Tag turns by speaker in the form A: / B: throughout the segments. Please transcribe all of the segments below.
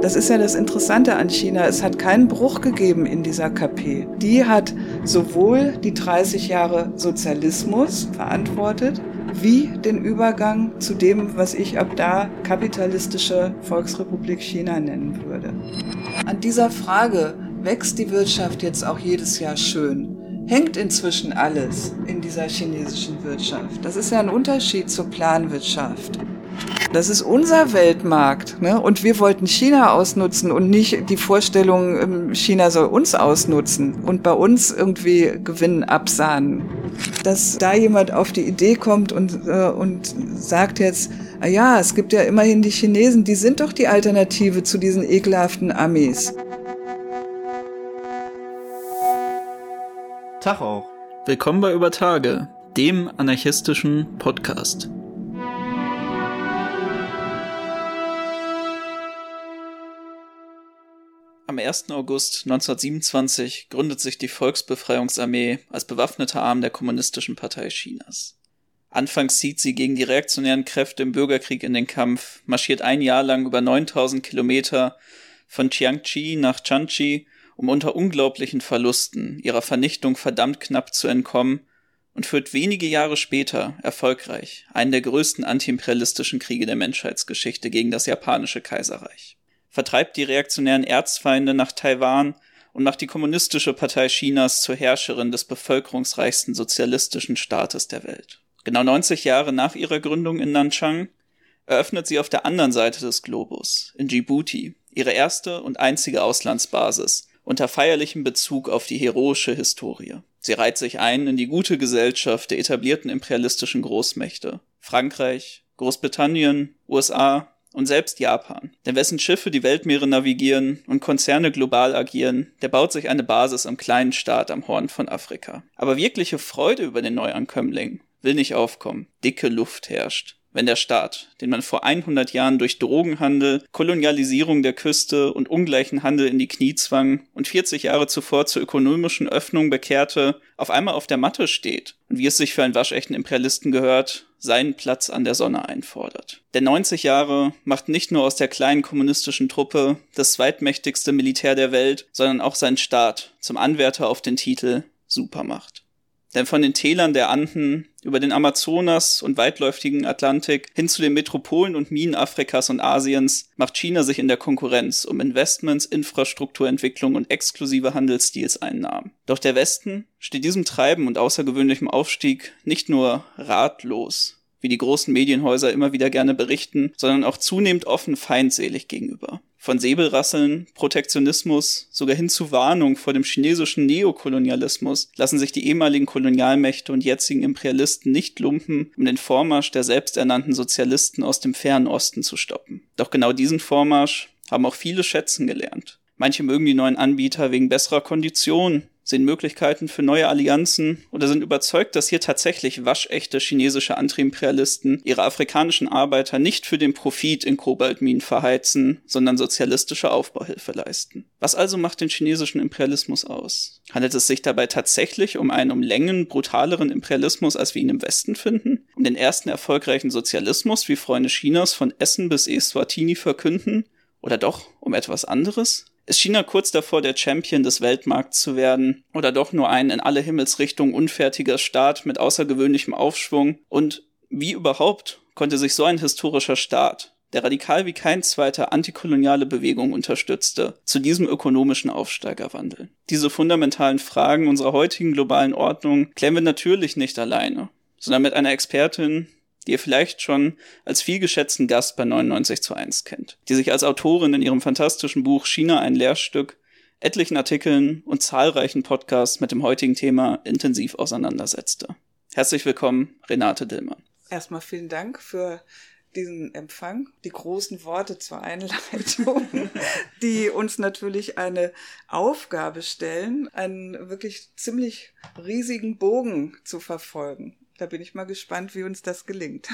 A: Das ist ja das Interessante an China. Es hat keinen Bruch gegeben in dieser KP. Die hat sowohl die 30 Jahre Sozialismus verantwortet, wie den Übergang zu dem, was ich ab da kapitalistische Volksrepublik China nennen würde. An dieser Frage, wächst die Wirtschaft jetzt auch jedes Jahr schön? Hängt inzwischen alles in dieser chinesischen Wirtschaft. Das ist ja ein Unterschied zur Planwirtschaft. Das ist unser Weltmarkt. Ne? Und wir wollten China ausnutzen und nicht die Vorstellung, ähm, China soll uns ausnutzen und bei uns irgendwie Gewinn absahnen. Dass da jemand auf die Idee kommt und, äh, und sagt jetzt, ah ja, es gibt ja immerhin die Chinesen, die sind doch die Alternative zu diesen ekelhaften Amis.
B: Tag auch. Willkommen bei Über Tage, dem anarchistischen Podcast. Am 1. August 1927 gründet sich die Volksbefreiungsarmee als bewaffneter Arm der Kommunistischen Partei Chinas. Anfangs zieht sie gegen die reaktionären Kräfte im Bürgerkrieg in den Kampf, marschiert ein Jahr lang über 9000 Kilometer von Jiangxi nach Chanchi, um unter unglaublichen Verlusten ihrer Vernichtung verdammt knapp zu entkommen und führt wenige Jahre später erfolgreich einen der größten antiimperialistischen Kriege der Menschheitsgeschichte gegen das japanische Kaiserreich vertreibt die reaktionären Erzfeinde nach Taiwan und macht die Kommunistische Partei Chinas zur Herrscherin des bevölkerungsreichsten sozialistischen Staates der Welt. Genau 90 Jahre nach ihrer Gründung in Nanchang eröffnet sie auf der anderen Seite des Globus, in Djibouti, ihre erste und einzige Auslandsbasis, unter feierlichem Bezug auf die heroische Historie. Sie reiht sich ein in die gute Gesellschaft der etablierten imperialistischen Großmächte Frankreich, Großbritannien, USA, und selbst Japan. Denn wessen Schiffe die Weltmeere navigieren und Konzerne global agieren, der baut sich eine Basis am kleinen Staat am Horn von Afrika. Aber wirkliche Freude über den Neuankömmling will nicht aufkommen. Dicke Luft herrscht wenn der Staat, den man vor 100 Jahren durch Drogenhandel, Kolonialisierung der Küste und ungleichen Handel in die Knie zwang und 40 Jahre zuvor zur ökonomischen Öffnung bekehrte, auf einmal auf der Matte steht und wie es sich für einen waschechten Imperialisten gehört, seinen Platz an der Sonne einfordert. Der 90 Jahre macht nicht nur aus der kleinen kommunistischen Truppe das zweitmächtigste Militär der Welt, sondern auch seinen Staat zum Anwärter auf den Titel Supermacht. Denn von den Tälern der Anden über den Amazonas und weitläufigen Atlantik hin zu den Metropolen und Minen Afrikas und Asiens macht China sich in der Konkurrenz um Investments, Infrastrukturentwicklung und exklusive Handelsdeals-Einnahmen. Doch der Westen steht diesem Treiben und außergewöhnlichem Aufstieg nicht nur ratlos, wie die großen Medienhäuser immer wieder gerne berichten, sondern auch zunehmend offen feindselig gegenüber. Von Säbelrasseln, Protektionismus, sogar hin zu Warnung vor dem chinesischen Neokolonialismus lassen sich die ehemaligen Kolonialmächte und jetzigen Imperialisten nicht lumpen, um den Vormarsch der selbsternannten Sozialisten aus dem fernen Osten zu stoppen. Doch genau diesen Vormarsch haben auch viele schätzen gelernt. Manche mögen die neuen Anbieter wegen besserer Konditionen, sehen Möglichkeiten für neue Allianzen oder sind überzeugt, dass hier tatsächlich waschechte chinesische Antiimperialisten ihre afrikanischen Arbeiter nicht für den Profit in Kobaltminen verheizen, sondern sozialistische Aufbauhilfe leisten. Was also macht den chinesischen Imperialismus aus? Handelt es sich dabei tatsächlich um einen um Längen brutaleren Imperialismus, als wir ihn im Westen finden? Um den ersten erfolgreichen Sozialismus, wie Freunde Chinas von Essen bis Eswatini verkünden? Oder doch um etwas anderes? Ist China kurz davor, der Champion des Weltmarkts zu werden? Oder doch nur ein in alle Himmelsrichtungen unfertiger Staat mit außergewöhnlichem Aufschwung? Und wie überhaupt konnte sich so ein historischer Staat, der radikal wie kein zweiter antikoloniale Bewegung unterstützte, zu diesem ökonomischen Aufsteiger wandeln? Diese fundamentalen Fragen unserer heutigen globalen Ordnung klären wir natürlich nicht alleine, sondern mit einer Expertin, die ihr vielleicht schon als vielgeschätzten Gast bei 99 zu 1 kennt, die sich als Autorin in ihrem fantastischen Buch China ein Lehrstück, etlichen Artikeln und zahlreichen Podcasts mit dem heutigen Thema intensiv auseinandersetzte. Herzlich willkommen, Renate Dillmann.
A: Erstmal vielen Dank für diesen Empfang, die großen Worte zur Einleitung, die uns natürlich eine Aufgabe stellen, einen wirklich ziemlich riesigen Bogen zu verfolgen. Da bin ich mal gespannt, wie uns das gelingt.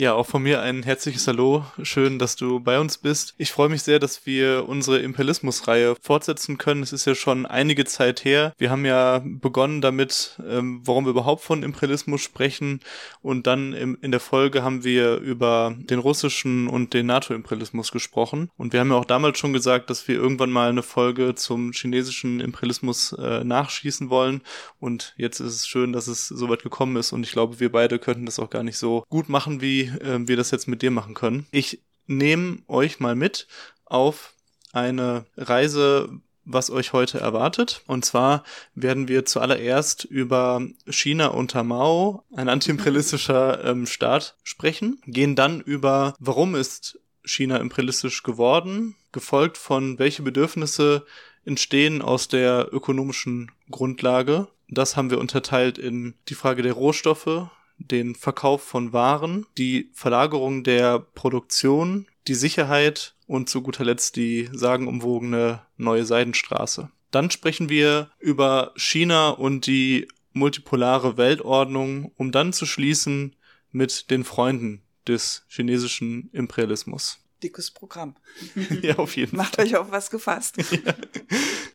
C: Ja, auch von mir ein herzliches Hallo. Schön, dass du bei uns bist. Ich freue mich sehr, dass wir unsere Imperialismus-Reihe fortsetzen können. Es ist ja schon einige Zeit her. Wir haben ja begonnen damit, ähm, warum wir überhaupt von Imperialismus sprechen. Und dann im, in der Folge haben wir über den russischen und den NATO-Imperialismus gesprochen. Und wir haben ja auch damals schon gesagt, dass wir irgendwann mal eine Folge zum chinesischen Imperialismus äh, nachschießen wollen. Und jetzt ist es schön, dass es so weit gekommen ist. Und ich glaube, wir beide könnten das auch gar nicht so gut machen, wie äh, wir das jetzt mit dir machen können. Ich nehme euch mal mit auf eine Reise, was euch heute erwartet. Und zwar werden wir zuallererst über China unter Mao, ein antiimperialistischer ähm, Staat, sprechen, gehen dann über, warum ist China imperialistisch geworden, gefolgt von welche Bedürfnisse entstehen aus der ökonomischen Grundlage. Das haben wir unterteilt in die Frage der Rohstoffe, den Verkauf von Waren, die Verlagerung der Produktion, die Sicherheit und zu guter Letzt die sagenumwogene neue Seidenstraße. Dann sprechen wir über China und die multipolare Weltordnung, um dann zu schließen mit den Freunden des chinesischen Imperialismus.
A: Dickes Programm.
C: ja, auf jeden
A: Fall. Macht euch auf was gefasst.
C: ja.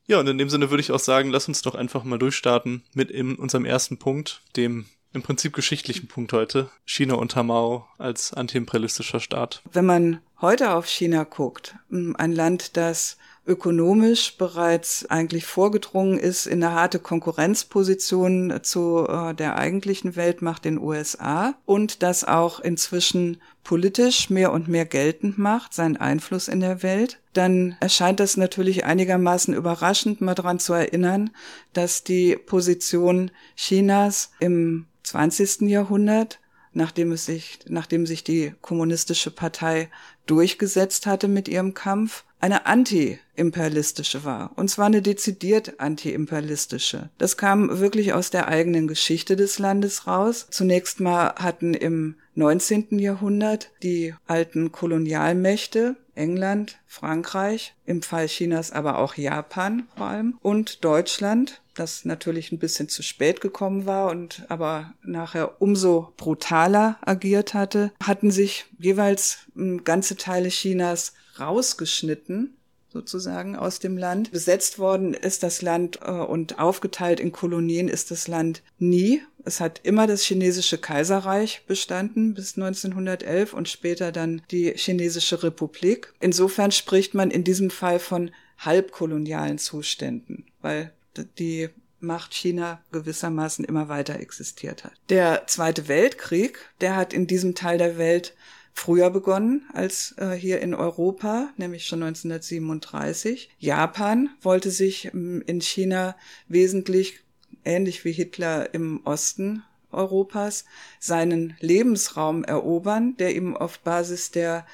C: ja, und in dem Sinne würde ich auch sagen, lass uns doch einfach mal durchstarten mit in unserem ersten Punkt, dem im Prinzip geschichtlichen Punkt heute. China unter Mao als antiimperialistischer Staat.
A: Wenn man heute auf China guckt, ein Land, das ökonomisch bereits eigentlich vorgedrungen ist in eine harte Konkurrenzposition zu äh, der eigentlichen Weltmacht den USA und das auch inzwischen politisch mehr und mehr geltend macht, seinen Einfluss in der Welt, dann erscheint das natürlich einigermaßen überraschend, mal daran zu erinnern, dass die Position Chinas im 20. Jahrhundert, nachdem es sich, nachdem sich die kommunistische Partei durchgesetzt hatte mit ihrem Kampf, eine anti-imperialistische war. Und zwar eine dezidiert anti-imperialistische. Das kam wirklich aus der eigenen Geschichte des Landes raus. Zunächst mal hatten im 19. Jahrhundert die alten Kolonialmächte England, Frankreich, im Fall Chinas aber auch Japan vor allem und Deutschland, das natürlich ein bisschen zu spät gekommen war und aber nachher umso brutaler agiert hatte, hatten sich jeweils ganze Teile Chinas rausgeschnitten sozusagen aus dem Land. Besetzt worden ist das Land äh, und aufgeteilt in Kolonien ist das Land nie. Es hat immer das chinesische Kaiserreich bestanden bis 1911 und später dann die chinesische Republik. Insofern spricht man in diesem Fall von halbkolonialen Zuständen, weil die Macht China gewissermaßen immer weiter existiert hat. Der Zweite Weltkrieg, der hat in diesem Teil der Welt früher begonnen als äh, hier in Europa, nämlich schon 1937. Japan wollte sich ähm, in China wesentlich, ähnlich wie Hitler im Osten Europas, seinen Lebensraum erobern, der ihm auf Basis der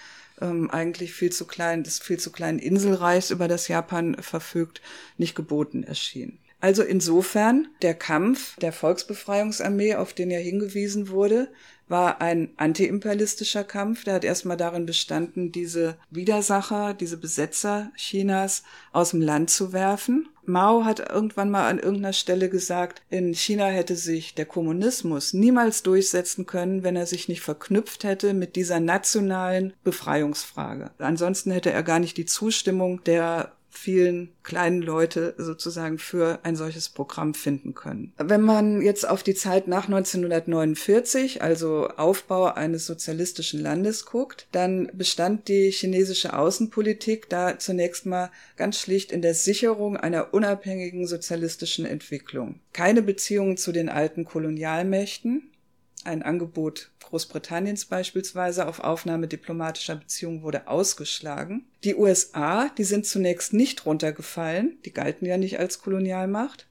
A: ähm, eigentlich viel zu kleinen, des viel zu kleinen Inselreichs, über das Japan verfügt, nicht geboten erschien. Also insofern der Kampf der Volksbefreiungsarmee, auf den ja hingewiesen wurde, war ein antiimperialistischer Kampf. Der hat erstmal darin bestanden, diese Widersacher, diese Besetzer Chinas aus dem Land zu werfen. Mao hat irgendwann mal an irgendeiner Stelle gesagt, in China hätte sich der Kommunismus niemals durchsetzen können, wenn er sich nicht verknüpft hätte mit dieser nationalen Befreiungsfrage. Ansonsten hätte er gar nicht die Zustimmung der vielen kleinen Leute sozusagen für ein solches Programm finden können. Wenn man jetzt auf die Zeit nach 1949, also Aufbau eines sozialistischen Landes guckt, dann bestand die chinesische Außenpolitik da zunächst mal ganz schlicht in der Sicherung einer unabhängigen sozialistischen Entwicklung. Keine Beziehungen zu den alten Kolonialmächten, ein Angebot Großbritanniens beispielsweise auf Aufnahme diplomatischer Beziehungen wurde ausgeschlagen. Die USA, die sind zunächst nicht runtergefallen, die galten ja nicht als Kolonialmacht,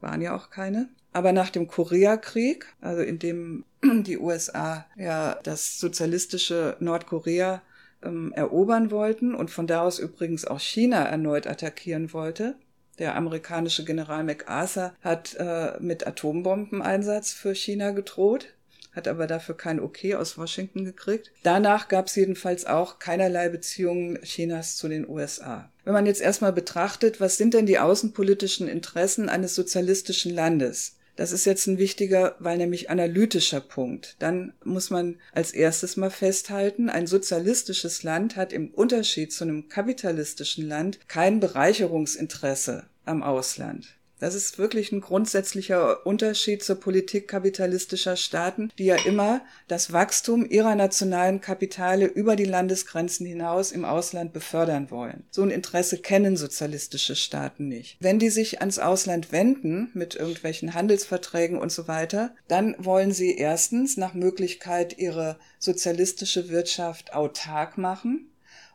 A: waren ja auch keine. Aber nach dem Koreakrieg, also in dem die USA ja das sozialistische Nordkorea ähm, erobern wollten und von da aus übrigens auch China erneut attackieren wollte, der amerikanische General MacArthur hat äh, mit Atombombeneinsatz für China gedroht hat aber dafür kein Okay aus Washington gekriegt. Danach gab es jedenfalls auch keinerlei Beziehungen Chinas zu den USA. Wenn man jetzt erstmal betrachtet, was sind denn die außenpolitischen Interessen eines sozialistischen Landes? Das ist jetzt ein wichtiger, weil nämlich analytischer Punkt. Dann muss man als erstes mal festhalten, ein sozialistisches Land hat im Unterschied zu einem kapitalistischen Land kein Bereicherungsinteresse am Ausland. Das ist wirklich ein grundsätzlicher Unterschied zur Politik kapitalistischer Staaten, die ja immer das Wachstum ihrer nationalen Kapitale über die Landesgrenzen hinaus im Ausland befördern wollen. So ein Interesse kennen sozialistische Staaten nicht. Wenn die sich ans Ausland wenden mit irgendwelchen Handelsverträgen und so weiter, dann wollen sie erstens nach Möglichkeit ihre sozialistische Wirtschaft autark machen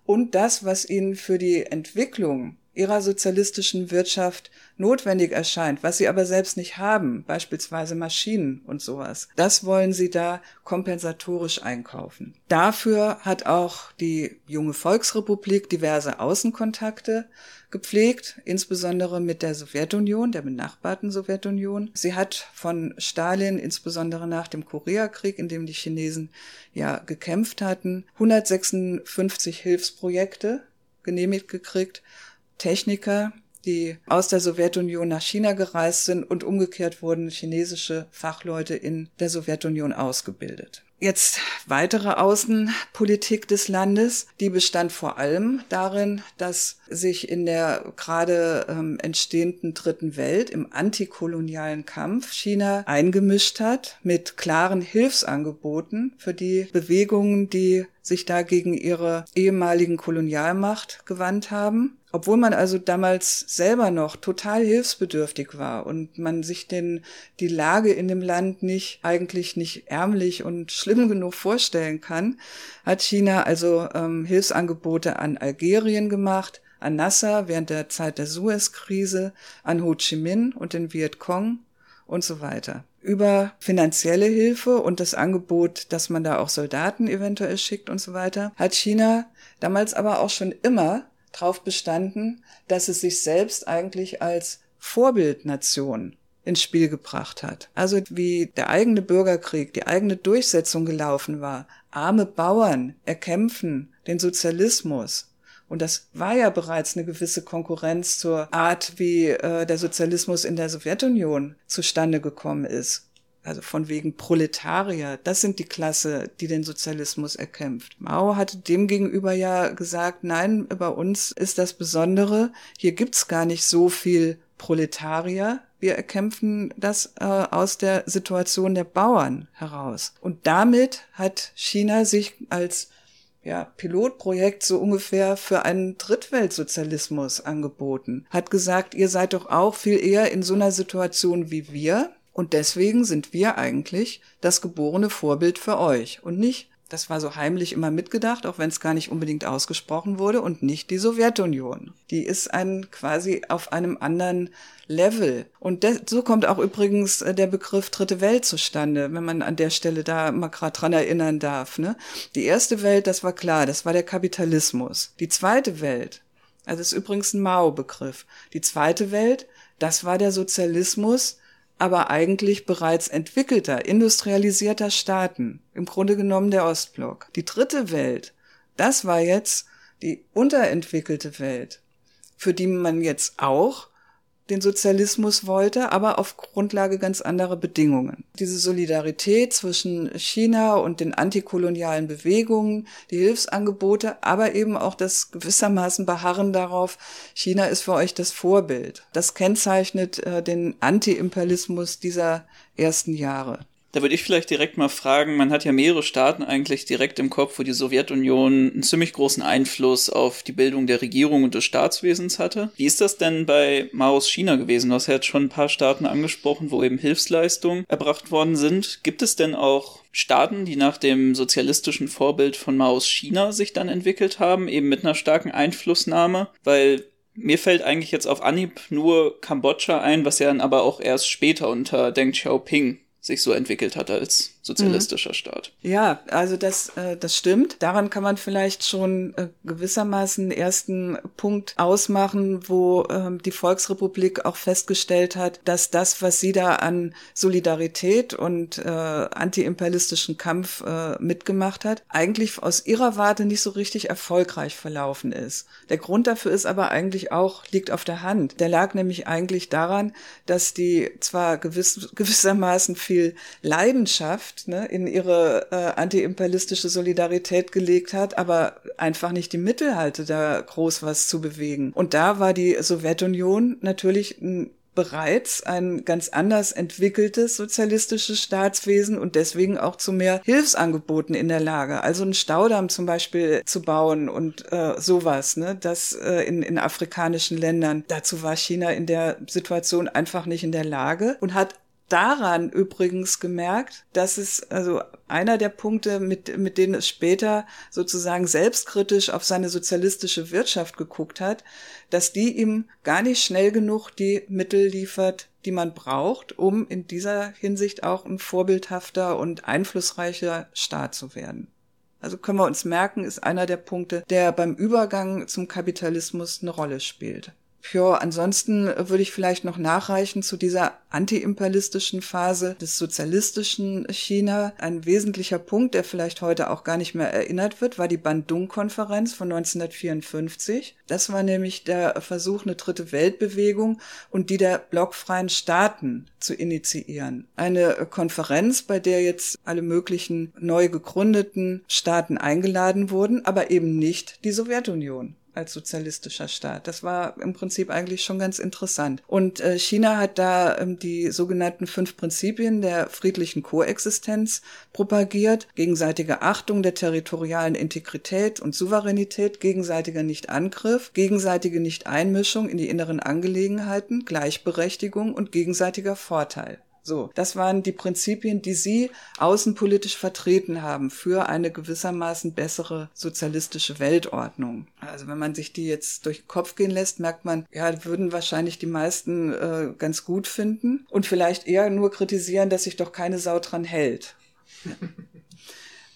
A: und das, was ihnen für die Entwicklung ihrer sozialistischen Wirtschaft notwendig erscheint, was sie aber selbst nicht haben, beispielsweise Maschinen und sowas. Das wollen sie da kompensatorisch einkaufen. Dafür hat auch die junge Volksrepublik diverse Außenkontakte gepflegt, insbesondere mit der Sowjetunion, der benachbarten Sowjetunion. Sie hat von Stalin, insbesondere nach dem Koreakrieg, in dem die Chinesen ja gekämpft hatten, 156 Hilfsprojekte genehmigt gekriegt Techniker, die aus der Sowjetunion nach China gereist sind und umgekehrt wurden chinesische Fachleute in der Sowjetunion ausgebildet. Jetzt weitere Außenpolitik des Landes, die bestand vor allem darin, dass sich in der gerade ähm, entstehenden dritten Welt im antikolonialen Kampf China eingemischt hat mit klaren Hilfsangeboten für die Bewegungen, die sich da gegen ihre ehemaligen Kolonialmacht gewandt haben. Obwohl man also damals selber noch total hilfsbedürftig war und man sich den, die Lage in dem Land nicht, eigentlich nicht ärmlich und schlimm genug vorstellen kann, hat China also ähm, Hilfsangebote an Algerien gemacht, an Nasser während der Zeit der Suez-Krise, an Ho Chi Minh und den Vietcong und so weiter. Über finanzielle Hilfe und das Angebot, dass man da auch Soldaten eventuell schickt und so weiter, hat China damals aber auch schon immer darauf bestanden, dass es sich selbst eigentlich als Vorbildnation ins Spiel gebracht hat. Also wie der eigene Bürgerkrieg, die eigene Durchsetzung gelaufen war. Arme Bauern erkämpfen den Sozialismus. Und das war ja bereits eine gewisse Konkurrenz zur Art, wie äh, der Sozialismus in der Sowjetunion zustande gekommen ist also von wegen Proletarier, das sind die Klasse, die den Sozialismus erkämpft. Mao hatte demgegenüber ja gesagt, nein, bei uns ist das Besondere, hier gibt's gar nicht so viel Proletarier, wir erkämpfen das äh, aus der Situation der Bauern heraus. Und damit hat China sich als ja, Pilotprojekt so ungefähr für einen Drittweltsozialismus angeboten. Hat gesagt, ihr seid doch auch viel eher in so einer Situation wie wir. Und deswegen sind wir eigentlich das geborene Vorbild für euch und nicht, das war so heimlich immer mitgedacht, auch wenn es gar nicht unbedingt ausgesprochen wurde, und nicht die Sowjetunion. Die ist ein quasi auf einem anderen Level. Und so kommt auch übrigens äh, der Begriff Dritte Welt zustande, wenn man an der Stelle da mal gerade dran erinnern darf. Ne? Die erste Welt, das war klar, das war der Kapitalismus. Die zweite Welt, also das ist übrigens ein Mao-Begriff. Die zweite Welt, das war der Sozialismus, aber eigentlich bereits entwickelter, industrialisierter Staaten, im Grunde genommen der Ostblock. Die dritte Welt, das war jetzt die unterentwickelte Welt, für die man jetzt auch den Sozialismus wollte, aber auf Grundlage ganz anderer Bedingungen. Diese Solidarität zwischen China und den antikolonialen Bewegungen, die Hilfsangebote, aber eben auch das gewissermaßen Beharren darauf, China ist für euch das Vorbild. Das kennzeichnet äh, den Anti-Imperialismus dieser ersten Jahre.
B: Da würde ich vielleicht direkt mal fragen, man hat ja mehrere Staaten eigentlich direkt im Kopf, wo die Sowjetunion einen ziemlich großen Einfluss auf die Bildung der Regierung und des Staatswesens hatte. Wie ist das denn bei Maos China gewesen? Du hast ja jetzt schon ein paar Staaten angesprochen, wo eben Hilfsleistungen erbracht worden sind. Gibt es denn auch Staaten, die nach dem sozialistischen Vorbild von Maos China sich dann entwickelt haben, eben mit einer starken Einflussnahme? Weil mir fällt eigentlich jetzt auf Anhieb nur Kambodscha ein, was ja dann aber auch erst später unter Deng Xiaoping sich so entwickelt hat als sozialistischer mhm. Staat.
A: Ja, also das, äh, das stimmt. Daran kann man vielleicht schon äh, gewissermaßen ersten Punkt ausmachen, wo ähm, die Volksrepublik auch festgestellt hat, dass das, was sie da an Solidarität und äh, antiimperialistischen Kampf äh, mitgemacht hat, eigentlich aus ihrer Warte nicht so richtig erfolgreich verlaufen ist. Der Grund dafür ist aber eigentlich auch, liegt auf der Hand. Der lag nämlich eigentlich daran, dass die zwar gewiss, gewissermaßen viel viel Leidenschaft ne, in ihre äh, antiimperialistische Solidarität gelegt hat, aber einfach nicht die Mittel hatte, da groß was zu bewegen. Und da war die Sowjetunion natürlich bereits ein ganz anders entwickeltes sozialistisches Staatswesen und deswegen auch zu mehr Hilfsangeboten in der Lage. Also einen Staudamm zum Beispiel zu bauen und äh, sowas, ne, das äh, in, in afrikanischen Ländern. Dazu war China in der Situation einfach nicht in der Lage und hat daran übrigens gemerkt, dass es also einer der Punkte, mit, mit denen es später sozusagen selbstkritisch auf seine sozialistische Wirtschaft geguckt hat, dass die ihm gar nicht schnell genug die Mittel liefert, die man braucht, um in dieser Hinsicht auch ein vorbildhafter und einflussreicher Staat zu werden. Also können wir uns merken, ist einer der Punkte, der beim Übergang zum Kapitalismus eine Rolle spielt. Ja, ansonsten würde ich vielleicht noch nachreichen zu dieser antiimperialistischen Phase des sozialistischen China. Ein wesentlicher Punkt, der vielleicht heute auch gar nicht mehr erinnert wird, war die Bandung-Konferenz von 1954. Das war nämlich der Versuch, eine dritte Weltbewegung und die der blockfreien Staaten zu initiieren. Eine Konferenz, bei der jetzt alle möglichen neu gegründeten Staaten eingeladen wurden, aber eben nicht die Sowjetunion als sozialistischer Staat. Das war im Prinzip eigentlich schon ganz interessant. Und äh, China hat da ähm, die sogenannten fünf Prinzipien der friedlichen Koexistenz propagiert, gegenseitige Achtung der territorialen Integrität und Souveränität, gegenseitiger Nichtangriff, gegenseitige Nichteinmischung in die inneren Angelegenheiten, Gleichberechtigung und gegenseitiger Vorteil. So, das waren die Prinzipien, die Sie außenpolitisch vertreten haben für eine gewissermaßen bessere sozialistische Weltordnung. Also wenn man sich die jetzt durch den Kopf gehen lässt, merkt man, ja, würden wahrscheinlich die meisten äh, ganz gut finden und vielleicht eher nur kritisieren, dass sich doch keine Sau dran hält.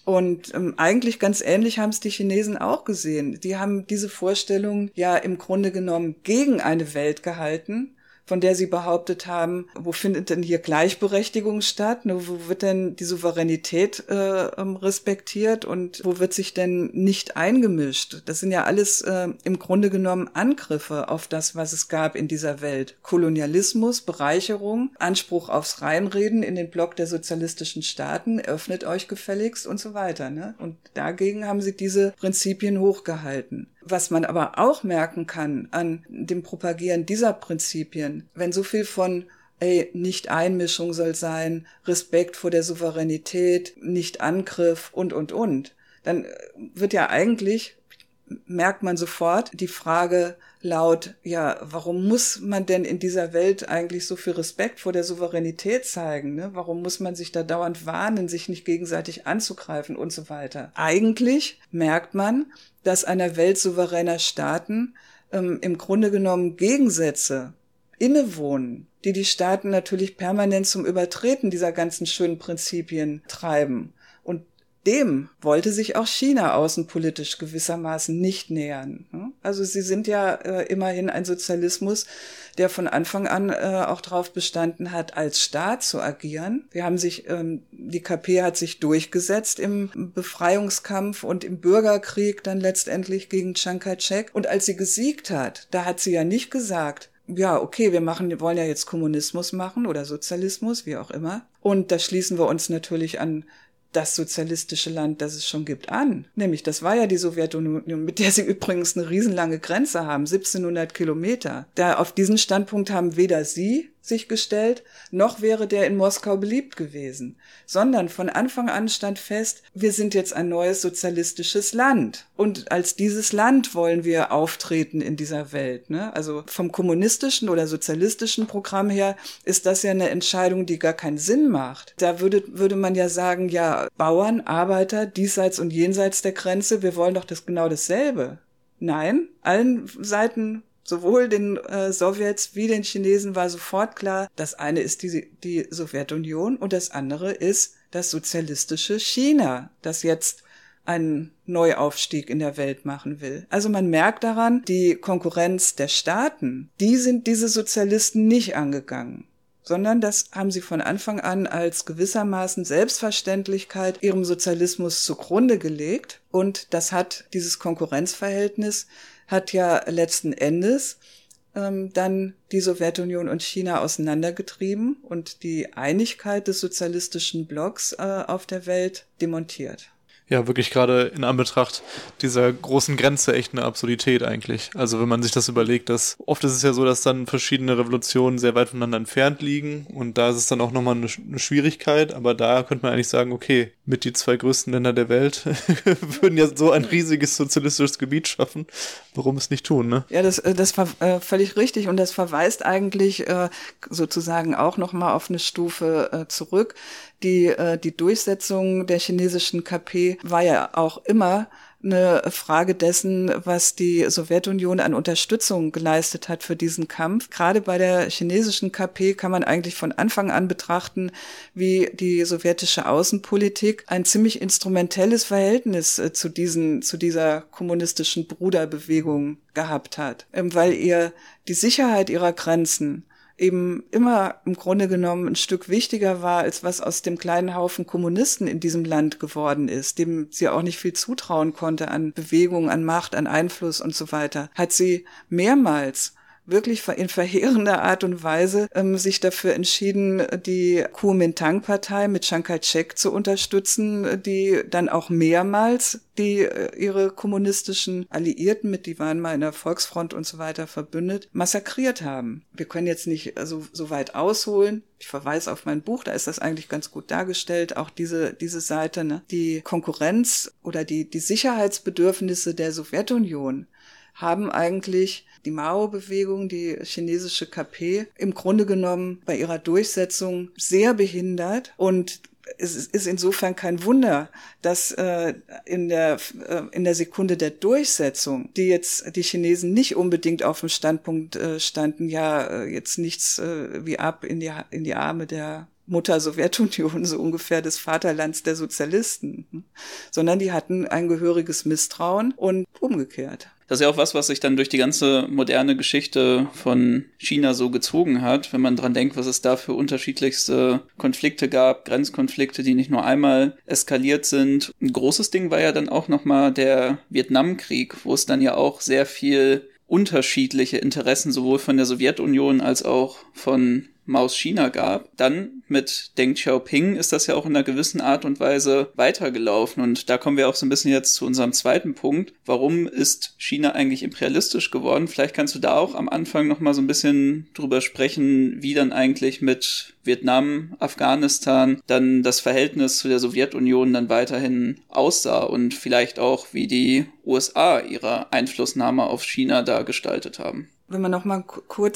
A: Und ähm, eigentlich ganz ähnlich haben es die Chinesen auch gesehen. Die haben diese Vorstellung ja im Grunde genommen gegen eine Welt gehalten, von der Sie behauptet haben, wo findet denn hier Gleichberechtigung statt? Ne, wo wird denn die Souveränität äh, ähm, respektiert und wo wird sich denn nicht eingemischt? Das sind ja alles äh, im Grunde genommen Angriffe auf das, was es gab in dieser Welt. Kolonialismus, Bereicherung, Anspruch aufs Reinreden in den Block der sozialistischen Staaten, öffnet euch gefälligst und so weiter. Ne? Und dagegen haben sie diese Prinzipien hochgehalten. Was man aber auch merken kann an dem Propagieren dieser Prinzipien, wenn so viel von ey, nicht Einmischung soll sein, Respekt vor der Souveränität, nicht Angriff und, und, und, dann wird ja eigentlich, merkt man sofort, die Frage laut, ja, warum muss man denn in dieser Welt eigentlich so viel Respekt vor der Souveränität zeigen? Ne? Warum muss man sich da dauernd warnen, sich nicht gegenseitig anzugreifen und so weiter? Eigentlich merkt man, dass einer Welt souveräner Staaten ähm, im Grunde genommen Gegensätze innewohnen, die die Staaten natürlich permanent zum Übertreten dieser ganzen schönen Prinzipien treiben. Und dem wollte sich auch China außenpolitisch gewissermaßen nicht nähern. Ne? Also sie sind ja äh, immerhin ein Sozialismus, der von Anfang an äh, auch darauf bestanden hat, als Staat zu agieren. Wir haben sich, ähm, die KP hat sich durchgesetzt im Befreiungskampf und im Bürgerkrieg dann letztendlich gegen Chiang Kai-shek. Und als sie gesiegt hat, da hat sie ja nicht gesagt, ja, okay, wir machen, wir wollen ja jetzt Kommunismus machen oder Sozialismus, wie auch immer. Und da schließen wir uns natürlich an das sozialistische Land, das es schon gibt, an. Nämlich, das war ja die Sowjetunion, mit der sie übrigens eine riesenlange Grenze haben, 1700 Kilometer. Da auf diesen Standpunkt haben weder sie sich gestellt, noch wäre der in Moskau beliebt gewesen, sondern von Anfang an stand fest, wir sind jetzt ein neues sozialistisches Land und als dieses Land wollen wir auftreten in dieser Welt. Ne? Also vom kommunistischen oder sozialistischen Programm her ist das ja eine Entscheidung, die gar keinen Sinn macht. Da würde, würde man ja sagen, ja, Bauern, Arbeiter, diesseits und jenseits der Grenze, wir wollen doch das genau dasselbe. Nein, allen Seiten Sowohl den äh, Sowjets wie den Chinesen war sofort klar, das eine ist die, die Sowjetunion und das andere ist das sozialistische China, das jetzt einen Neuaufstieg in der Welt machen will. Also man merkt daran, die Konkurrenz der Staaten, die sind diese Sozialisten nicht angegangen sondern das haben sie von Anfang an als gewissermaßen Selbstverständlichkeit ihrem Sozialismus zugrunde gelegt. Und das hat dieses Konkurrenzverhältnis hat ja letzten Endes ähm, dann die Sowjetunion und China auseinandergetrieben und die Einigkeit des sozialistischen Blocks äh, auf der Welt demontiert
C: ja wirklich gerade in Anbetracht dieser großen Grenze echt eine Absurdität eigentlich. Also wenn man sich das überlegt, dass oft ist es ja so, dass dann verschiedene Revolutionen sehr weit voneinander entfernt liegen und da ist es dann auch nochmal eine, eine Schwierigkeit, aber da könnte man eigentlich sagen, okay, mit die zwei größten Länder der Welt würden ja so ein riesiges sozialistisches Gebiet schaffen. Warum es nicht tun, ne?
A: Ja, das, äh, das war äh, völlig richtig und das verweist eigentlich äh, sozusagen auch nochmal auf eine Stufe äh, zurück. Die, äh, die Durchsetzung der chinesischen KP war ja auch immer eine Frage dessen, was die Sowjetunion an Unterstützung geleistet hat für diesen Kampf. Gerade bei der chinesischen KP kann man eigentlich von Anfang an betrachten, wie die sowjetische Außenpolitik ein ziemlich instrumentelles Verhältnis äh, zu diesen, zu dieser kommunistischen Bruderbewegung gehabt hat, ähm, weil ihr die Sicherheit ihrer Grenzen eben immer im Grunde genommen ein Stück wichtiger war, als was aus dem kleinen Haufen Kommunisten in diesem Land geworden ist, dem sie auch nicht viel zutrauen konnte an Bewegung, an Macht, an Einfluss und so weiter, hat sie mehrmals wirklich in verheerender Art und Weise ähm, sich dafür entschieden, die Kuomintang-Partei mit Chiang Kai-shek zu unterstützen, die dann auch mehrmals die äh, ihre kommunistischen Alliierten mit, die waren mal in der Volksfront und so weiter verbündet, massakriert haben. Wir können jetzt nicht also, so weit ausholen. Ich verweise auf mein Buch, da ist das eigentlich ganz gut dargestellt, auch diese, diese Seite, ne? die Konkurrenz oder die, die Sicherheitsbedürfnisse der Sowjetunion haben eigentlich die Mao-Bewegung, die chinesische KP, im Grunde genommen bei ihrer Durchsetzung sehr behindert und es ist insofern kein Wunder, dass äh, in der äh, in der Sekunde der Durchsetzung, die jetzt die Chinesen nicht unbedingt auf dem Standpunkt äh, standen, ja äh, jetzt nichts äh, wie ab in die in die Arme der Mutter Sowjetunion, so ungefähr des Vaterlands der Sozialisten, hm, sondern die hatten ein gehöriges Misstrauen und umgekehrt.
B: Das ist ja auch was, was sich dann durch die ganze moderne Geschichte von China so gezogen hat, wenn man dran denkt, was es da für unterschiedlichste Konflikte gab, Grenzkonflikte, die nicht nur einmal eskaliert sind. Ein großes Ding war ja dann auch nochmal der Vietnamkrieg, wo es dann ja auch sehr viel unterschiedliche Interessen sowohl von der Sowjetunion als auch von Maus China gab. Dann mit Deng Xiaoping ist das ja auch in einer gewissen Art und Weise weitergelaufen. Und da kommen wir auch so ein bisschen jetzt zu unserem zweiten Punkt. Warum ist China eigentlich imperialistisch geworden? Vielleicht kannst du da auch am Anfang noch mal so ein bisschen drüber sprechen, wie dann eigentlich mit Vietnam, Afghanistan dann das Verhältnis zu der Sowjetunion dann weiterhin aussah und vielleicht auch, wie die USA ihre Einflussnahme auf China da gestaltet haben
A: wenn wir noch mal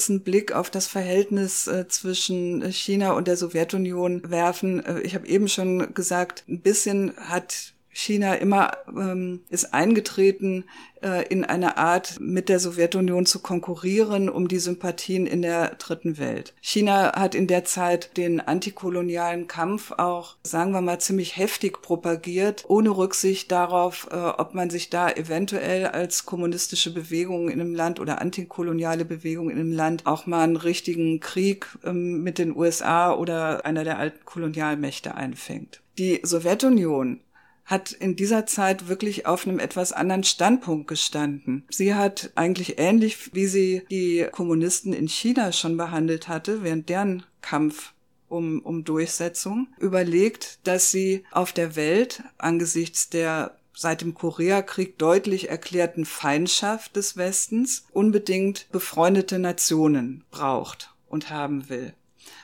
A: einen Blick auf das Verhältnis äh, zwischen China und der Sowjetunion werfen. Äh, ich habe eben schon gesagt, ein bisschen hat China immer ähm, ist eingetreten äh, in eine Art, mit der Sowjetunion zu konkurrieren um die Sympathien in der dritten Welt. China hat in der Zeit den antikolonialen Kampf auch, sagen wir mal, ziemlich heftig propagiert, ohne Rücksicht darauf, äh, ob man sich da eventuell als kommunistische Bewegung in einem Land oder antikoloniale Bewegung in einem Land auch mal einen richtigen Krieg ähm, mit den USA oder einer der alten Kolonialmächte einfängt. Die Sowjetunion hat in dieser Zeit wirklich auf einem etwas anderen Standpunkt gestanden. Sie hat eigentlich ähnlich, wie sie die Kommunisten in China schon behandelt hatte, während deren Kampf um, um Durchsetzung, überlegt, dass sie auf der Welt angesichts der seit dem Koreakrieg deutlich erklärten Feindschaft des Westens unbedingt befreundete Nationen braucht und haben will.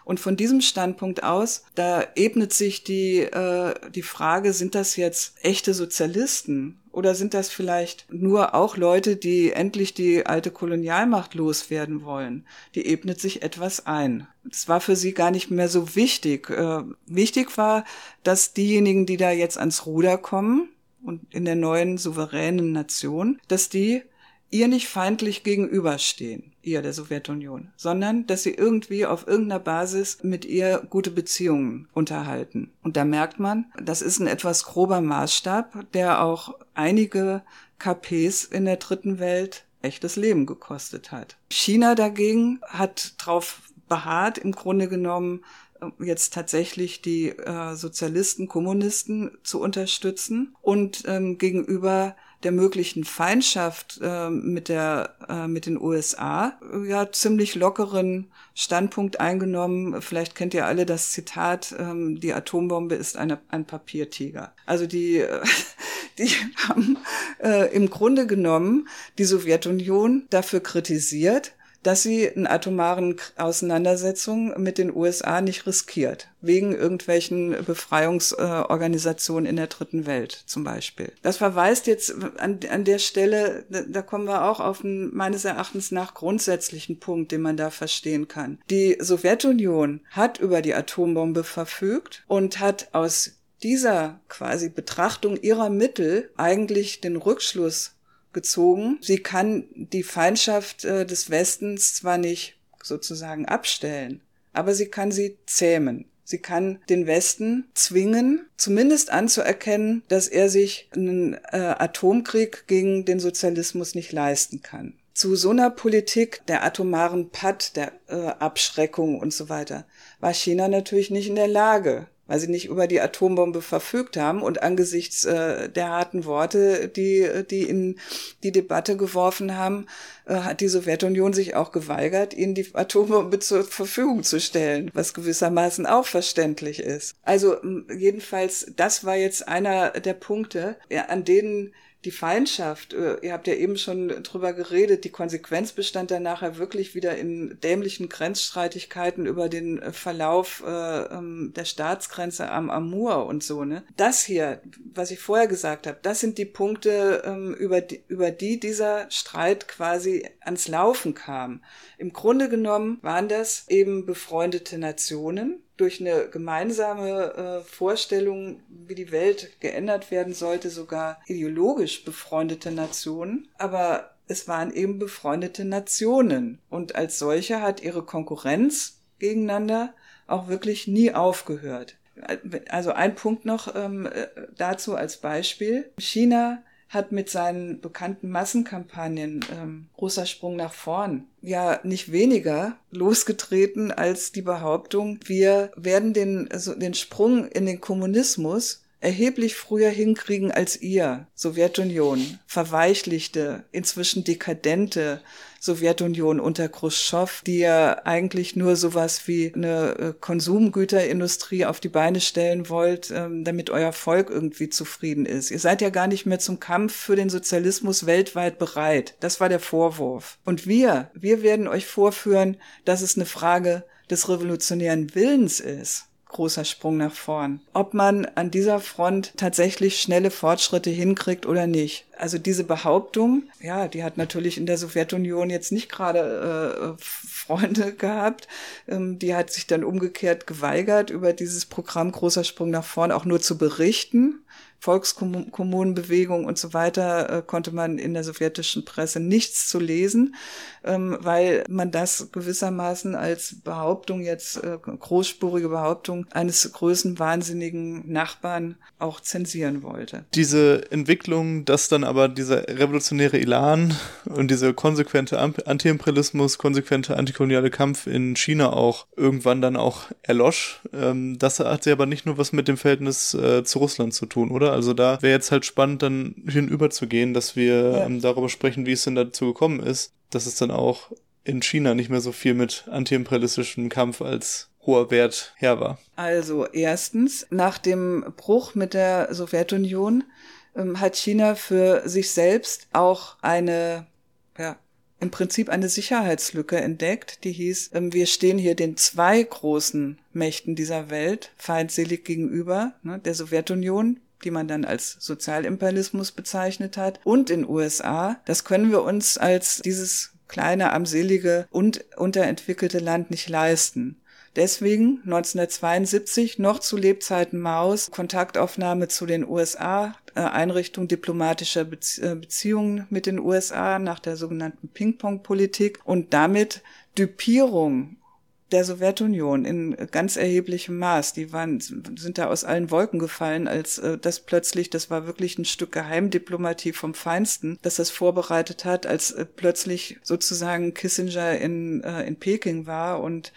A: Und von diesem Standpunkt aus, da ebnet sich die, äh, die Frage, sind das jetzt echte Sozialisten? Oder sind das vielleicht nur auch Leute, die endlich die alte Kolonialmacht loswerden wollen? Die ebnet sich etwas ein. Es war für sie gar nicht mehr so wichtig. Äh, wichtig war, dass diejenigen, die da jetzt ans Ruder kommen und in der neuen souveränen Nation, dass die ihr nicht feindlich gegenüberstehen, ihr der Sowjetunion, sondern dass sie irgendwie auf irgendeiner Basis mit ihr gute Beziehungen unterhalten. Und da merkt man, das ist ein etwas grober Maßstab, der auch einige KPs in der dritten Welt echtes Leben gekostet hat. China dagegen hat darauf beharrt, im Grunde genommen äh, jetzt tatsächlich die äh, Sozialisten, Kommunisten zu unterstützen und ähm, gegenüber der möglichen Feindschaft äh, mit der äh, mit den USA ja ziemlich lockeren Standpunkt eingenommen. Vielleicht kennt ihr alle das Zitat: ähm, Die Atombombe ist eine, ein Papiertiger. Also die die haben äh, im Grunde genommen die Sowjetunion dafür kritisiert, dass sie in atomaren Auseinandersetzungen mit den USA nicht riskiert, wegen irgendwelchen Befreiungsorganisationen in der dritten Welt zum Beispiel. Das verweist jetzt an, an der Stelle, da kommen wir auch auf einen meines Erachtens nach grundsätzlichen Punkt, den man da verstehen kann. Die Sowjetunion hat über die Atombombe verfügt und hat aus dieser quasi Betrachtung ihrer Mittel eigentlich den Rückschluss gezogen. Sie kann die Feindschaft äh, des Westens zwar nicht sozusagen abstellen, aber sie kann sie zähmen. Sie kann den Westen zwingen, zumindest anzuerkennen, dass er sich einen äh, Atomkrieg gegen den Sozialismus nicht leisten kann. Zu so einer Politik der atomaren Patt, der äh, Abschreckung und so weiter, war China natürlich nicht in der Lage weil sie nicht über die Atombombe verfügt haben und angesichts äh, der harten Worte, die die in die Debatte geworfen haben, äh, hat die Sowjetunion sich auch geweigert, ihnen die Atombombe zur Verfügung zu stellen, was gewissermaßen auch verständlich ist. Also jedenfalls, das war jetzt einer der Punkte, an denen die Feindschaft, äh, ihr habt ja eben schon drüber geredet, die Konsequenz bestand dann nachher wirklich wieder in dämlichen Grenzstreitigkeiten über den äh, Verlauf äh, ähm, der Staatsgrenze am Amur und so. Ne? Das hier, was ich vorher gesagt habe, das sind die Punkte, ähm, über, die, über die dieser Streit quasi ans Laufen kam. Im Grunde genommen waren das eben befreundete Nationen, durch eine gemeinsame äh, Vorstellung, wie die Welt geändert werden sollte, sogar ideologisch befreundete Nationen. Aber es waren eben befreundete Nationen. Und als solche hat ihre Konkurrenz gegeneinander auch wirklich nie aufgehört. Also ein Punkt noch ähm, äh, dazu als Beispiel. China hat mit seinen bekannten Massenkampagnen ähm, großer Sprung nach vorn. Ja nicht weniger losgetreten als die Behauptung, wir werden den, also den Sprung in den Kommunismus erheblich früher hinkriegen als ihr, Sowjetunion, verweichlichte, inzwischen dekadente Sowjetunion unter Khrushchev, die ja eigentlich nur sowas wie eine äh, Konsumgüterindustrie auf die Beine stellen wollt, ähm, damit euer Volk irgendwie zufrieden ist. Ihr seid ja gar nicht mehr zum Kampf für den Sozialismus weltweit bereit. Das war der Vorwurf. Und wir, wir werden euch vorführen, dass es eine Frage des revolutionären Willens ist großer Sprung nach vorn. Ob man an dieser Front tatsächlich schnelle Fortschritte hinkriegt oder nicht. Also diese Behauptung, ja, die hat natürlich in der Sowjetunion jetzt nicht gerade äh, Freunde gehabt. Ähm, die hat sich dann umgekehrt geweigert, über dieses Programm großer Sprung nach vorn auch nur zu berichten. Volkskommunenbewegung und so weiter äh, konnte man in der sowjetischen Presse nichts zu lesen, ähm, weil man das gewissermaßen als Behauptung jetzt, äh, großspurige Behauptung eines größenwahnsinnigen Nachbarn auch zensieren wollte.
C: Diese Entwicklung, dass dann aber dieser revolutionäre Elan und dieser konsequente Antiimperialismus, konsequente antikoloniale Kampf in China auch irgendwann dann auch erlosch, ähm, das hat ja aber nicht nur was mit dem Verhältnis äh, zu Russland zu tun, oder? Also da wäre jetzt halt spannend, dann hinüber zu gehen, dass wir ja. ähm, darüber sprechen, wie es denn dazu gekommen ist, dass es dann auch in China nicht mehr so viel mit antiimperialistischem Kampf als hoher Wert her war.
A: Also erstens, nach dem Bruch mit der Sowjetunion ähm, hat China für sich selbst auch eine ja, im Prinzip eine Sicherheitslücke entdeckt, die hieß, ähm, wir stehen hier den zwei großen Mächten dieser Welt feindselig gegenüber, ne, der Sowjetunion, die man dann als Sozialimperialismus bezeichnet hat, und in USA. Das können wir uns als dieses kleine, armselige und unterentwickelte Land nicht leisten. deswegen 1972 noch zu Lebzeiten Maus Kontaktaufnahme zu den USA, äh, Einrichtung diplomatischer äh, Beziehungen mit den USA nach der sogenannten Ping-Pong-Politik und damit Düpierung der Sowjetunion in ganz erheblichem Maß. Die waren, sind da aus allen Wolken gefallen, als äh, das plötzlich, das war wirklich ein Stück Geheimdiplomatie vom Feinsten, dass das vorbereitet hat, als äh, plötzlich sozusagen Kissinger in, äh, in Peking war und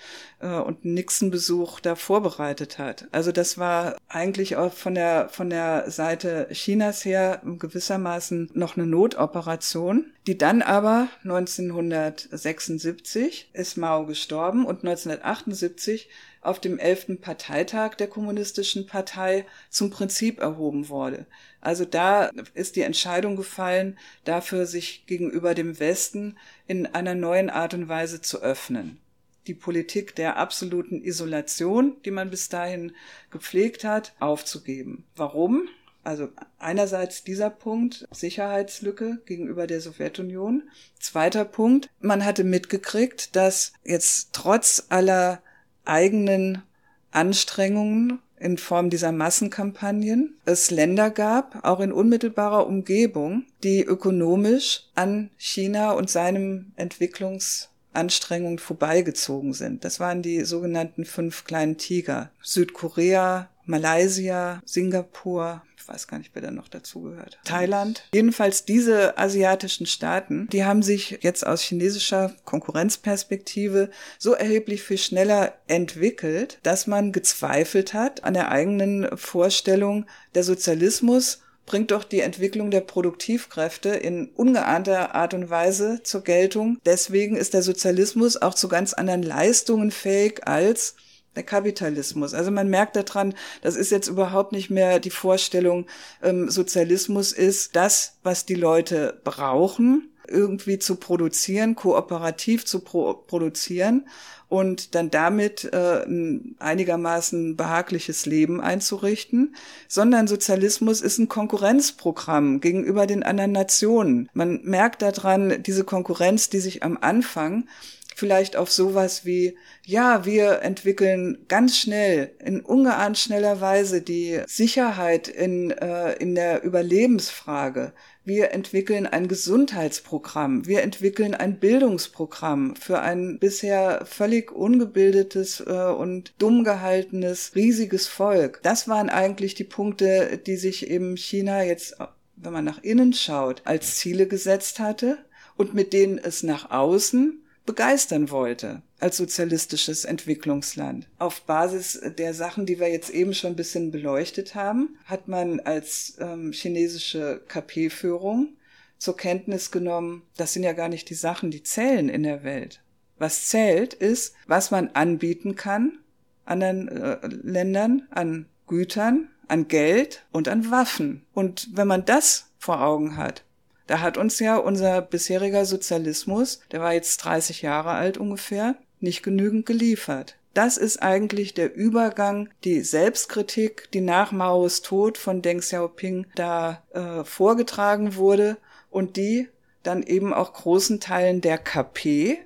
A: äh, und Nixon-Besuch da vorbereitet hat. Also das war eigentlich auch von der, von der Seite Chinas her gewissermaßen noch eine Notoperation, die dann aber 1976 ist Mao gestorben und 1978 auf dem 11. Parteitag der Kommunistischen Partei zum Prinzip erhoben wurde. Also da ist die Entscheidung gefallen, dafür sich gegenüber dem Westen in einer neuen Art und Weise zu öffnen die Politik der absoluten Isolation, die man bis dahin gepflegt hat, aufzugeben. Warum? Also einerseits dieser Punkt, Sicherheitslücke gegenüber der Sowjetunion. Zweiter Punkt, man hatte mitgekriegt, dass jetzt trotz aller eigenen Anstrengungen in Form dieser Massenkampagnen es Länder gab, auch in unmittelbarer Umgebung, die ökonomisch an China und seinem Entwicklungs Anstrengungen vorbeigezogen sind. Das waren die sogenannten fünf kleinen Tiger. Südkorea, Malaysia, Singapur, ich weiß gar nicht, wer da noch dazugehört. Thailand. Jedenfalls diese asiatischen Staaten, die haben sich jetzt aus chinesischer Konkurrenzperspektive so erheblich viel schneller entwickelt, dass man gezweifelt hat an der eigenen Vorstellung, der Sozialismus bringt doch die Entwicklung der Produktivkräfte in ungeahnter Art und Weise zur Geltung. Deswegen ist der Sozialismus auch zu ganz anderen Leistungen fähig als der Kapitalismus. Also man merkt daran, das ist jetzt überhaupt nicht mehr die Vorstellung, ähm, Sozialismus ist das, was die Leute brauchen, irgendwie zu produzieren, kooperativ zu pro produzieren und dann damit äh, ein einigermaßen behagliches Leben einzurichten, sondern Sozialismus ist ein Konkurrenzprogramm gegenüber den anderen Nationen. Man merkt daran diese Konkurrenz, die sich am Anfang vielleicht auf sowas wie, ja, wir entwickeln ganz schnell, in ungeahnt schneller Weise die Sicherheit in, äh, in der Überlebensfrage. Wir entwickeln ein Gesundheitsprogramm. Wir entwickeln ein Bildungsprogramm für ein bisher völlig ungebildetes äh, und dumm gehaltenes, riesiges Volk. Das waren eigentlich die Punkte, die sich eben China jetzt, wenn man nach innen schaut, als Ziele gesetzt hatte und mit denen es nach außen begeistern wollte als sozialistisches Entwicklungsland. Auf Basis der Sachen, die wir jetzt eben schon ein bisschen beleuchtet haben, hat man als ähm, chinesische KP-Führung zur Kenntnis genommen, das sind ja gar nicht die Sachen, die zählen in der Welt. Was zählt, ist, was man anbieten kann anderen äh, Ländern an Gütern, an Geld und an Waffen. Und wenn man das vor Augen hat, da hat uns ja unser bisheriger Sozialismus, der war jetzt 30 Jahre alt ungefähr, nicht genügend geliefert. Das ist eigentlich der Übergang, die Selbstkritik, die nach Maos Tod von Deng Xiaoping da äh, vorgetragen wurde und die dann eben auch großen Teilen der KP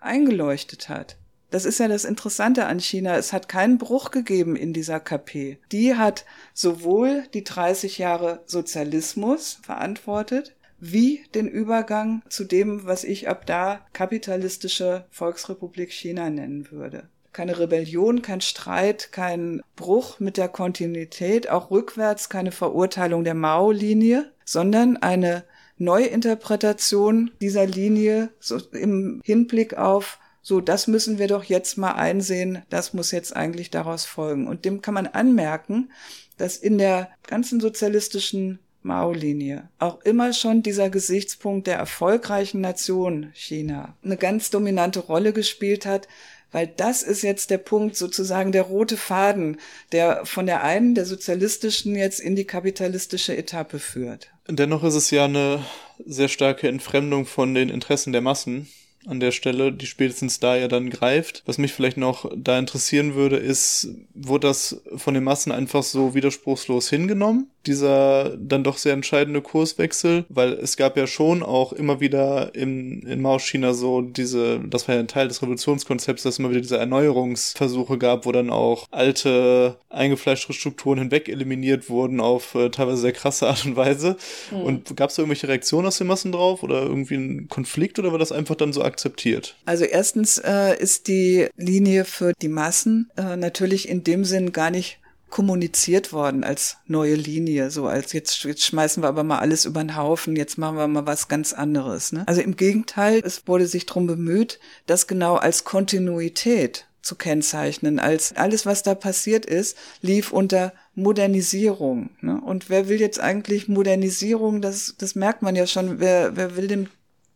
A: eingeleuchtet hat. Das ist ja das Interessante an China. Es hat keinen Bruch gegeben in dieser KP. Die hat sowohl die 30 Jahre Sozialismus verantwortet, wie den Übergang zu dem, was ich ab da kapitalistische Volksrepublik China nennen würde. Keine Rebellion, kein Streit, kein Bruch mit der Kontinuität, auch rückwärts keine Verurteilung der Mao-Linie, sondern eine Neuinterpretation dieser Linie so im Hinblick auf so, das müssen wir doch jetzt mal einsehen, das muss jetzt eigentlich daraus folgen. Und dem kann man anmerken, dass in der ganzen sozialistischen Mao-Linie. Auch immer schon dieser Gesichtspunkt der erfolgreichen Nation China eine ganz dominante Rolle gespielt hat, weil das ist jetzt der Punkt, sozusagen der rote Faden, der von der einen, der sozialistischen, jetzt in die kapitalistische Etappe führt.
C: Dennoch ist es ja eine sehr starke Entfremdung von den Interessen der Massen an der Stelle, die spätestens da ja dann greift. Was mich vielleicht noch da interessieren würde, ist, wurde das von den Massen einfach so widerspruchslos hingenommen? Dieser dann doch sehr entscheidende Kurswechsel, weil es gab ja schon auch immer wieder in, in Mao China so diese, das war ja ein Teil des Revolutionskonzepts, dass es immer wieder diese Erneuerungsversuche gab, wo dann auch alte, eingefleischte Strukturen hinweg eliminiert wurden auf äh, teilweise sehr krasse Art und Weise. Mhm. Und gab es da irgendwelche Reaktionen aus den Massen drauf oder irgendwie ein Konflikt oder war das einfach dann so akzeptiert?
A: Also erstens äh, ist die Linie für die Massen äh, natürlich in dem Sinn gar nicht kommuniziert worden als neue Linie, so als jetzt, jetzt schmeißen wir aber mal alles über den Haufen, jetzt machen wir mal was ganz anderes. Ne? Also im Gegenteil, es wurde sich darum bemüht, das genau als Kontinuität zu kennzeichnen, als alles, was da passiert ist, lief unter Modernisierung. Ne? Und wer will jetzt eigentlich Modernisierung? Das, das merkt man ja schon. Wer, wer will dem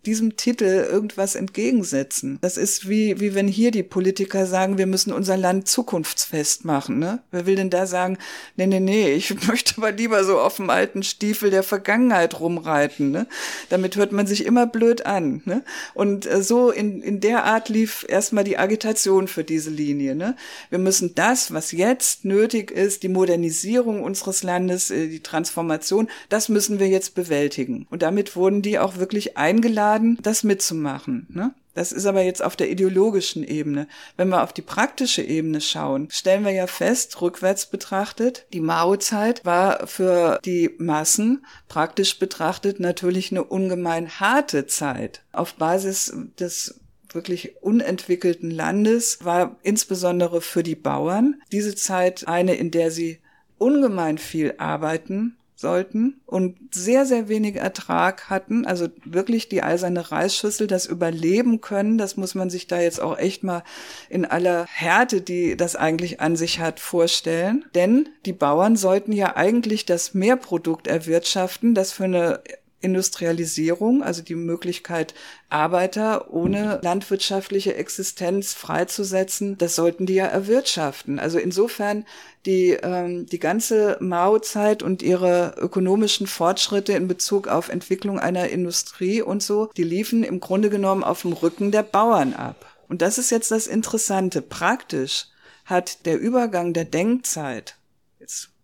A: diesem Titel irgendwas entgegensetzen. Das ist wie, wie wenn hier die Politiker sagen, wir müssen unser Land zukunftsfest machen. Ne? Wer will denn da sagen, nee, nee, nee, ich möchte aber lieber so auf dem alten Stiefel der Vergangenheit rumreiten. Ne? Damit hört man sich immer blöd an. Ne? Und äh, so in, in der Art lief erstmal die Agitation für diese Linie. Ne? Wir müssen das, was jetzt nötig ist, die Modernisierung unseres Landes, äh, die Transformation, das müssen wir jetzt bewältigen. Und damit wurden die auch wirklich eingeladen, eingeladen, das mitzumachen. Ne? Das ist aber jetzt auf der ideologischen Ebene. Wenn wir auf die praktische Ebene schauen, stellen wir ja fest, rückwärts betrachtet, die Mao-Zeit war für die Massen praktisch betrachtet natürlich eine ungemein harte Zeit. Auf Basis des wirklich unentwickelten Landes war insbesondere für die Bauern diese Zeit eine, in der sie ungemein viel arbeiten sollten und sehr, sehr wenig Ertrag hatten, also wirklich die eiserne Reisschüssel, das Überleben können, das muss man sich da jetzt auch echt mal in aller Härte, die das eigentlich an sich hat, vorstellen. Denn die Bauern sollten ja eigentlich das Mehrprodukt erwirtschaften, das für eine Industrialisierung, also die Möglichkeit, Arbeiter ohne landwirtschaftliche Existenz freizusetzen, das sollten die ja erwirtschaften. Also insofern die, ähm, die ganze Mao-Zeit und ihre ökonomischen Fortschritte in Bezug auf Entwicklung einer Industrie und so, die liefen im Grunde genommen auf dem Rücken der Bauern ab. Und das ist jetzt das Interessante. Praktisch hat der Übergang der Denkzeit,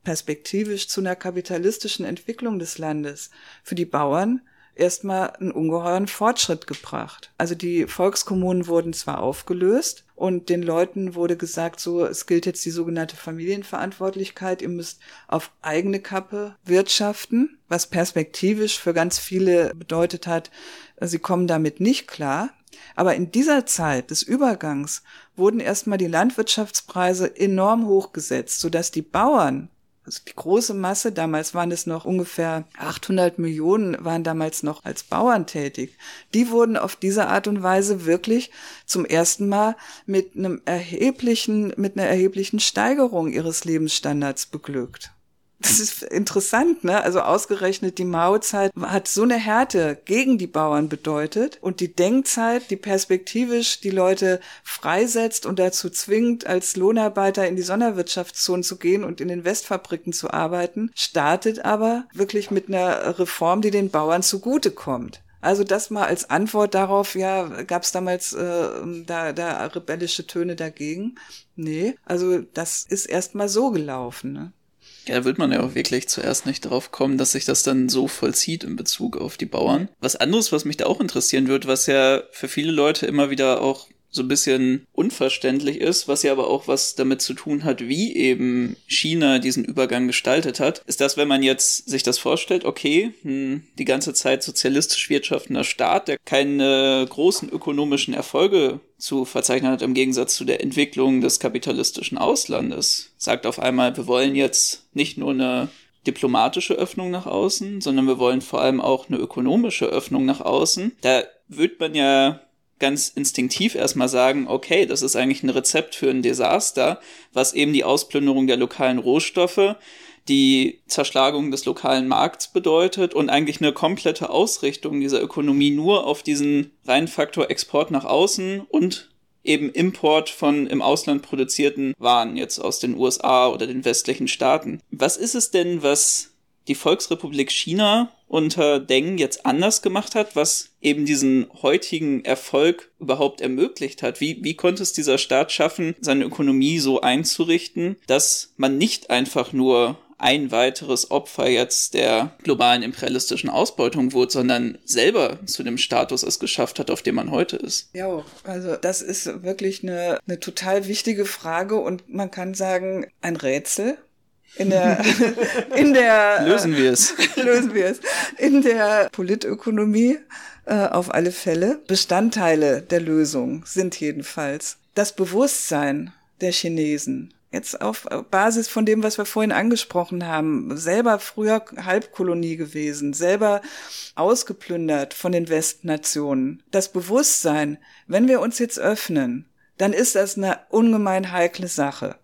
A: perspektivisch zu einer kapitalistischen Entwicklung des Landes für die Bauern erstmal einen ungeheuren Fortschritt gebracht. Also die Volkskommunen wurden zwar aufgelöst und den Leuten wurde gesagt, so, es gilt jetzt die sogenannte Familienverantwortlichkeit, ihr müsst auf eigene Kappe wirtschaften, was perspektivisch für ganz viele bedeutet hat, sie kommen damit nicht klar. Aber in dieser Zeit des Übergangs wurden erstmal die Landwirtschaftspreise enorm hochgesetzt, sodass die Bauern also die große Masse, damals waren es noch ungefähr 800 Millionen, waren damals noch als Bauern tätig. Die wurden auf diese Art und Weise wirklich zum ersten Mal mit einem erheblichen, mit einer erheblichen Steigerung ihres Lebensstandards beglückt. Das ist interessant, ne? Also ausgerechnet die Maozeit hat so eine Härte gegen die Bauern bedeutet und die Denkzeit, die perspektivisch die Leute freisetzt und dazu zwingt, als Lohnarbeiter in die Sonderwirtschaftszone zu gehen und in den Westfabriken zu arbeiten, startet aber wirklich mit einer Reform, die den Bauern zugutekommt. Also das mal als Antwort darauf, ja, gab es damals äh, da, da rebellische Töne dagegen? Nee, also das ist erstmal so gelaufen. Ne?
B: Ja, da wird man ja auch wirklich zuerst nicht drauf kommen, dass sich das dann so vollzieht in Bezug auf die Bauern. Was anderes, was mich da auch interessieren wird, was ja für viele Leute immer wieder auch so ein bisschen unverständlich ist, was ja aber auch was damit zu tun hat, wie eben China diesen Übergang gestaltet hat, ist dass, wenn man jetzt sich das vorstellt, okay, hm, die ganze Zeit sozialistisch wirtschaftender Staat, der keine großen ökonomischen Erfolge zu verzeichnen hat im Gegensatz zu der Entwicklung des kapitalistischen Auslandes, sagt auf einmal, wir wollen jetzt nicht nur eine diplomatische Öffnung nach außen, sondern wir wollen vor allem auch eine ökonomische Öffnung nach außen. Da wird man ja ganz instinktiv erstmal sagen, okay, das ist eigentlich ein Rezept für ein Desaster, was eben die Ausplünderung der lokalen Rohstoffe, die Zerschlagung des lokalen Markts bedeutet und eigentlich eine komplette Ausrichtung dieser Ökonomie nur auf diesen reinen Faktor Export nach außen und eben Import von im Ausland produzierten Waren jetzt aus den USA oder den westlichen Staaten. Was ist es denn, was die Volksrepublik China unter Deng jetzt anders gemacht hat, was eben diesen heutigen Erfolg überhaupt ermöglicht hat. Wie, wie konnte es dieser Staat schaffen, seine Ökonomie so einzurichten, dass man nicht einfach nur ein weiteres Opfer jetzt der globalen imperialistischen Ausbeutung wurde, sondern selber zu dem Status es geschafft hat, auf dem man heute ist.
A: Ja, also das ist wirklich eine, eine total wichtige Frage und man kann sagen, ein Rätsel. In der, in der
B: lösen wir es.
A: lösen wir es. In der Politökonomie äh, auf alle Fälle. Bestandteile der Lösung sind jedenfalls das Bewusstsein der Chinesen jetzt auf Basis von dem, was wir vorhin angesprochen haben, selber früher Halbkolonie gewesen, selber ausgeplündert von den Westnationen. Das Bewusstsein, wenn wir uns jetzt öffnen, dann ist das eine ungemein heikle Sache.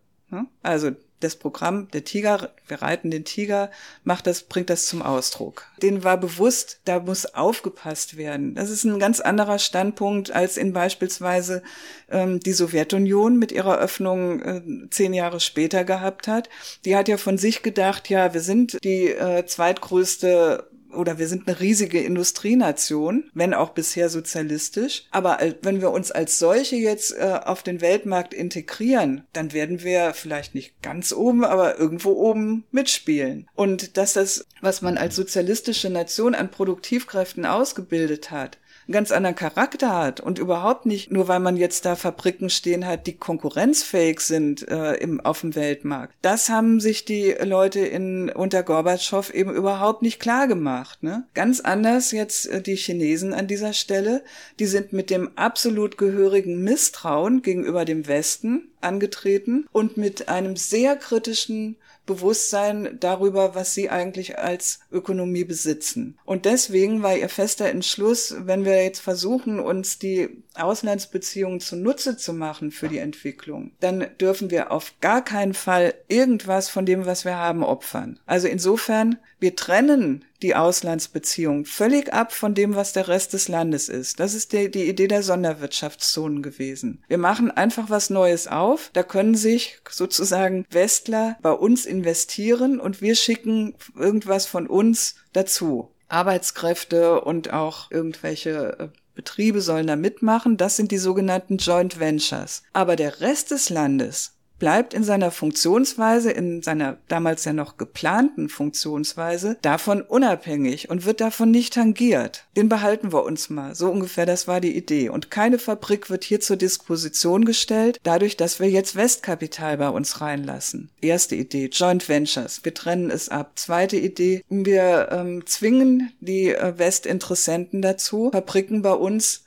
A: Also das Programm, der Tiger, wir reiten den Tiger, macht das, bringt das zum Ausdruck. Den war bewusst, da muss aufgepasst werden. Das ist ein ganz anderer Standpunkt als in beispielsweise ähm, die Sowjetunion mit ihrer Öffnung äh, zehn Jahre später gehabt hat. Die hat ja von sich gedacht, ja, wir sind die äh, zweitgrößte oder wir sind eine riesige Industrienation, wenn auch bisher sozialistisch. Aber wenn wir uns als solche jetzt äh, auf den Weltmarkt integrieren, dann werden wir vielleicht nicht ganz oben, aber irgendwo oben mitspielen. Und dass das, was man als sozialistische Nation an Produktivkräften ausgebildet hat, einen ganz anderen Charakter hat und überhaupt nicht nur, weil man jetzt da Fabriken stehen hat, die konkurrenzfähig sind äh, im, auf dem Weltmarkt. Das haben sich die Leute in unter Gorbatschow eben überhaupt nicht klar gemacht. Ne? Ganz anders jetzt äh, die Chinesen an dieser Stelle. Die sind mit dem absolut gehörigen Misstrauen gegenüber dem Westen angetreten und mit einem sehr kritischen Bewusstsein darüber, was sie eigentlich als Ökonomie besitzen. Und deswegen war ihr fester Entschluss, wenn wir jetzt versuchen, uns die Auslandsbeziehungen zunutze zu machen für die Entwicklung, dann dürfen wir auf gar keinen Fall irgendwas von dem, was wir haben, opfern. Also insofern, wir trennen die Auslandsbeziehungen völlig ab von dem, was der Rest des Landes ist. Das ist die, die Idee der Sonderwirtschaftszonen gewesen. Wir machen einfach was Neues auf. Da können sich sozusagen Westler bei uns investieren und wir schicken irgendwas von uns dazu. Arbeitskräfte und auch irgendwelche äh, Betriebe sollen da mitmachen. Das sind die sogenannten Joint Ventures. Aber der Rest des Landes bleibt in seiner Funktionsweise, in seiner damals ja noch geplanten Funktionsweise, davon unabhängig und wird davon nicht tangiert. Den behalten wir uns mal. So ungefähr, das war die Idee. Und keine Fabrik wird hier zur Disposition gestellt, dadurch, dass wir jetzt Westkapital bei uns reinlassen. Erste Idee, Joint Ventures. Wir trennen es ab. Zweite Idee, wir ähm, zwingen die äh, Westinteressenten dazu, Fabriken bei uns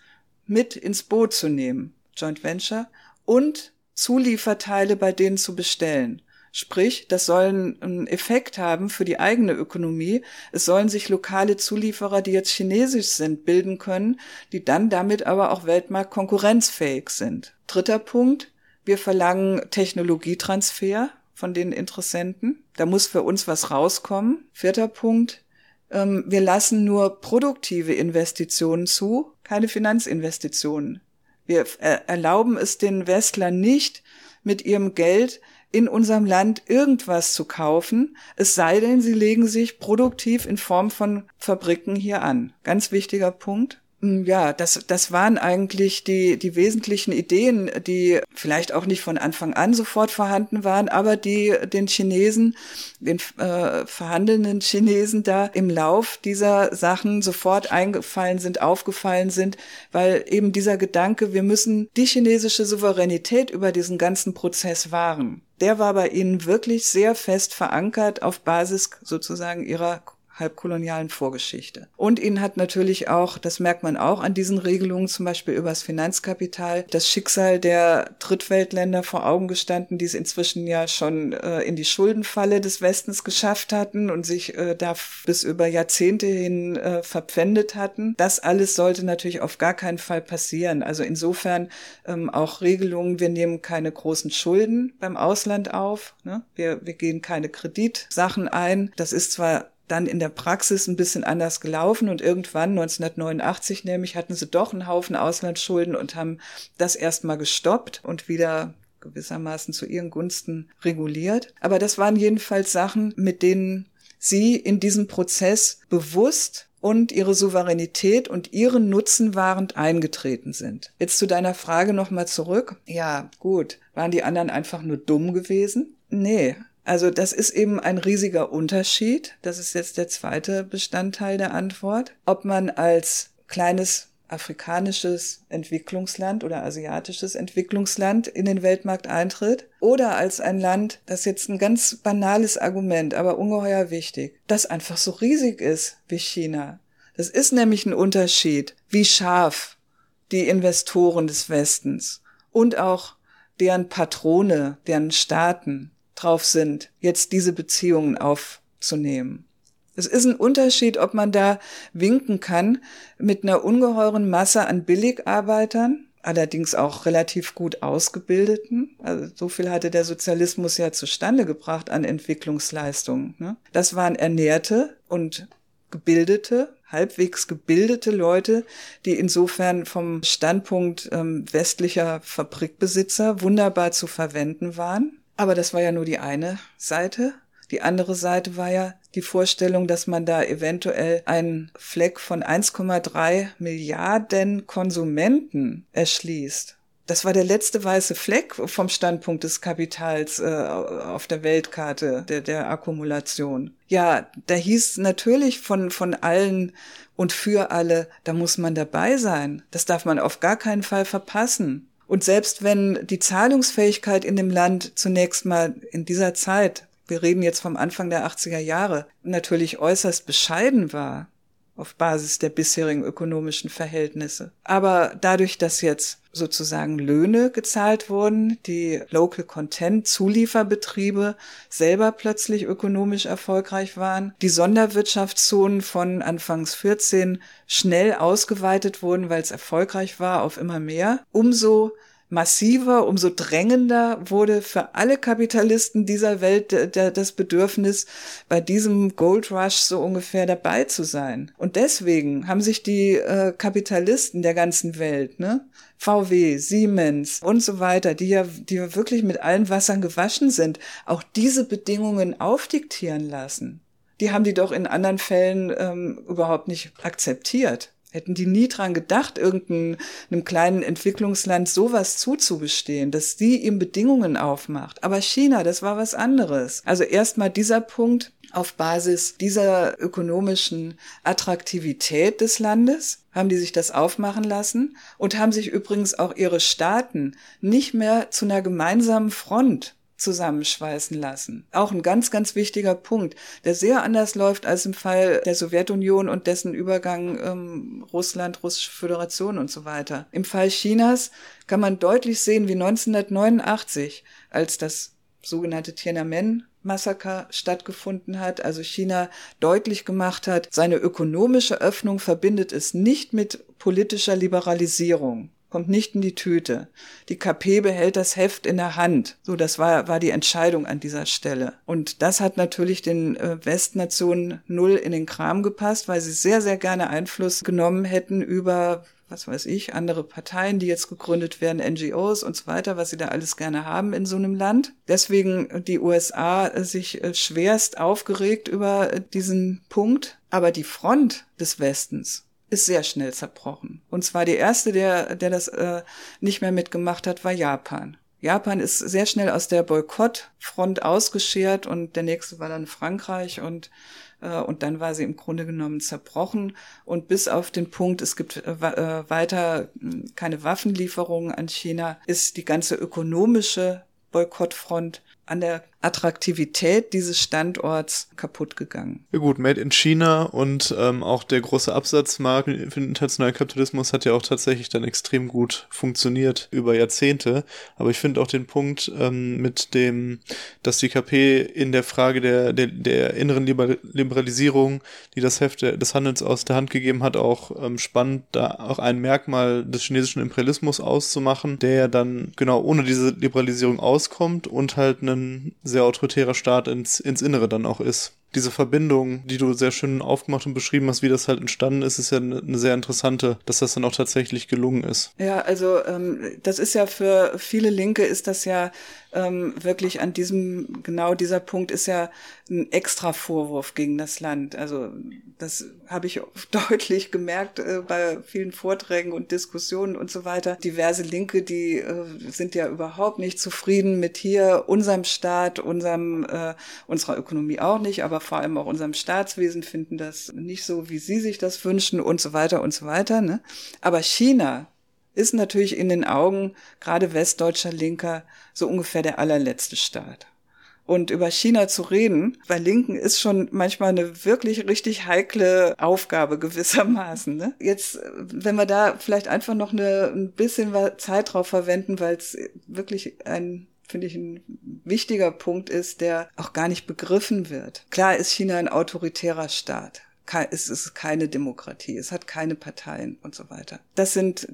A: mit ins Boot zu nehmen. Joint Venture. Und Zulieferteile bei denen zu bestellen. Sprich, das soll einen Effekt haben für die eigene Ökonomie. Es sollen sich lokale Zulieferer, die jetzt chinesisch sind, bilden können, die dann damit aber auch weltmarktkonkurrenzfähig sind. Dritter Punkt. Wir verlangen Technologietransfer von den Interessenten. Da muss für uns was rauskommen. Vierter Punkt. Ähm, wir lassen nur produktive Investitionen zu, keine Finanzinvestitionen. Wir äh, erlauben es den Westlern nicht, mit ihrem Geld in unserem Land irgendwas zu kaufen, es sei denn, sie legen sich produktiv in Form von Fabriken hier an. Ganz wichtiger Punkt. Mm, ja, das, das waren eigentlich die, die wesentlichen Ideen, die vielleicht auch nicht von Anfang an sofort vorhanden waren, aber die den Chinesen, den äh, verhandelnden Chinesen da im Lauf dieser Sachen sofort eingefallen sind, aufgefallen sind, weil eben dieser Gedanke, wir müssen die chinesische Souveränität über diesen ganzen Prozess wahren. Der war bei ihnen wirklich sehr fest verankert auf Basis sozusagen ihrer halbkolonialen Vorgeschichte. Und ihnen hat natürlich auch, das merkt man auch an diesen Regelungen, zum Beispiel übers Finanzkapital, das Schicksal der Drittweltländer vor Augen gestanden, die es inzwischen ja schon äh, in die Schuldenfalle des Westens geschafft hatten und sich äh, da bis über Jahrzehnte hin äh, verpfändet hatten. Das alles sollte natürlich auf gar keinen Fall passieren. Also insofern ähm, auch Regelungen, wir nehmen keine großen Schulden beim Ausland auf, ne? wir, wir gehen keine Kreditsachen ein. Das ist zwar dann in der Praxis ein bisschen anders gelaufen und irgendwann 1989 nämlich hatten sie doch einen Haufen Auslandsschulden und haben das erstmal gestoppt und wieder gewissermaßen zu ihren Gunsten reguliert. Aber das waren jedenfalls Sachen, mit denen sie in diesem Prozess bewusst und ihre Souveränität und ihren Nutzen wahrend eingetreten sind. Jetzt zu deiner Frage nochmal zurück. Ja, gut. Waren die anderen einfach nur dumm gewesen? Nee, Also das ist eben ein riesiger Unterschied. Das ist jetzt der zweite Bestandteil der Antwort. Ob man als kleines afrikanisches Entwicklungsland oder asiatisches Entwicklungsland in den Weltmarkt eintritt oder als ein Land, das jetzt ein ganz banales Argument, aber ungeheuer wichtig, das einfach so riesig ist wie China. Das ist nämlich ein Unterschied, wie scharf die Investoren des Westens und auch deren Patrone, deren Staaten drauf sind, jetzt diese Beziehungen aufzunehmen. Es ist ein Unterschied, ob man da winken kann mit einer ungeheuren Masse an Billigarbeitern, allerdings auch relativ gut ausgebildeten. Also so viel hatte der Sozialismus ja zustande gebracht an Entwicklungsleistungen. Ne? Das waren ernährte und gebildete, halbwegs gebildete Leute, die insofern vom Standpunkt ähm, westlicher Fabrikbesitzer wunderbar zu verwenden waren. Aber das war ja nur die eine Seite. Die andere Seite war ja die Vorstellung, dass man da eventuell einen Fleck von 1,3 Milliarden Konsumenten erschließt. Das war der letzte weiße Fleck vom Standpunkt des Kapitals äh, auf der Weltkarte der, der Akkumulation. Ja, da hieß natürlich von, von allen und für alle, da muss man dabei sein. Das darf man auf gar keinen Fall verpassen. Und selbst wenn die Zahlungsfähigkeit in dem Land zunächst mal in dieser Zeit wir reden jetzt vom Anfang der 80er Jahre, natürlich äußerst bescheiden war auf Basis der bisherigen ökonomischen Verhältnisse. Aber dadurch, dass jetzt sozusagen Löhne gezahlt wurden, die Local Content Zulieferbetriebe selber plötzlich ökonomisch erfolgreich waren, die Sonderwirtschaftszonen von anfangs 14 schnell ausgeweitet wurden, weil es erfolgreich war, auf immer mehr, umso massiver, umso drängender wurde für alle Kapitalisten dieser Welt das Bedürfnis, bei diesem Gold Rush so ungefähr dabei zu sein. Und deswegen haben sich die äh, Kapitalisten der ganzen Welt, ne, VW, Siemens und so weiter, die ja, die ja wirklich mit allen Wassern gewaschen sind, auch diese Bedingungen aufdiktieren lassen. Die haben die doch in anderen Fällen ähm, überhaupt nicht akzeptiert. Hätten die nie dran gedacht, irgendeinem kleinen Entwicklungsland sowas zuzugestehen, dass sie ihm Bedingungen aufmacht. Aber China, das war was anderes. Also erstmal dieser Punkt auf Basis dieser ökonomischen Attraktivität des Landes haben die sich das aufmachen lassen und haben sich übrigens auch ihre Staaten nicht mehr zu einer gemeinsamen Front zusammenschweißen lassen. Auch ein ganz, ganz wichtiger Punkt, der sehr anders läuft als im Fall der Sowjetunion und dessen Übergang ähm, Russland, Russische Föderation und so weiter. Im Fall Chinas kann man deutlich sehen, wie 1989, als das sogenannte Tiananmen Massaker stattgefunden hat, also China deutlich gemacht hat, seine ökonomische Öffnung verbindet es nicht mit politischer Liberalisierung kommt nicht in die Tüte. Die KP behält das Heft in der Hand. So, das war, war die Entscheidung an dieser Stelle. Und das hat natürlich den äh, Westnationen null in den Kram gepasst, weil sie sehr, sehr gerne Einfluss genommen hätten über was weiß ich, andere Parteien, die jetzt gegründet werden, NGOs und so weiter, was sie da alles gerne haben in so einem Land. Deswegen die USA sich äh, schwerst aufgeregt über diesen Punkt. Aber die Front des Westens ist sehr schnell zerbrochen. Und zwar der erste, der, der das äh, nicht mehr mitgemacht hat, war Japan. Japan ist sehr schnell aus der Boykottfront ausgeschert und der nächste war dann Frankreich und äh, und dann war sie im Grunde genommen zerbrochen und bis auf den Punkt, es gibt äh, äh weiter hm, keine Waffenlieferungen an China, ist die ganze ökonomische Boykottfront an der Attraktivität dieses Standorts kaputt gegangen.
C: Ja gut, Made in China und ähm, auch der große Absatzmarkt für den internationalen Kapitalismus hat ja auch tatsächlich dann extrem gut funktioniert über Jahrzehnte. Aber ich finde auch den Punkt ähm, mit dem, dass die KP in der Frage der, der, der inneren Liberalisierung, die das Heft des Handels aus der Hand gegeben hat, auch ähm, spannend, da auch ein Merkmal des chinesischen Imperialismus auszumachen, der ja dann genau ohne diese Liberalisierung auskommt und halt einen sehr autoritärer Staat ins, ins Innere dann auch ist diese Verbindung, die du sehr schön aufgemacht und beschrieben hast, wie das halt entstanden ist, ist ja eine sehr interessante, dass das dann auch tatsächlich gelungen ist.
A: Ja, also ähm, das ist ja für viele Linke ist das ja ähm, wirklich an diesem, genau dieser Punkt ist ja ein extra Vorwurf gegen das Land. Also das habe ich deutlich gemerkt äh, bei vielen Vorträgen und Diskussionen und so weiter. Diverse Linke, die äh, sind ja überhaupt nicht zufrieden mit hier unserem Staat, unserem, äh, unserer Ökonomie auch nicht, aber vor allem auch unserem Staatswesen finden das nicht so, wie sie sich das wünschen und so weiter und so weiter. Ne? Aber China ist natürlich in den Augen gerade westdeutscher Linker so ungefähr der allerletzte Staat. Und über China zu reden, bei Linken ist schon manchmal eine wirklich richtig heikle Aufgabe gewissermaßen. Ne? Jetzt, wenn wir da vielleicht einfach noch eine, ein bisschen Zeit drauf verwenden, weil es wirklich ein finde ich, ein wichtiger Punkt ist, der auch gar nicht begriffen wird. Klar ist China ein autoritärer Staat es ist keine Demokratie, es hat keine Parteien und so weiter. Das sind,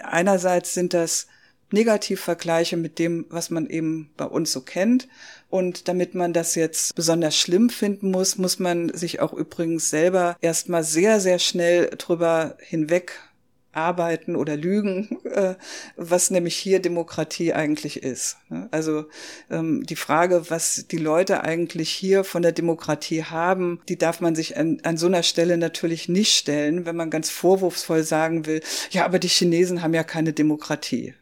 A: einerseits sind das Negativvergleiche mit dem, was man eben bei uns so kennt. Und damit man das jetzt besonders schlimm finden muss, muss man sich auch übrigens selber erstmal sehr, sehr schnell drüber hinweg arbeiten oder lügen, äh, was nämlich hier Demokratie eigentlich ist. Also ähm, die Frage, was die Leute eigentlich hier von der Demokratie haben, die darf man sich an, an so einer Stelle natürlich nicht stellen, wenn man ganz vorwurfsvoll sagen will, ja, aber die Chinesen haben ja keine Demokratie.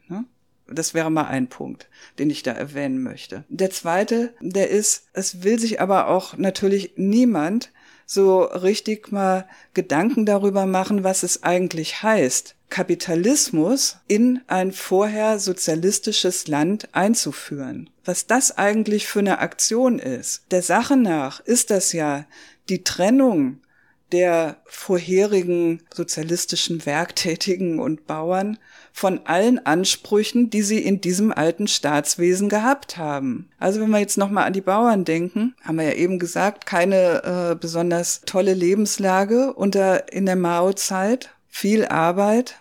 A: Das wäre mal ein Punkt, den ich da erwähnen möchte. Der zweite, der ist, es will sich aber auch natürlich niemand so richtig mal Gedanken darüber machen, was es eigentlich heißt, Kapitalismus in ein vorher sozialistisches Land einzuführen. Was das eigentlich für eine Aktion ist. Der Sache nach ist das ja die Trennung der vorherigen sozialistischen Werktätigen und Bauern von allen Ansprüchen, die sie in diesem alten Staatswesen gehabt haben. Also wenn wir jetzt nochmal an die Bauern denken, haben wir ja eben gesagt, keine äh, besonders tolle Lebenslage unter in der Mao-Zeit, viel Arbeit,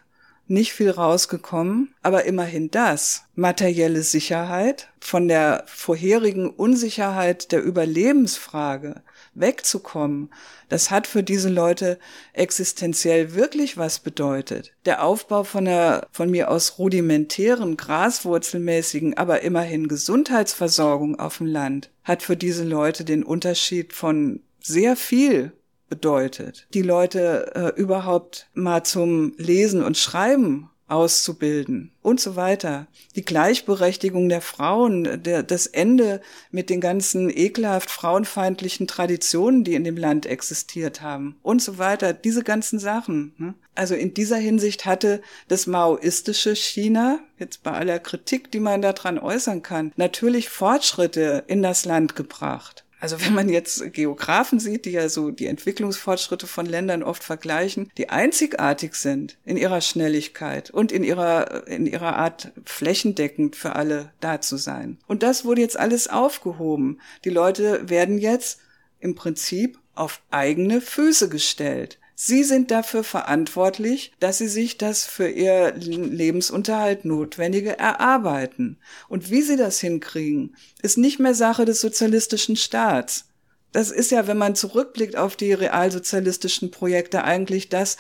A: nicht viel rausgekommen, aber immerhin das. Materielle Sicherheit von der vorherigen Unsicherheit der Überlebensfrage wegzukommen, das hat für diese Leute existenziell wirklich was bedeutet. Der Aufbau von der von mir aus rudimentären, graswurzelmäßigen, aber immerhin Gesundheitsversorgung auf dem Land hat für diese Leute den Unterschied von sehr viel bedeutet, die Leute äh, überhaupt mal zum Lesen und Schreiben auszubilden und so weiter. Die Gleichberechtigung der Frauen, der, das Ende mit den ganzen ekelhaft frauenfeindlichen Traditionen, die in dem Land existiert haben und so weiter. Diese ganzen Sachen. Ne? Also in dieser Hinsicht hatte das maoistische China, jetzt bei aller Kritik, die man daran äußern kann, natürlich Fortschritte in das Land gebracht. Also wenn man jetzt Geografen sieht, die ja so die Entwicklungsfortschritte von Ländern oft vergleichen, die einzigartig sind in ihrer Schnelligkeit und in ihrer, in ihrer Art flächendeckend für alle da zu sein. Und das wurde jetzt alles aufgehoben. Die Leute werden jetzt im Prinzip auf eigene Füße gestellt. Sie sind dafür verantwortlich, dass Sie sich das für Ihr Lebensunterhalt Notwendige erarbeiten. Und wie Sie das hinkriegen, ist nicht mehr Sache des sozialistischen Staats. Das ist ja, wenn man zurückblickt auf die realsozialistischen Projekte, eigentlich das,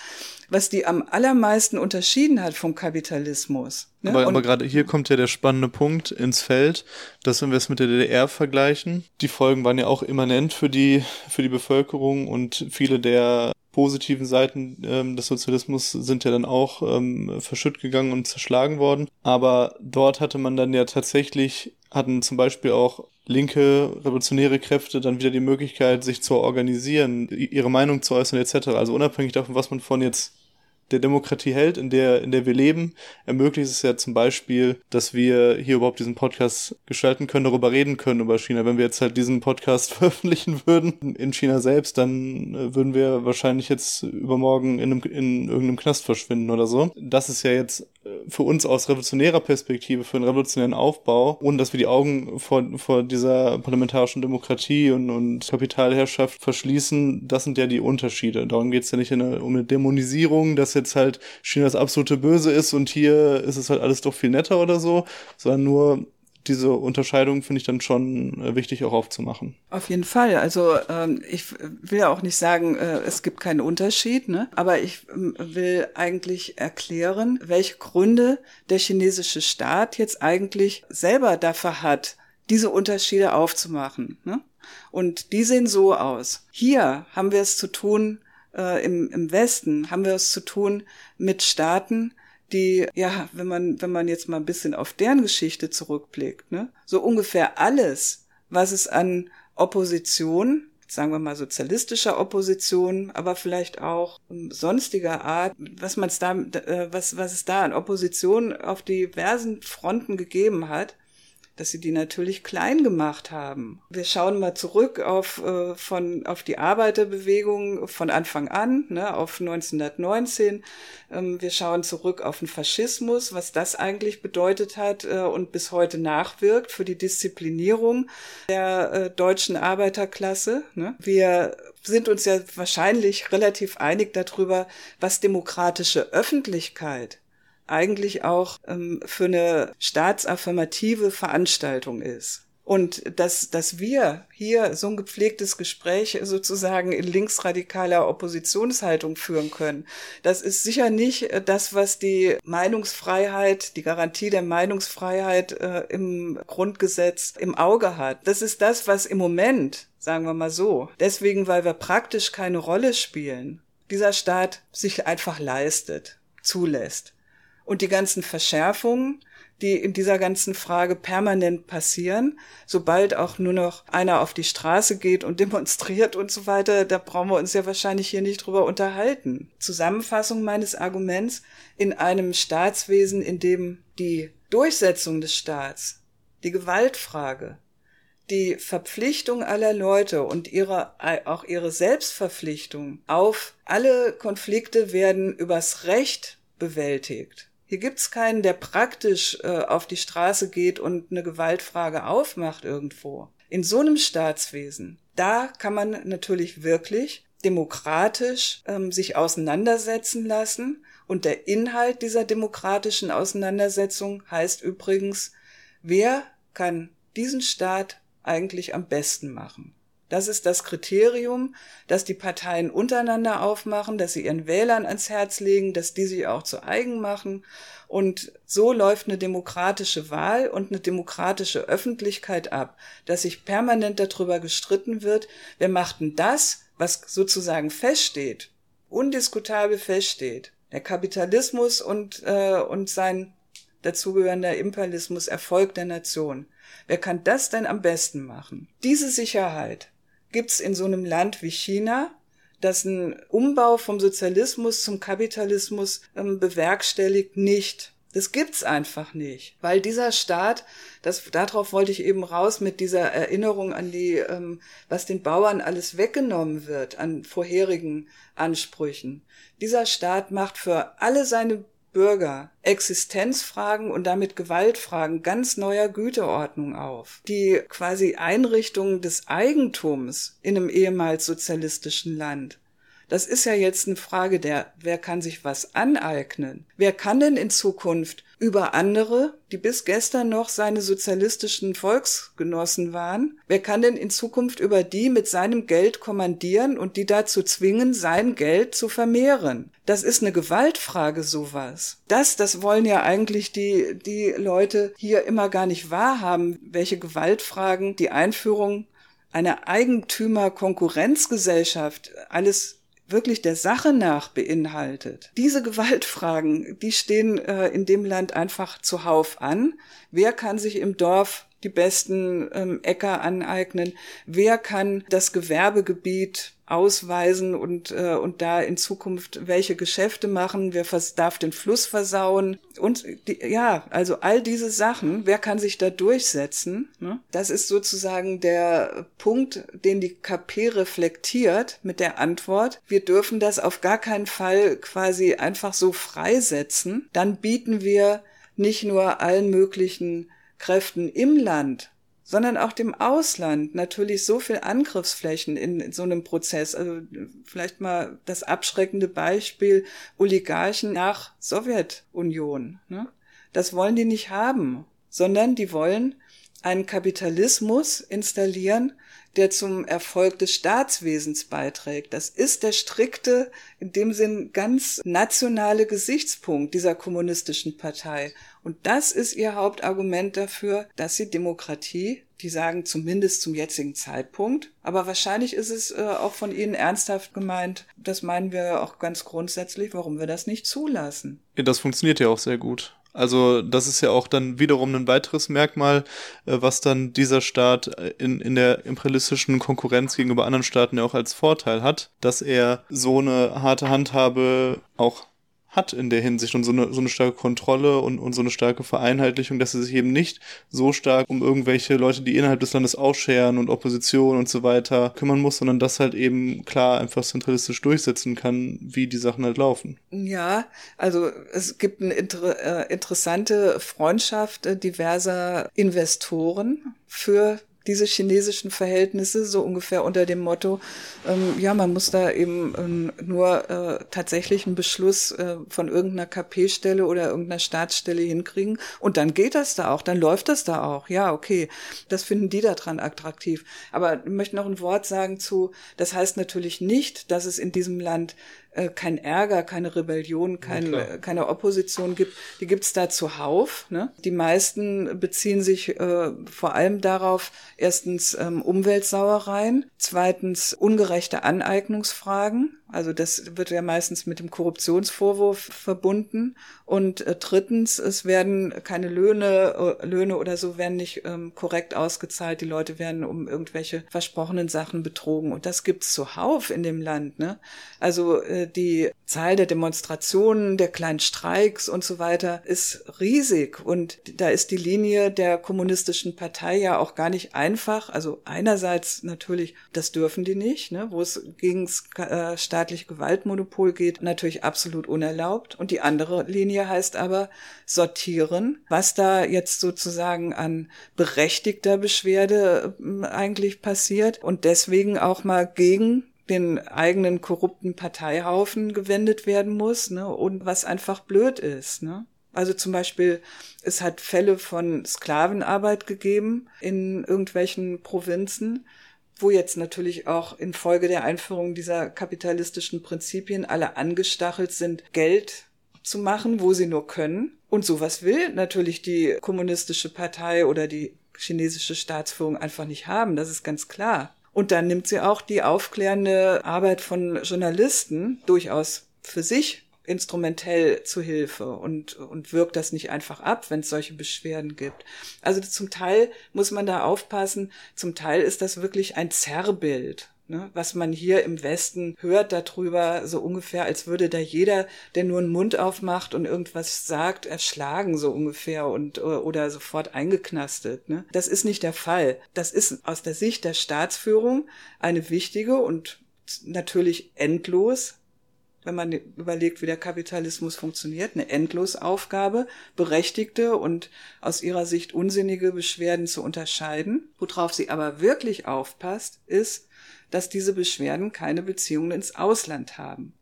A: was die am allermeisten unterschieden hat vom Kapitalismus.
C: Ne? Aber, aber gerade hier kommt ja der spannende Punkt ins Feld, dass wenn wir es mit der DDR vergleichen, die Folgen waren ja auch immanent für die, für die Bevölkerung und viele der positiven Seiten ähm, des Sozialismus sind ja dann auch ähm, verschütt gegangen und zerschlagen worden. Aber dort hatte man dann ja tatsächlich, hatten zum Beispiel auch linke revolutionäre Kräfte dann wieder die Möglichkeit, sich zu organisieren, ihre Meinung zu äußern etc. Also unabhängig davon, was man von jetzt der Demokratie hält, in der, in der wir leben, ermöglicht es ja zum Beispiel, dass wir hier überhaupt diesen Podcast gestalten können, darüber reden können über China. Wenn wir jetzt halt diesen Podcast veröffentlichen würden in China selbst, dann äh, würden wir wahrscheinlich jetzt übermorgen in, einem, in irgendeinem Knast verschwinden oder so. Das ist ja jetzt für uns aus revolutionärer Perspektive, für einen revolutionären Aufbau, ohne dass wir die Augen vor, vor dieser parlamentarischen Demokratie und, und Kapitalherrschaft verschließen, das sind ja die Unterschiede. Darum geht es ja nicht eine, um eine Dämonisierung, dass jetzt halt China das absolute Böse ist und hier ist es halt alles doch viel netter oder so, sondern nur diese Unterscheidung finde ich dann schon äh, wichtig auch aufzumachen.
A: Auf jeden Fall. Also ähm, ich will ja auch nicht sagen, äh, es gibt keinen Unterschied, ne? aber ich ähm, will eigentlich erklären, welche Gründe der chinesische Staat jetzt eigentlich selber dafür hat, diese Unterschiede aufzumachen. Ne? Und die sehen so aus. Hier haben wir es zu tun, äh, im, im Westen haben wir es zu tun mit Staaten, die, ja, wenn man, wenn man jetzt mal ein bisschen auf deren Geschichte zurückblickt, ne, so ungefähr alles, was es an Opposition, sagen wir mal sozialistischer Opposition, aber vielleicht auch sonstiger Art, was man es da, äh, was, was es da an Opposition auf diversen Fronten gegeben hat, dass sie die natürlich klein gemacht haben. Wir schauen mal zurück auf, äh, von, auf die Arbeiterbewegung von Anfang an, ne, auf 1919. Ähm, wir schauen zurück auf den Faschismus, was das eigentlich bedeutet hat äh, und bis heute nachwirkt für die Disziplinierung der äh, deutschen Arbeiterklasse. Ne. Wir sind uns ja wahrscheinlich relativ einig darüber, was demokratische Öffentlichkeit eigentlich auch ähm, für eine staatsaffirmative Veranstaltung ist. Und dass, dass wir hier so ein gepflegtes Gespräch sozusagen in linksradikaler Oppositionshaltung führen können, das ist sicher nicht das, was die Meinungsfreiheit, die Garantie der Meinungsfreiheit äh, im Grundgesetz im Auge hat. Das ist das, was im Moment, sagen wir mal so, deswegen, weil wir praktisch keine Rolle spielen, dieser Staat sich einfach leistet, zulässt und die ganzen Verschärfungen, die in dieser ganzen Frage permanent passieren, sobald auch nur noch einer auf die Straße geht und demonstriert und so weiter, da brauchen wir uns ja wahrscheinlich hier nicht drüber unterhalten. Zusammenfassung meines Arguments in einem Staatswesen, in dem die Durchsetzung des Staats, die Gewaltfrage, die Verpflichtung aller Leute und ihre, auch ihre Selbstverpflichtung auf alle Konflikte werden übers Recht bewältigt. Hier gibt's keinen, der praktisch äh, auf die Straße geht und eine Gewaltfrage aufmacht irgendwo. In so einem Staatswesen, da kann man natürlich wirklich demokratisch ähm, sich auseinandersetzen lassen. Und der Inhalt dieser demokratischen Auseinandersetzung heißt übrigens, wer kann diesen Staat eigentlich am besten machen? Das ist das Kriterium, das die Parteien untereinander aufmachen, dass sie ihren Wählern ans Herz legen, dass die sich auch zu eigen machen. Und so läuft eine demokratische Wahl und eine demokratische Öffentlichkeit ab, dass sich permanent darüber gestritten wird, wer macht denn das, was sozusagen feststeht, undiskutabel feststeht. Der Kapitalismus und, äh, und sein dazugehörender Imperialismus, Erfolg der Nation. Wer kann das denn am besten machen? Diese Sicherheit, gibt's in so einem Land wie China, das einen Umbau vom Sozialismus zum Kapitalismus ähm, bewerkstelligt, nicht. Das gibt's einfach nicht, weil dieser Staat, das darauf wollte ich eben raus mit dieser Erinnerung an die, ähm, was den Bauern alles weggenommen wird an vorherigen Ansprüchen. Dieser Staat macht für alle seine Bürger Existenzfragen und damit Gewaltfragen ganz neuer Güteordnung auf, die quasi Einrichtung des Eigentums in einem ehemals sozialistischen Land. Das ist ja jetzt eine Frage der, wer kann sich was aneignen? Wer kann denn in Zukunft über andere, die bis gestern noch seine sozialistischen Volksgenossen waren, wer kann denn in Zukunft über die mit seinem Geld kommandieren und die dazu zwingen, sein Geld zu vermehren? Das ist eine Gewaltfrage, sowas. Das, das wollen ja eigentlich die, die Leute hier immer gar nicht wahrhaben, welche Gewaltfragen die Einführung einer Eigentümer-Konkurrenzgesellschaft alles wirklich der Sache nach beinhaltet. Diese Gewaltfragen, die stehen äh, in dem Land einfach zuhauf an. Wer kann sich im Dorf die besten ähm, Äcker aneignen? Wer kann das Gewerbegebiet ausweisen und, äh, und da in Zukunft welche Geschäfte machen, wer darf den Fluss versauen und die, ja, also all diese Sachen, wer kann sich da durchsetzen? Ne? Das ist sozusagen der Punkt, den die KP reflektiert mit der Antwort, wir dürfen das auf gar keinen Fall quasi einfach so freisetzen, dann bieten wir nicht nur allen möglichen Kräften im Land sondern auch dem Ausland natürlich so viel Angriffsflächen in, in, so einem Prozess. Also vielleicht mal das abschreckende Beispiel Oligarchen nach Sowjetunion. Ne? Das wollen die nicht haben, sondern die wollen einen Kapitalismus installieren, der zum Erfolg des Staatswesens beiträgt. Das ist der strikte, in dem Sinn ganz nationale Gesichtspunkt dieser kommunistischen Partei. Und das ist ihr Hauptargument dafür, dass sie Demokratie, die sagen zumindest zum jetzigen Zeitpunkt, aber wahrscheinlich ist es äh, auch von ihnen ernsthaft gemeint, das meinen wir auch ganz grundsätzlich, warum wir das nicht zulassen.
C: Ja, das funktioniert ja auch sehr gut. Also das ist ja auch dann wiederum ein weiteres Merkmal, äh, was dann dieser Staat äh, in, in der imperialistischen Konkurrenz gegenüber anderen Staaten ja auch als Vorteil hat, dass er so eine harte Handhabe auch hat in der Hinsicht und so eine, so eine starke Kontrolle und, und so eine starke Vereinheitlichung, dass sie sich eben nicht so stark um irgendwelche Leute, die innerhalb des Landes ausscheren und Opposition und so weiter kümmern muss, sondern das halt eben klar einfach zentralistisch durchsetzen kann, wie die Sachen halt laufen.
A: Ja, also es gibt eine inter äh, interessante Freundschaft äh, diverser Investoren für diese chinesischen Verhältnisse, so ungefähr unter dem Motto, ähm, ja, man muss da eben ähm, nur äh, tatsächlich einen Beschluss äh, von irgendeiner KP-Stelle oder irgendeiner Staatsstelle hinkriegen und dann geht das da auch, dann läuft das da auch. Ja, okay, das finden die da dran attraktiv. Aber ich möchte noch ein Wort sagen zu, das heißt natürlich nicht, dass es in diesem Land äh, kein Ärger, keine Rebellion, kein, ja, keine Opposition gibt. Die gibt's da zuhauf. Ne? Die meisten beziehen sich äh, vor allem darauf, erstens ähm, Umweltsauereien, zweitens ungerechte Aneignungsfragen, also das wird ja meistens mit dem Korruptionsvorwurf verbunden. Und äh, drittens, es werden keine Löhne, äh, Löhne oder so werden nicht ähm, korrekt ausgezahlt. Die Leute werden um irgendwelche versprochenen Sachen betrogen. Und das gibt's zuhauf in dem Land. Ne? Also äh, die Zahl der Demonstrationen, der kleinen Streiks und so weiter ist riesig. Und da ist die Linie der kommunistischen Partei ja auch gar nicht einfach. Also einerseits natürlich, das dürfen die nicht, ne? wo es gegen äh, staatliche Gewaltmonopol geht, natürlich absolut unerlaubt. Und die andere Linie heißt aber sortieren, was da jetzt sozusagen an berechtigter Beschwerde äh, eigentlich passiert und deswegen auch mal gegen den eigenen korrupten Parteihaufen gewendet werden muss, ne, und was einfach blöd ist, ne. Also zum Beispiel, es hat Fälle von Sklavenarbeit gegeben in irgendwelchen Provinzen, wo jetzt natürlich auch infolge der Einführung dieser kapitalistischen Prinzipien alle angestachelt sind, Geld zu machen, wo sie nur können. Und sowas will natürlich die kommunistische Partei oder die chinesische Staatsführung einfach nicht haben. Das ist ganz klar. Und dann nimmt sie auch die aufklärende Arbeit von Journalisten durchaus für sich instrumentell zu Hilfe und, und wirkt das nicht einfach ab, wenn es solche Beschwerden gibt. Also zum Teil muss man da aufpassen, zum Teil ist das wirklich ein Zerrbild. Ne, was man hier im Westen hört darüber, so ungefähr, als würde da jeder, der nur einen Mund aufmacht und irgendwas sagt, erschlagen, so ungefähr und oder sofort eingeknastet. Ne? Das ist nicht der Fall. Das ist aus der Sicht der Staatsführung eine wichtige und natürlich endlos wenn man überlegt, wie der Kapitalismus funktioniert, eine Endlosaufgabe, berechtigte und aus ihrer Sicht unsinnige Beschwerden zu unterscheiden. Worauf sie aber wirklich aufpasst, ist, dass diese Beschwerden keine Beziehungen ins Ausland haben.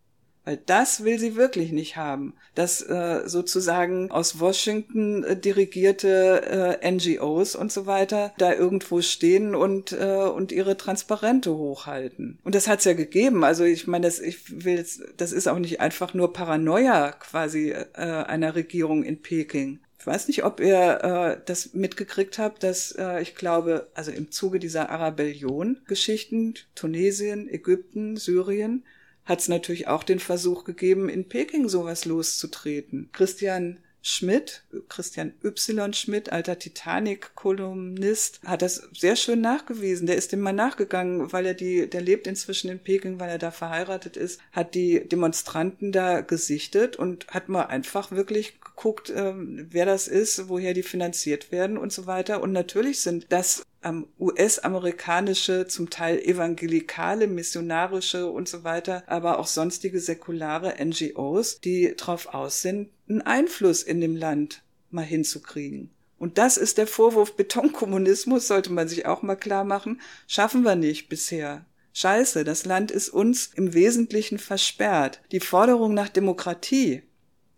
A: Weil das will sie wirklich nicht haben, dass äh, sozusagen aus Washington äh, dirigierte äh, NGOs und so weiter da irgendwo stehen und äh, und ihre Transparente hochhalten. Und das hat's ja gegeben. Also ich meine, das ich will das ist auch nicht einfach nur Paranoia quasi äh, einer Regierung in Peking. Ich weiß nicht, ob ihr äh, das mitgekriegt habt, dass äh, ich glaube, also im Zuge dieser Arabellion-Geschichten, Tunesien, Ägypten, Syrien, hat es natürlich auch den Versuch gegeben, in Peking sowas loszutreten. Christian Schmidt, Christian Y. Schmidt, alter Titanic-Kolumnist, hat das sehr schön nachgewiesen. Der ist dem mal nachgegangen, weil er die, der lebt inzwischen in Peking, weil er da verheiratet ist, hat die Demonstranten da gesichtet und hat mal einfach wirklich geguckt, ähm, wer das ist, woher die finanziert werden und so weiter. Und natürlich sind das ähm, US-amerikanische, zum Teil evangelikale, missionarische und so weiter, aber auch sonstige säkulare NGOs, die darauf aus sind, einen Einfluss in dem Land mal hinzukriegen. Und das ist der Vorwurf Betonkommunismus, sollte man sich auch mal klar machen, schaffen wir nicht bisher. Scheiße, das Land ist uns im Wesentlichen versperrt. Die Forderung nach Demokratie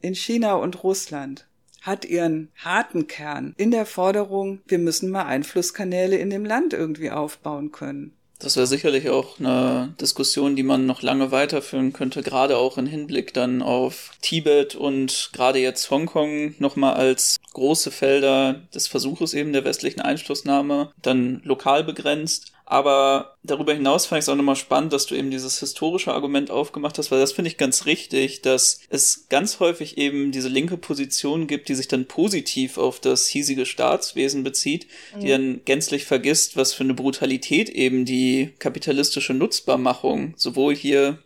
A: in China und Russland hat ihren harten Kern in der Forderung, wir müssen mal Einflusskanäle in dem Land irgendwie aufbauen können.
B: Das wäre sicherlich auch eine Diskussion, die man noch lange weiterführen könnte, gerade auch im Hinblick dann auf Tibet und gerade jetzt Hongkong nochmal als große Felder des Versuches eben der westlichen Einflussnahme, dann lokal begrenzt. Aber darüber hinaus fand ich es auch nochmal spannend, dass du eben dieses historische Argument aufgemacht hast, weil das finde ich ganz richtig, dass es ganz häufig eben diese linke Position gibt, die sich dann positiv auf das hiesige Staatswesen bezieht, mhm. die dann gänzlich vergisst, was für eine Brutalität eben die kapitalistische Nutzbarmachung sowohl hier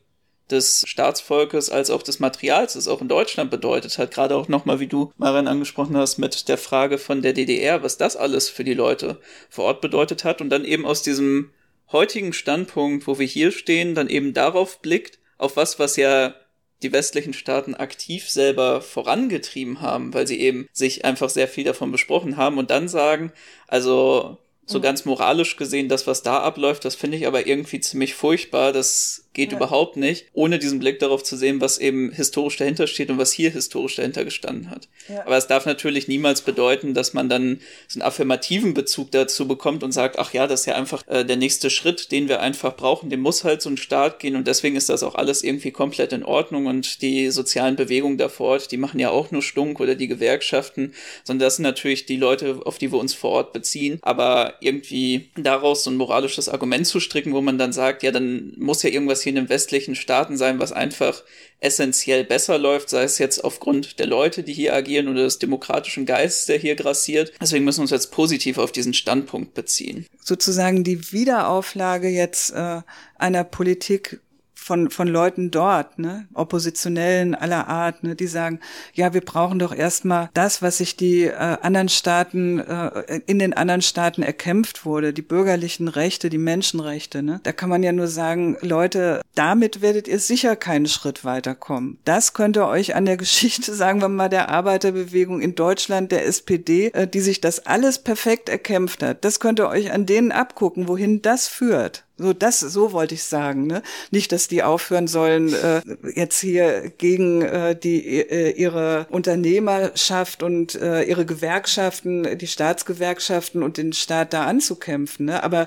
B: des Staatsvolkes als auch des Materials, das auch in Deutschland bedeutet hat. Gerade auch nochmal, wie du, Marian, angesprochen hast, mit der Frage von der DDR, was das alles für die Leute vor Ort bedeutet hat und dann eben aus diesem heutigen Standpunkt, wo wir hier stehen, dann eben darauf blickt, auf was, was ja die westlichen Staaten aktiv selber vorangetrieben haben, weil sie eben sich einfach sehr viel davon besprochen haben und dann sagen, also so mhm. ganz moralisch gesehen, das, was da abläuft, das finde ich aber irgendwie ziemlich furchtbar. Das geht ja. überhaupt nicht, ohne diesen Blick darauf zu sehen, was eben historisch dahinter steht und was hier historisch dahinter gestanden hat. Ja. Aber es darf natürlich niemals bedeuten, dass man dann so einen affirmativen Bezug dazu bekommt und sagt, ach ja, das ist ja einfach äh, der nächste Schritt, den wir einfach brauchen. Dem muss halt so ein Start gehen und deswegen ist das auch alles irgendwie komplett in Ordnung und die sozialen Bewegungen da vor Ort, die machen ja auch nur Stunk oder die Gewerkschaften, sondern das sind natürlich die Leute, auf die wir uns vor Ort beziehen. Aber irgendwie daraus so ein moralisches Argument zu stricken, wo man dann sagt, ja, dann muss ja irgendwas hier in den westlichen Staaten sein, was einfach essentiell besser läuft, sei es jetzt aufgrund der Leute, die hier agieren oder des demokratischen Geistes, der hier grassiert. Deswegen müssen wir uns jetzt positiv auf diesen Standpunkt beziehen.
A: Sozusagen die Wiederauflage jetzt äh, einer Politik von, von Leuten dort, ne, Oppositionellen aller Art, ne, die sagen, ja, wir brauchen doch erstmal das, was sich die äh, anderen Staaten, äh, in den anderen Staaten erkämpft wurde, die bürgerlichen Rechte, die Menschenrechte, ne. Da kann man ja nur sagen, Leute, damit werdet ihr sicher keinen Schritt weiterkommen. Das könnte euch an der Geschichte, sagen wir mal, der Arbeiterbewegung in Deutschland, der SPD, äh, die sich das alles perfekt erkämpft hat, das könnt ihr euch an denen abgucken, wohin das führt. So, das, so wollte ich sagen, ne? Nicht, dass die aufhören sollen, äh, jetzt hier gegen äh, die äh, ihre Unternehmerschaft und äh, ihre Gewerkschaften, die Staatsgewerkschaften und den Staat da anzukämpfen, ne? Aber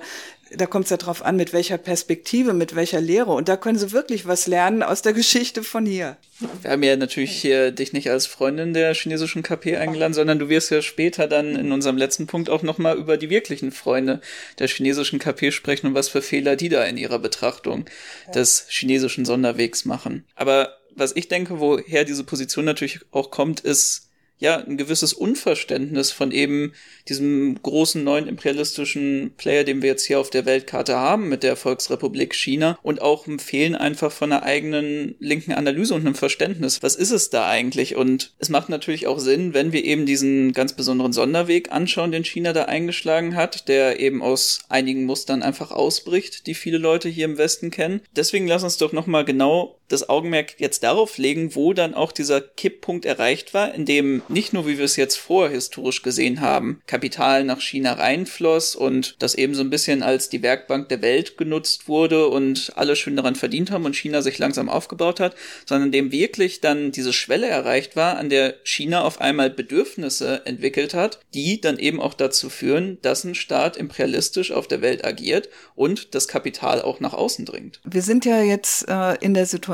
A: da kommt es ja drauf an, mit welcher Perspektive, mit welcher Lehre. Und da können sie wirklich was lernen aus der Geschichte von hier.
B: Wir haben ja natürlich hier dich nicht als Freundin der chinesischen KP eingeladen, sondern du wirst ja später dann in unserem letzten Punkt auch nochmal über die wirklichen Freunde der chinesischen KP sprechen und was für Fehler die da in ihrer Betrachtung des chinesischen Sonderwegs machen. Aber was ich denke, woher diese Position natürlich auch kommt, ist, ja, ein gewisses Unverständnis von eben diesem großen neuen imperialistischen Player, den wir jetzt hier auf der Weltkarte haben mit der Volksrepublik China und auch ein Fehlen einfach von einer eigenen linken Analyse und einem Verständnis. Was ist es da eigentlich? Und es macht natürlich auch Sinn, wenn wir eben diesen ganz besonderen Sonderweg anschauen, den China da eingeschlagen hat, der eben aus einigen Mustern einfach ausbricht, die viele Leute hier im Westen kennen. Deswegen lass uns doch nochmal genau das Augenmerk jetzt darauf legen, wo dann auch dieser Kipppunkt erreicht war, in dem nicht nur, wie wir es jetzt vorher historisch gesehen haben, Kapital nach China reinfloss und das eben so ein bisschen als die Werkbank der Welt genutzt wurde und alle schön daran verdient haben und China sich langsam aufgebaut hat, sondern dem wirklich dann diese Schwelle erreicht war, an der China auf einmal Bedürfnisse entwickelt hat, die dann eben auch dazu führen, dass ein Staat imperialistisch auf der Welt agiert und das Kapital auch nach außen dringt.
A: Wir sind ja jetzt äh, in der Situation,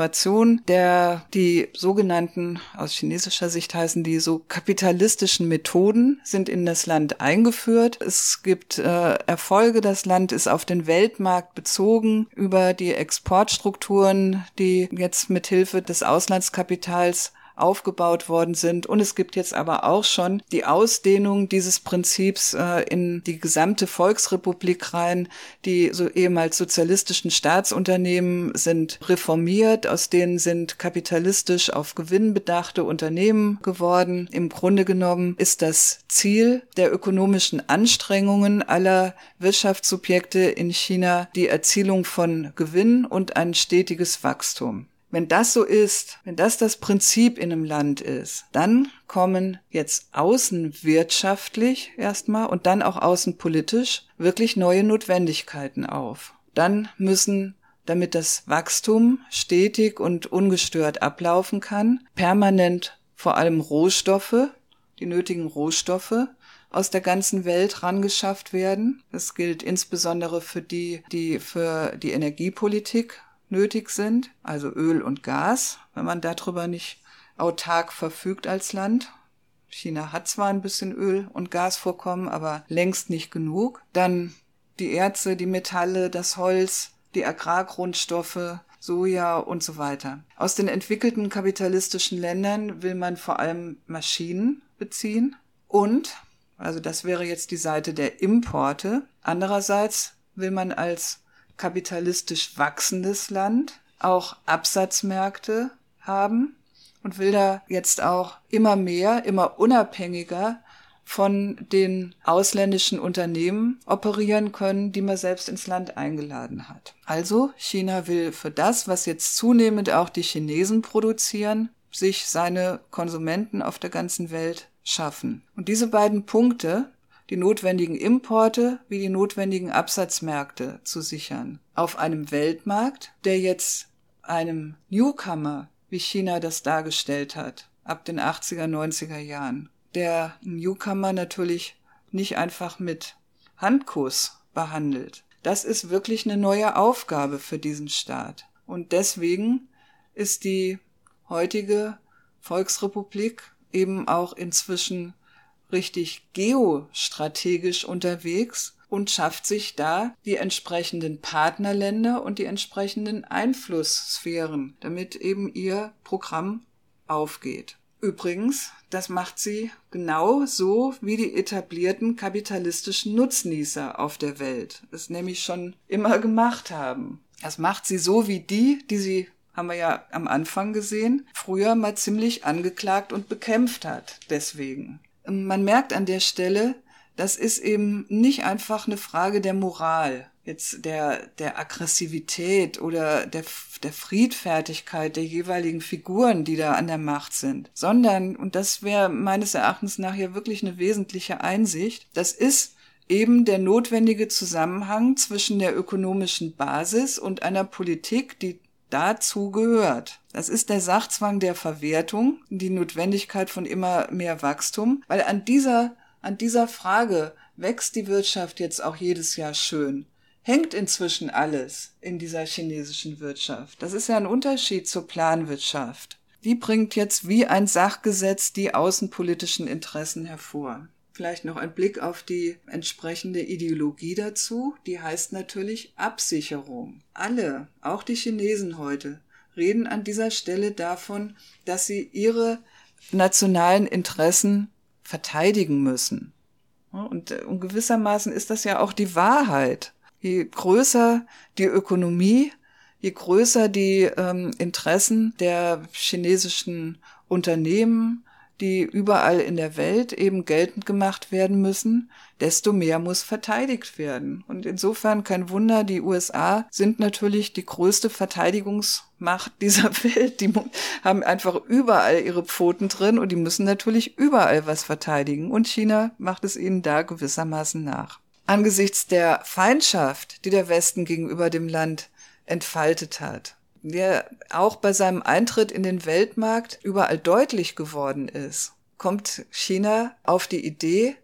A: der die sogenannten, aus chinesischer Sicht heißen die so kapitalistischen Methoden sind in das Land eingeführt. Es gibt äh, Erfolge. Das Land ist auf den Weltmarkt bezogen über die Exportstrukturen, die jetzt mit Hilfe des Auslandskapitals aufgebaut worden sind. Und es gibt jetzt aber auch schon die Ausdehnung dieses Prinzips äh, in die gesamte Volksrepublik rein. Die so ehemals sozialistischen Staatsunternehmen sind reformiert, aus denen sind kapitalistisch auf Gewinn bedachte Unternehmen geworden. Im Grunde genommen ist das Ziel der ökonomischen Anstrengungen aller Wirtschaftssubjekte in China die Erzielung von Gewinn und ein stetiges Wachstum. Wenn das so ist, wenn das das Prinzip in einem Land ist, dann kommen jetzt außenwirtschaftlich erstmal und dann auch außenpolitisch wirklich neue Notwendigkeiten auf. Dann müssen damit das Wachstum stetig und ungestört ablaufen kann, permanent vor allem Rohstoffe, die nötigen Rohstoffe aus der ganzen Welt rangeschafft werden. Das gilt insbesondere für die, die für die Energiepolitik nötig sind, also Öl und Gas, wenn man darüber nicht autark verfügt als Land. China hat zwar ein bisschen Öl und Gasvorkommen, aber längst nicht genug. Dann die Erze, die Metalle, das Holz, die Agrargrundstoffe, Soja und so weiter. Aus den entwickelten kapitalistischen Ländern will man vor allem Maschinen beziehen und, also das wäre jetzt die Seite der Importe, andererseits will man als kapitalistisch wachsendes Land auch Absatzmärkte haben und will da jetzt auch immer mehr, immer unabhängiger von den ausländischen Unternehmen operieren können, die man selbst ins Land eingeladen hat. Also China will für das, was jetzt zunehmend auch die Chinesen produzieren, sich seine Konsumenten auf der ganzen Welt schaffen. Und diese beiden Punkte, die notwendigen Importe wie die notwendigen Absatzmärkte zu sichern, auf einem Weltmarkt, der jetzt einem Newcomer, wie China das dargestellt hat, ab den 80er, 90er Jahren, der Newcomer natürlich nicht einfach mit Handkuss behandelt. Das ist wirklich eine neue Aufgabe für diesen Staat. Und deswegen ist die heutige Volksrepublik eben auch inzwischen richtig geostrategisch unterwegs und schafft sich da die entsprechenden Partnerländer und die entsprechenden Einflusssphären, damit eben ihr Programm aufgeht. Übrigens, das macht sie genau so wie die etablierten kapitalistischen Nutznießer auf der Welt es nämlich schon immer gemacht haben. Das macht sie so wie die, die sie, haben wir ja am Anfang gesehen, früher mal ziemlich angeklagt und bekämpft hat. Deswegen. Man merkt an der Stelle, das ist eben nicht einfach eine Frage der Moral jetzt der, der Aggressivität oder der, der Friedfertigkeit der jeweiligen Figuren, die da an der Macht sind, sondern, und das wäre meines Erachtens nach ja wirklich eine wesentliche Einsicht, das ist eben der notwendige Zusammenhang zwischen der ökonomischen Basis und einer Politik, die dazu gehört. Das ist der Sachzwang der Verwertung, die Notwendigkeit von immer mehr Wachstum, weil an dieser, an dieser Frage wächst die Wirtschaft jetzt auch jedes Jahr schön hängt inzwischen alles in dieser chinesischen Wirtschaft. Das ist ja ein Unterschied zur Planwirtschaft. Die bringt jetzt wie ein Sachgesetz die außenpolitischen Interessen hervor. Vielleicht noch ein Blick auf die entsprechende Ideologie dazu. Die heißt natürlich Absicherung. Alle, auch die Chinesen heute, reden an dieser Stelle davon, dass sie ihre nationalen Interessen verteidigen müssen. Und, äh, und gewissermaßen ist das ja auch die Wahrheit. Je größer die Ökonomie, je größer die ähm, Interessen der chinesischen Unternehmen, die überall in der Welt eben geltend gemacht werden müssen, desto mehr muss verteidigt werden. Und insofern kein Wunder, die USA sind natürlich die größte Verteidigungsmacht dieser Welt. Die haben einfach überall ihre Pfoten drin und die müssen natürlich überall was verteidigen. Und China macht es ihnen da gewissermaßen nach angesichts der Feindschaft, die der Westen gegenüber dem Land entfaltet hat, der auch bei seinem Eintritt in den Weltmarkt überall deutlich geworden ist, kommt China auf die Idee,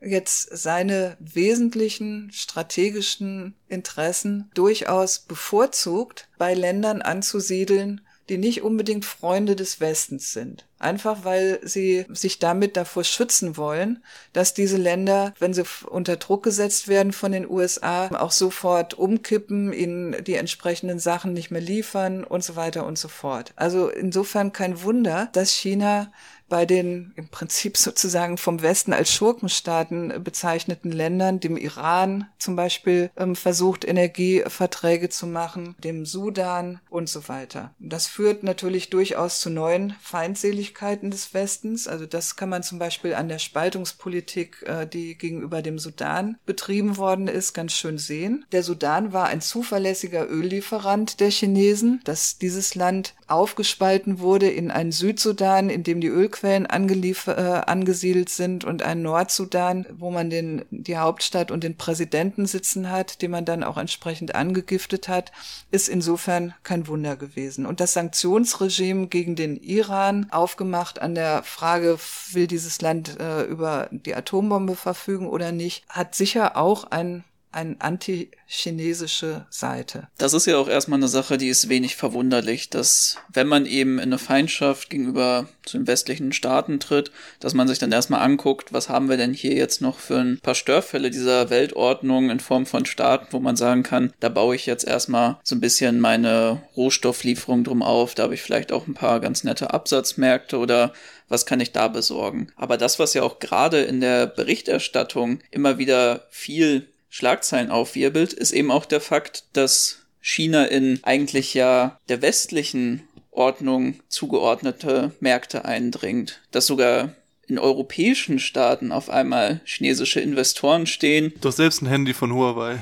A: jetzt seine wesentlichen strategischen Interessen durchaus bevorzugt bei Ländern anzusiedeln, die nicht unbedingt Freunde des Westens sind. Einfach weil sie sich damit davor schützen wollen, dass diese Länder, wenn sie unter Druck gesetzt werden von den USA, auch sofort umkippen, ihnen die entsprechenden Sachen nicht mehr liefern und so weiter und so fort. Also insofern kein Wunder, dass China bei den im Prinzip sozusagen vom Westen als Schurkenstaaten bezeichneten Ländern, dem Iran zum Beispiel, ähm, versucht, Energieverträge zu machen, dem Sudan und so weiter. Das führt natürlich durchaus zu neuen Feindseligkeiten des Westens. Also das kann man zum Beispiel an der Spaltungspolitik, äh, die gegenüber dem Sudan betrieben worden ist, ganz schön sehen. Der Sudan war ein zuverlässiger Öllieferant der Chinesen, dass dieses Land aufgespalten wurde in einen Südsudan, in dem die Ölquellen äh, angesiedelt sind und ein Nordsudan, wo man den, die Hauptstadt und den Präsidenten sitzen hat, den man dann auch entsprechend angegiftet hat, ist insofern kein Wunder gewesen. Und das Sanktionsregime gegen den Iran, aufgemacht an der Frage, will dieses Land äh, über die Atombombe verfügen oder nicht, hat sicher auch ein eine antichinesische Seite.
B: Das ist ja auch erstmal eine Sache, die ist wenig verwunderlich, dass wenn man eben in eine Feindschaft gegenüber zu den westlichen Staaten tritt, dass man sich dann erstmal anguckt, was haben wir denn hier jetzt noch für ein paar Störfälle dieser Weltordnung in Form von Staaten, wo man sagen kann, da baue ich jetzt erstmal so ein bisschen meine Rohstofflieferung drum auf, da habe ich vielleicht auch ein paar ganz nette Absatzmärkte oder was kann ich da besorgen? Aber das, was ja auch gerade in der Berichterstattung immer wieder viel Schlagzeilen aufwirbelt, ist eben auch der Fakt, dass China in eigentlich ja der westlichen Ordnung zugeordnete Märkte eindringt, dass sogar in europäischen Staaten auf einmal chinesische Investoren stehen.
C: Hast selbst ein Handy von Huawei.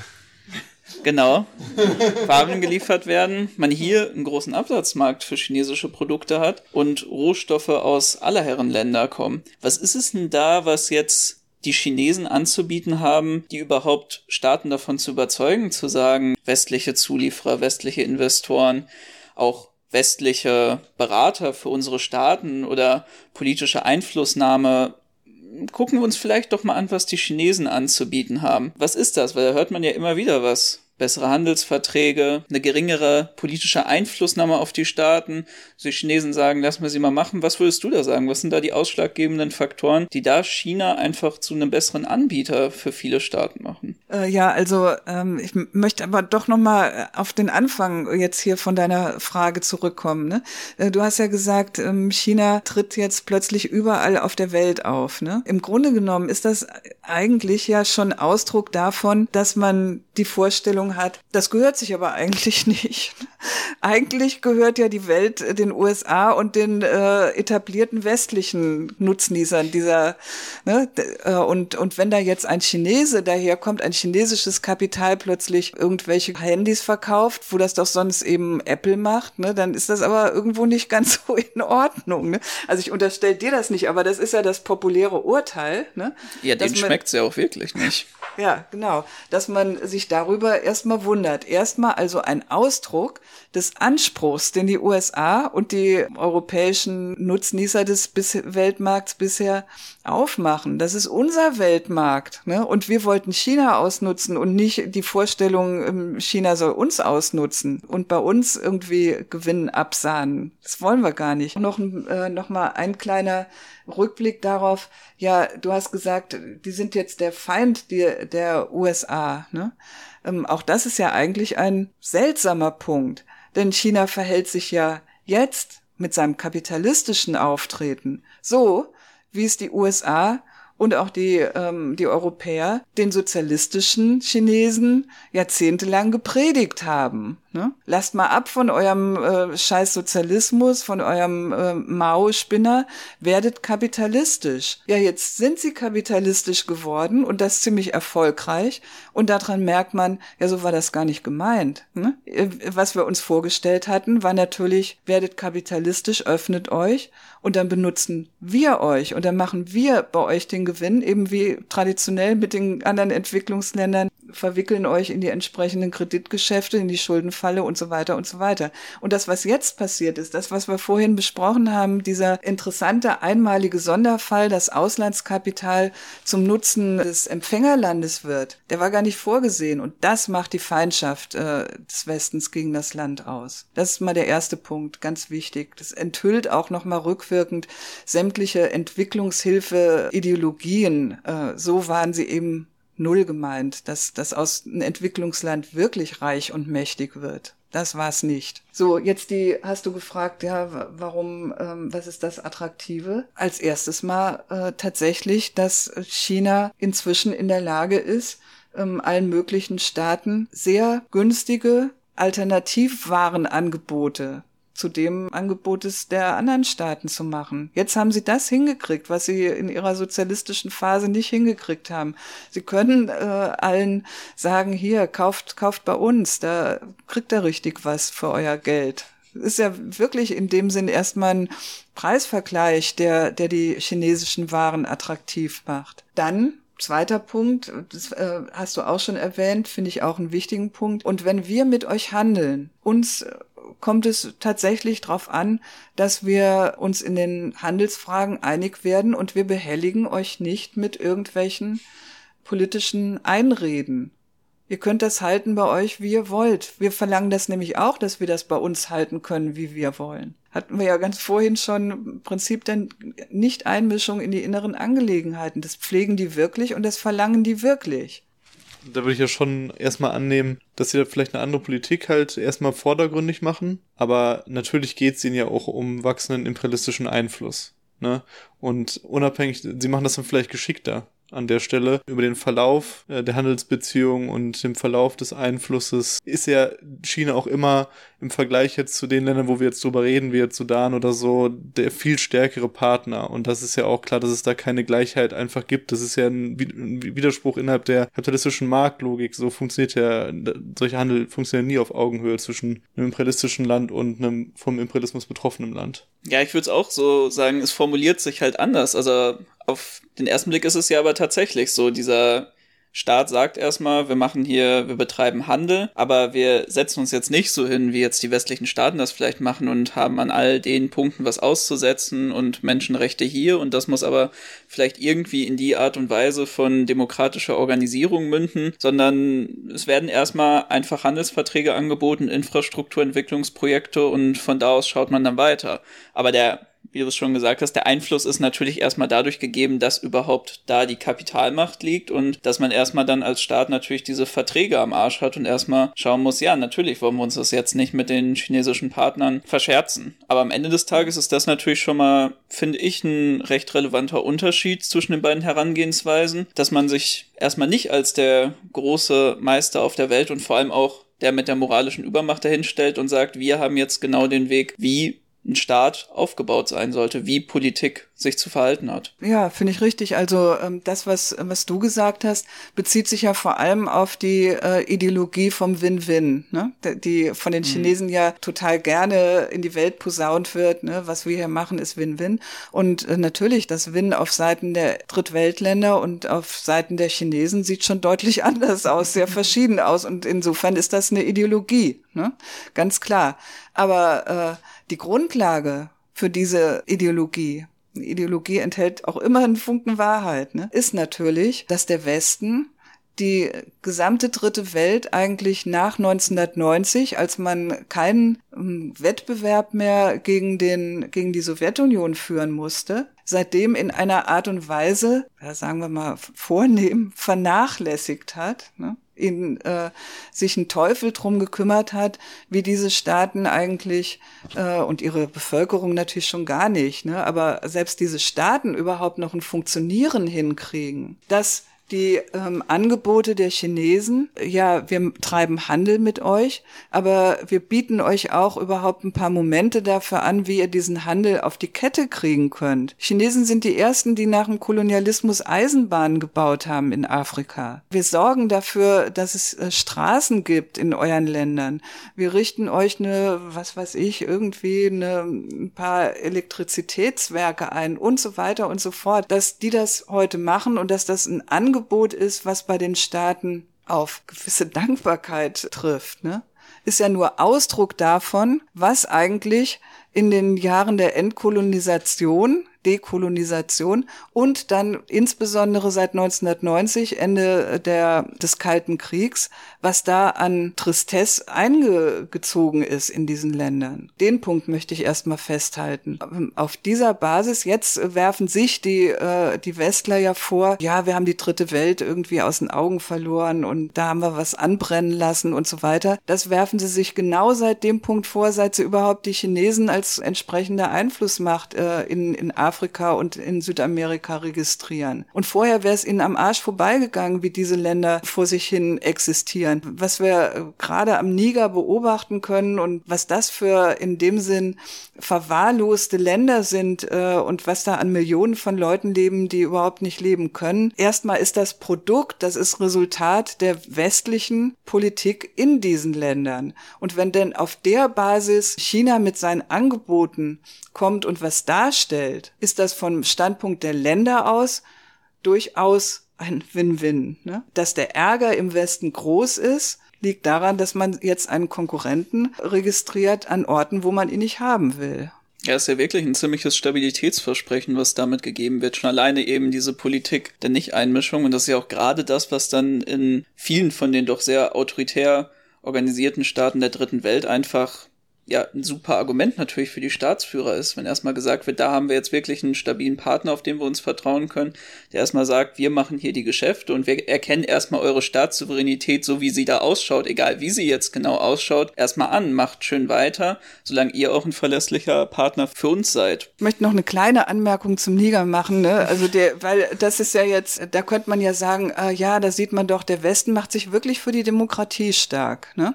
B: Genau. Waren geliefert werden, man hier einen großen Absatzmarkt für chinesische Produkte hat und Rohstoffe aus aller Herren Länder kommen. Was ist es denn da, was jetzt die Chinesen anzubieten haben, die überhaupt Staaten davon zu überzeugen, zu sagen, westliche Zulieferer, westliche Investoren, auch westliche Berater für unsere Staaten oder politische Einflussnahme gucken wir uns vielleicht doch mal an, was die Chinesen anzubieten haben. Was ist das? Weil da hört man ja immer wieder was bessere Handelsverträge, eine geringere politische Einflussnahme auf die Staaten. Also die Chinesen sagen, lass mal sie mal machen. Was würdest du da sagen? Was sind da die ausschlaggebenden Faktoren, die da China einfach zu einem besseren Anbieter für viele Staaten machen?
A: Äh, ja, also ähm, ich möchte aber doch noch mal auf den Anfang jetzt hier von deiner Frage zurückkommen. Ne? Äh, du hast ja gesagt, ähm, China tritt jetzt plötzlich überall auf der Welt auf. Ne? Im Grunde genommen ist das eigentlich ja schon Ausdruck davon, dass man die Vorstellung hat, das gehört sich aber eigentlich nicht. Eigentlich gehört ja die Welt den USA und den äh, etablierten westlichen Nutznießern dieser ne, äh, und und wenn da jetzt ein Chinese daherkommt, ein chinesisches Kapital plötzlich irgendwelche Handys verkauft, wo das doch sonst eben Apple macht, ne, dann ist das aber irgendwo nicht ganz so in Ordnung. Ne? Also ich unterstelle dir das nicht, aber das ist ja das populäre Urteil. Ne?
B: Ja, dem schmeckt's ja auch wirklich nicht.
A: Ja, genau. Dass man sich darüber erstmal wundert. Erstmal also ein Ausdruck des Anspruchs, den die USA und die europäischen Nutznießer des Bis Weltmarkts bisher aufmachen. Das ist unser Weltmarkt. Ne? Und wir wollten China ausnutzen und nicht die Vorstellung, ähm, China soll uns ausnutzen und bei uns irgendwie Gewinn absahnen. Das wollen wir gar nicht. Noch, äh, noch mal ein kleiner Rückblick darauf. Ja, du hast gesagt, die sind jetzt der Feind der, der USA. Ne? Ähm, auch das ist ja eigentlich ein seltsamer Punkt. Denn China verhält sich ja jetzt mit seinem kapitalistischen Auftreten so, wie es die USA und auch die, ähm, die Europäer den sozialistischen Chinesen jahrzehntelang gepredigt haben. Ne? Lasst mal ab von eurem äh, scheiß Sozialismus, von eurem äh, Mao-Spinner, werdet kapitalistisch. Ja, jetzt sind sie kapitalistisch geworden und das ziemlich erfolgreich. Und daran merkt man, ja, so war das gar nicht gemeint. Ne? Äh, was wir uns vorgestellt hatten, war natürlich, werdet kapitalistisch, öffnet euch und dann benutzen wir euch und dann machen wir bei euch den Gewinn, eben wie traditionell mit den anderen Entwicklungsländern verwickeln euch in die entsprechenden Kreditgeschäfte, in die Schuldenfalle und so weiter und so weiter. Und das, was jetzt passiert ist, das, was wir vorhin besprochen haben, dieser interessante einmalige Sonderfall, das Auslandskapital zum Nutzen des Empfängerlandes wird, der war gar nicht vorgesehen. Und das macht die Feindschaft äh, des Westens gegen das Land aus. Das ist mal der erste Punkt, ganz wichtig. Das enthüllt auch nochmal rückwirkend sämtliche Entwicklungshilfe-Ideologien. Äh, so waren sie eben null gemeint, dass das aus einem Entwicklungsland wirklich reich und mächtig wird. Das war's nicht. So, jetzt die, hast du gefragt, ja, warum, ähm, was ist das Attraktive? Als erstes mal äh, tatsächlich, dass China inzwischen in der Lage ist, ähm, allen möglichen Staaten sehr günstige Alternativwarenangebote zu dem Angebot ist, der anderen Staaten zu machen. Jetzt haben sie das hingekriegt, was sie in ihrer sozialistischen Phase nicht hingekriegt haben. Sie können äh, allen sagen, hier, kauft, kauft bei uns, da kriegt ihr richtig was für euer Geld. ist ja wirklich in dem Sinn erstmal ein Preisvergleich, der, der die chinesischen Waren attraktiv macht. Dann Zweiter Punkt, das äh, hast du auch schon erwähnt, finde ich auch einen wichtigen Punkt. Und wenn wir mit euch handeln, uns kommt es tatsächlich darauf an, dass wir uns in den Handelsfragen einig werden und wir behelligen euch nicht mit irgendwelchen politischen Einreden. Ihr könnt das halten bei euch, wie ihr wollt. Wir verlangen das nämlich auch, dass wir das bei uns halten können, wie wir wollen. Hatten wir ja ganz vorhin schon im Prinzip denn nicht Einmischung in die inneren Angelegenheiten. Das pflegen die wirklich und das verlangen die wirklich
C: da würde ich ja schon erstmal annehmen, dass sie da vielleicht eine andere Politik halt erstmal vordergründig machen. Aber natürlich geht es ihnen ja auch um wachsenden imperialistischen Einfluss. Ne? Und unabhängig, sie machen das dann vielleicht geschickter an der Stelle. Über den Verlauf äh, der Handelsbeziehungen und dem Verlauf des Einflusses ist ja China auch immer im Vergleich jetzt zu den Ländern, wo wir jetzt drüber reden, wie jetzt Sudan oder so, der viel stärkere Partner. Und das ist ja auch klar, dass es da keine Gleichheit einfach gibt. Das ist ja ein Widerspruch innerhalb der kapitalistischen Marktlogik. So funktioniert ja, solche Handel funktionieren nie auf Augenhöhe zwischen einem imperialistischen Land und einem vom Imperialismus betroffenen Land.
B: Ja, ich würde es auch so sagen, es formuliert sich halt anders. Also auf den ersten Blick ist es ja aber tatsächlich so, dieser Staat sagt erstmal, wir machen hier, wir betreiben Handel, aber wir setzen uns jetzt nicht so hin, wie jetzt die westlichen Staaten das vielleicht machen und haben an all den Punkten was auszusetzen und Menschenrechte hier und das muss aber vielleicht irgendwie in die Art und Weise von demokratischer Organisierung münden, sondern es werden erstmal einfach Handelsverträge angeboten, Infrastrukturentwicklungsprojekte und von da aus schaut man dann weiter. Aber der wie du es schon gesagt hast, der Einfluss ist natürlich erstmal dadurch gegeben, dass überhaupt da die Kapitalmacht liegt und dass man erstmal dann als Staat natürlich diese Verträge am Arsch hat und erstmal schauen muss, ja, natürlich wollen wir uns das jetzt nicht mit den chinesischen Partnern verscherzen. Aber am Ende des Tages ist das natürlich schon mal, finde ich, ein recht relevanter Unterschied zwischen den beiden Herangehensweisen, dass man sich erstmal nicht als der große Meister auf der Welt und vor allem auch der mit der moralischen Übermacht dahinstellt und sagt, wir haben jetzt genau den Weg, wie ein Staat aufgebaut sein sollte, wie Politik sich zu verhalten hat.
A: Ja, finde ich richtig. Also ähm, das, was, was du gesagt hast, bezieht sich ja vor allem auf die äh, Ideologie vom Win-Win, ne? die von den mhm. Chinesen mhm. ja total gerne in die Welt posaunt wird. Ne? Was wir hier machen, ist Win-Win. Und äh, natürlich, das Win auf Seiten der Drittweltländer und auf Seiten der Chinesen sieht schon deutlich anders aus, sehr verschieden aus. Und insofern ist das eine Ideologie, ne? ganz klar. Aber äh, die Grundlage für diese Ideologie, Ideologie enthält auch immer einen Funken Wahrheit, ne, ist natürlich, dass der Westen die gesamte dritte Welt eigentlich nach 1990, als man keinen ähm, Wettbewerb mehr gegen den, gegen die Sowjetunion führen musste, seitdem in einer Art und Weise, sagen wir mal, vornehm vernachlässigt hat. Ne? In, äh, sich ein Teufel drum gekümmert hat, wie diese Staaten eigentlich äh, und ihre Bevölkerung natürlich schon gar nicht, ne? aber selbst diese Staaten überhaupt noch ein Funktionieren hinkriegen. Das die ähm, Angebote der Chinesen, ja, wir treiben Handel mit euch, aber wir bieten euch auch überhaupt ein paar Momente dafür an, wie ihr diesen Handel auf die Kette kriegen könnt. Chinesen sind die ersten, die nach dem Kolonialismus Eisenbahnen gebaut haben in Afrika. Wir sorgen dafür, dass es äh, Straßen gibt in euren Ländern. Wir richten euch eine, was weiß ich, irgendwie eine, ein paar Elektrizitätswerke ein und so weiter und so fort, dass die das heute machen und dass das ein Angebot Angebot ist, was bei den Staaten auf gewisse Dankbarkeit trifft, ne? ist ja nur Ausdruck davon, was eigentlich in den Jahren der Entkolonisation Dekolonisation und dann insbesondere seit 1990, Ende der, des Kalten Kriegs, was da an Tristesse eingezogen ist in diesen Ländern. Den Punkt möchte ich erstmal festhalten. Auf dieser Basis, jetzt werfen sich die, äh, die Westler ja vor, ja, wir haben die dritte Welt irgendwie aus den Augen verloren und da haben wir was anbrennen lassen und so weiter. Das werfen sie sich genau seit dem Punkt vor, seit sie überhaupt die Chinesen als entsprechende Einflussmacht äh, in, in Afrika Afrika und in Südamerika registrieren. Und vorher wäre es ihnen am Arsch vorbeigegangen, wie diese Länder vor sich hin existieren. Was wir äh, gerade am Niger beobachten können und was das für in dem Sinn verwahrloste Länder sind äh, und was da an Millionen von Leuten leben, die überhaupt nicht leben können. Erstmal ist das Produkt, das ist Resultat der westlichen Politik in diesen Ländern. Und wenn denn auf der Basis China mit seinen Angeboten kommt und was darstellt, ist das vom Standpunkt der Länder aus durchaus ein Win-Win. Ne? Dass der Ärger im Westen groß ist, liegt daran, dass man jetzt einen Konkurrenten registriert an Orten, wo man ihn nicht haben will.
B: Ja, ist ja wirklich ein ziemliches Stabilitätsversprechen, was damit gegeben wird. Schon alleine eben diese Politik der Nicht-Einmischung. Und das ist ja auch gerade das, was dann in vielen von den doch sehr autoritär organisierten Staaten der dritten Welt einfach ja ein super Argument natürlich für die Staatsführer ist, wenn erstmal gesagt wird, da haben wir jetzt wirklich einen stabilen Partner, auf den wir uns vertrauen können, der erstmal sagt, wir machen hier die Geschäfte und wir erkennen erstmal eure Staatssouveränität, so wie sie da ausschaut, egal wie sie jetzt genau ausschaut, erstmal an, macht schön weiter, solange ihr auch ein verlässlicher Partner für uns seid.
A: Ich möchte noch eine kleine Anmerkung zum Niger machen, ne? Also der, weil das ist ja jetzt, da könnte man ja sagen, äh, ja, da sieht man doch, der Westen macht sich wirklich für die Demokratie stark, ne?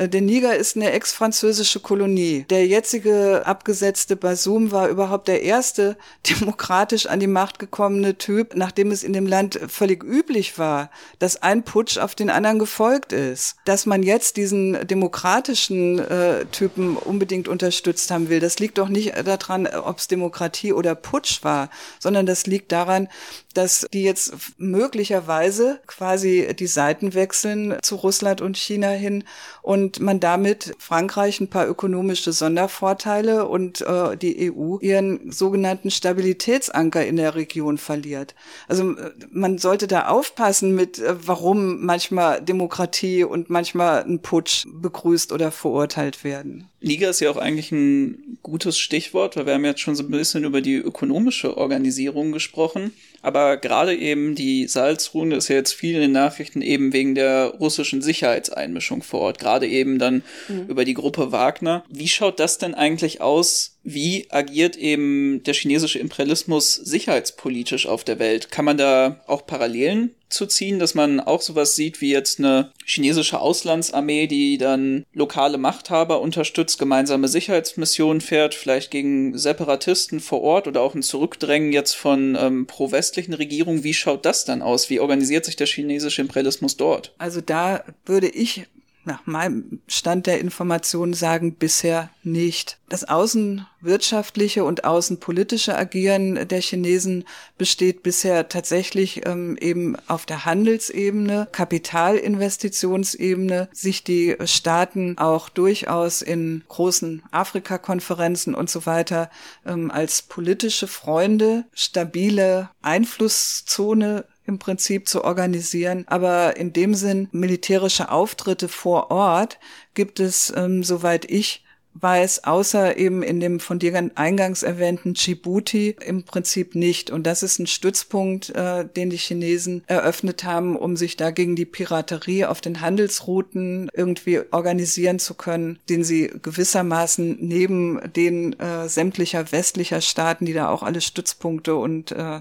A: Äh, der Niger ist eine ex-französische Kolonie. Der jetzige abgesetzte Basum war überhaupt der erste demokratisch an die Macht gekommene Typ, nachdem es in dem Land völlig üblich war, dass ein Putsch auf den anderen gefolgt ist. Dass man jetzt diesen demokratischen äh, Typen unbedingt unterstützt haben will, das liegt doch nicht daran, ob es Demokratie oder Putsch war, sondern das liegt daran, dass die jetzt möglicherweise quasi die Seiten wechseln zu Russland und China hin und man damit Frankreich ein paar ökonomische Sondervorteile und äh, die EU ihren sogenannten Stabilitätsanker in der Region verliert. Also äh, man sollte da aufpassen mit, äh, warum manchmal Demokratie und manchmal ein Putsch begrüßt oder verurteilt werden.
B: Liga ist ja auch eigentlich ein gutes Stichwort, weil wir haben jetzt schon so ein bisschen über die ökonomische Organisierung gesprochen. Aber gerade eben die Salzrunde ist ja jetzt viel in den Nachrichten eben wegen der russischen Sicherheitseinmischung vor Ort. Gerade eben dann mhm. über die Gruppe Wagner. Wie schaut das denn eigentlich aus? Wie agiert eben der chinesische Imperialismus sicherheitspolitisch auf der Welt? Kann man da auch Parallelen zu ziehen, dass man auch sowas sieht wie jetzt eine chinesische Auslandsarmee, die dann lokale Machthaber unterstützt, gemeinsame Sicherheitsmissionen fährt, vielleicht gegen Separatisten vor Ort oder auch ein Zurückdrängen jetzt von ähm, pro-westlichen Regierungen. Wie schaut das dann aus? Wie organisiert sich der chinesische Imperialismus dort?
A: Also da würde ich nach meinem Stand der Informationen sagen, bisher nicht. Das außenwirtschaftliche und außenpolitische Agieren der Chinesen besteht bisher tatsächlich ähm, eben auf der Handelsebene, Kapitalinvestitionsebene, sich die Staaten auch durchaus in großen Afrika-Konferenzen und so weiter ähm, als politische Freunde, stabile Einflusszone im Prinzip zu organisieren. Aber in dem Sinn militärische Auftritte vor Ort gibt es, ähm, soweit ich weiß, außer eben in dem von dir eingangs erwähnten Djibouti im Prinzip nicht. Und das ist ein Stützpunkt, äh, den die Chinesen eröffnet haben, um sich da gegen die Piraterie auf den Handelsrouten irgendwie organisieren zu können, den sie gewissermaßen neben den äh, sämtlicher westlicher Staaten, die da auch alle Stützpunkte und äh,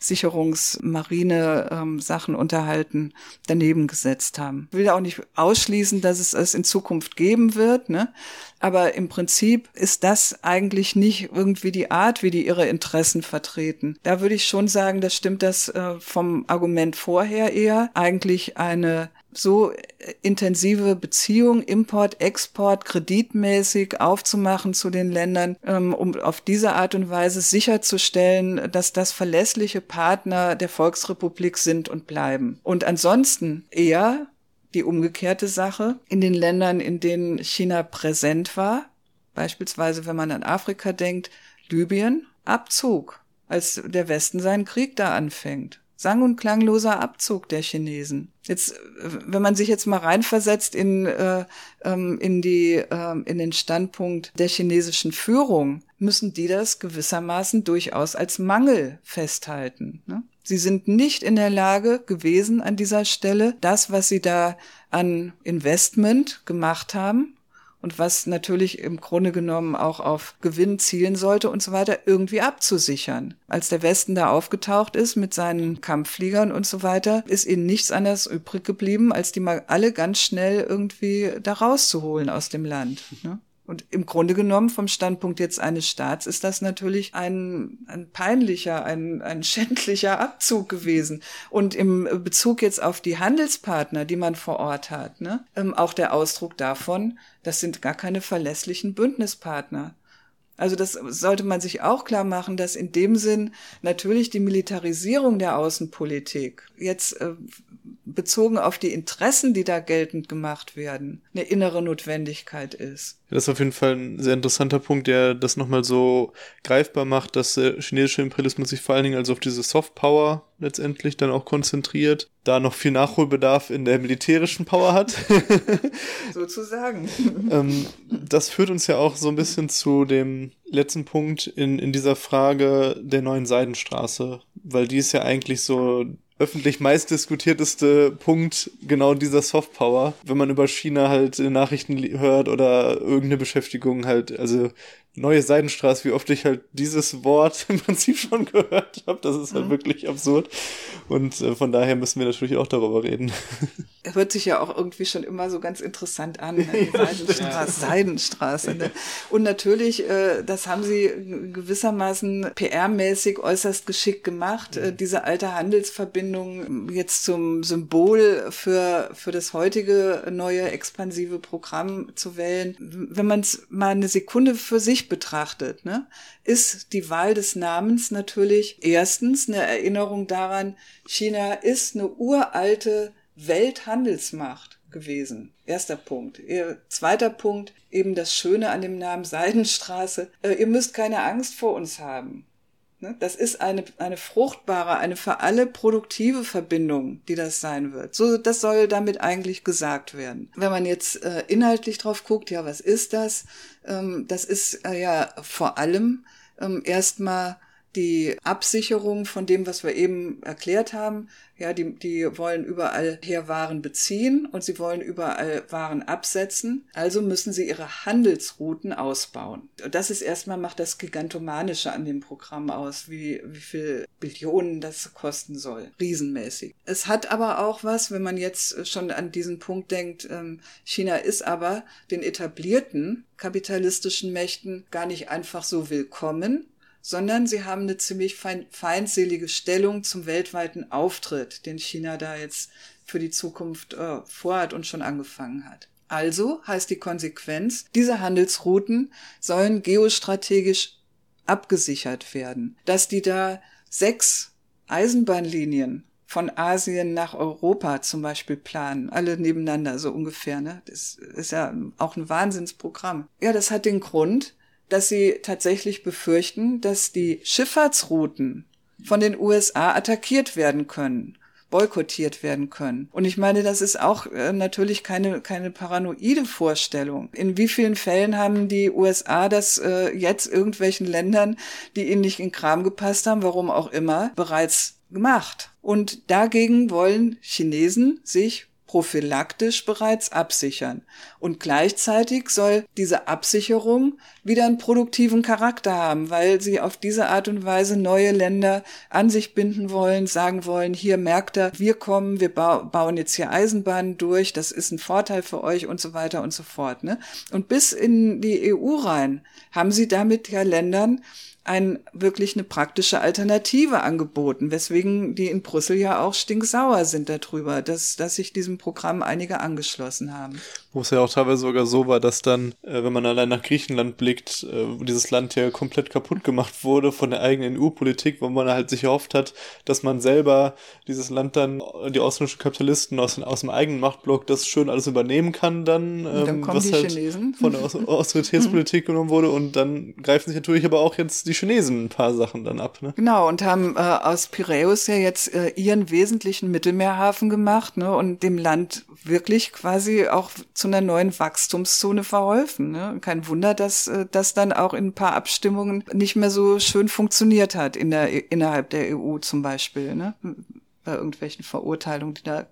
A: Sicherungsmarine-Sachen ähm, unterhalten, daneben gesetzt haben. Ich will auch nicht ausschließen, dass es es in Zukunft geben wird, ne? Aber im Prinzip ist das eigentlich nicht irgendwie die Art, wie die ihre Interessen vertreten. Da würde ich schon sagen, das stimmt das äh, vom Argument vorher eher. Eigentlich eine so intensive Beziehung, Import, Export, kreditmäßig aufzumachen zu den Ländern, ähm, um auf diese Art und Weise sicherzustellen, dass das verlässliche Partner der Volksrepublik sind und bleiben. Und ansonsten eher die umgekehrte Sache. In den Ländern, in denen China präsent war, beispielsweise wenn man an Afrika denkt, Libyen, Abzug, als der Westen seinen Krieg da anfängt. Sang- und klangloser Abzug der Chinesen. Jetzt, wenn man sich jetzt mal reinversetzt in, äh, ähm, in, die, äh, in den Standpunkt der chinesischen Führung, müssen die das gewissermaßen durchaus als Mangel festhalten. Ne? Sie sind nicht in der Lage gewesen an dieser Stelle, das, was sie da an Investment gemacht haben und was natürlich im Grunde genommen auch auf Gewinn zielen sollte und so weiter, irgendwie abzusichern. Als der Westen da aufgetaucht ist mit seinen Kampffliegern und so weiter, ist ihnen nichts anderes übrig geblieben, als die mal alle ganz schnell irgendwie da rauszuholen aus dem Land. Ne? Und im Grunde genommen, vom Standpunkt jetzt eines Staats, ist das natürlich ein, ein peinlicher, ein, ein schändlicher Abzug gewesen. Und im Bezug jetzt auf die Handelspartner, die man vor Ort hat, ne, ähm, auch der Ausdruck davon, das sind gar keine verlässlichen Bündnispartner. Also das sollte man sich auch klar machen, dass in dem Sinn natürlich die Militarisierung der Außenpolitik jetzt äh, bezogen auf die Interessen, die da geltend gemacht werden, eine innere Notwendigkeit ist.
C: Das ist auf jeden Fall ein sehr interessanter Punkt, der das nochmal so greifbar macht, dass der chinesische Imperialismus sich vor allen Dingen also auf diese Soft Power letztendlich dann auch konzentriert, da noch viel Nachholbedarf in der militärischen Power hat.
A: Sozusagen.
C: ähm, das führt uns ja auch so ein bisschen zu dem letzten Punkt in, in dieser Frage der neuen Seidenstraße, weil die ist ja eigentlich so öffentlich meistdiskutierteste Punkt genau dieser Softpower, wenn man über China halt Nachrichten hört oder irgendeine Beschäftigung halt, also neue Seidenstraße, wie oft ich halt dieses Wort im Prinzip schon gehört habe, das ist halt mhm. wirklich absurd. Und äh, von daher müssen wir natürlich auch darüber reden.
A: Hört sich ja auch irgendwie schon immer so ganz interessant an, ne? die Seidenstraße, Seidenstraße. Ne? Und natürlich, äh, das haben sie gewissermaßen PR-mäßig äußerst geschickt gemacht, äh, diese alte Handelsverbindung jetzt zum Symbol für, für das heutige neue expansive Programm zu wählen. Wenn man es mal eine Sekunde für sich betrachtet, ne, ist die Wahl des Namens natürlich erstens eine Erinnerung daran, China ist eine uralte Welthandelsmacht gewesen. Erster Punkt. Zweiter Punkt, eben das Schöne an dem Namen Seidenstraße. Äh, ihr müsst keine Angst vor uns haben. Ne? Das ist eine, eine fruchtbare, eine für alle produktive Verbindung, die das sein wird. So, das soll damit eigentlich gesagt werden. Wenn man jetzt äh, inhaltlich drauf guckt, ja, was ist das? Ähm, das ist äh, ja vor allem ähm, erstmal die Absicherung von dem, was wir eben erklärt haben. Ja, die, die wollen überall her Waren beziehen und sie wollen überall Waren absetzen. Also müssen sie ihre Handelsrouten ausbauen. Und das ist erstmal, macht das Gigantomanische an dem Programm aus, wie, wie viel Billionen das kosten soll. Riesenmäßig. Es hat aber auch was, wenn man jetzt schon an diesen Punkt denkt, ähm, China ist aber den etablierten kapitalistischen Mächten gar nicht einfach so willkommen, sondern sie haben eine ziemlich feindselige Stellung zum weltweiten Auftritt, den China da jetzt für die Zukunft äh, vorhat und schon angefangen hat. Also heißt die Konsequenz, diese Handelsrouten sollen geostrategisch abgesichert werden. Dass die da sechs Eisenbahnlinien von Asien nach Europa zum Beispiel planen, alle nebeneinander so ungefähr. Ne? Das ist ja auch ein Wahnsinnsprogramm. Ja, das hat den Grund, dass sie tatsächlich befürchten, dass die Schifffahrtsrouten von den USA attackiert werden können boykottiert werden können. Und ich meine, das ist auch äh, natürlich keine, keine paranoide Vorstellung. In wie vielen Fällen haben die USA das äh, jetzt irgendwelchen Ländern, die ihnen nicht in Kram gepasst haben, warum auch immer, bereits gemacht? Und dagegen wollen Chinesen sich prophylaktisch bereits absichern. Und gleichzeitig soll diese Absicherung wieder einen produktiven Charakter haben, weil sie auf diese Art und Weise neue Länder an sich binden wollen, sagen wollen, hier merkt ihr, wir kommen, wir bauen jetzt hier Eisenbahnen durch, das ist ein Vorteil für euch und so weiter und so fort. Ne? Und bis in die EU rein haben sie damit ja Ländern ein, wirklich eine praktische Alternative angeboten, weswegen die in Brüssel ja auch stinksauer sind darüber, dass, dass sich diesem Programm einige angeschlossen haben
C: wo es ja auch teilweise sogar so war, dass dann, äh, wenn man allein nach Griechenland blickt, äh, wo dieses Land ja komplett kaputt gemacht wurde von der eigenen EU-Politik, wo man halt sich erhofft hat, dass man selber dieses Land dann, die ausländischen Kapitalisten aus, aus dem eigenen Machtblock das schön alles übernehmen kann dann,
A: ähm, dann was halt Chinesen.
C: von der Aus Austeritätspolitik genommen wurde und dann greifen sich natürlich aber auch jetzt die Chinesen ein paar Sachen dann ab. Ne?
A: Genau, und haben äh, aus Piräus ja jetzt äh, ihren wesentlichen Mittelmeerhafen gemacht ne, und dem Land wirklich quasi auch zu einer neuen Wachstumszone verholfen. Ne? Kein Wunder, dass äh, das dann auch in ein paar Abstimmungen nicht mehr so schön funktioniert hat in der, innerhalb der EU zum Beispiel, ne? bei irgendwelchen Verurteilungen, die da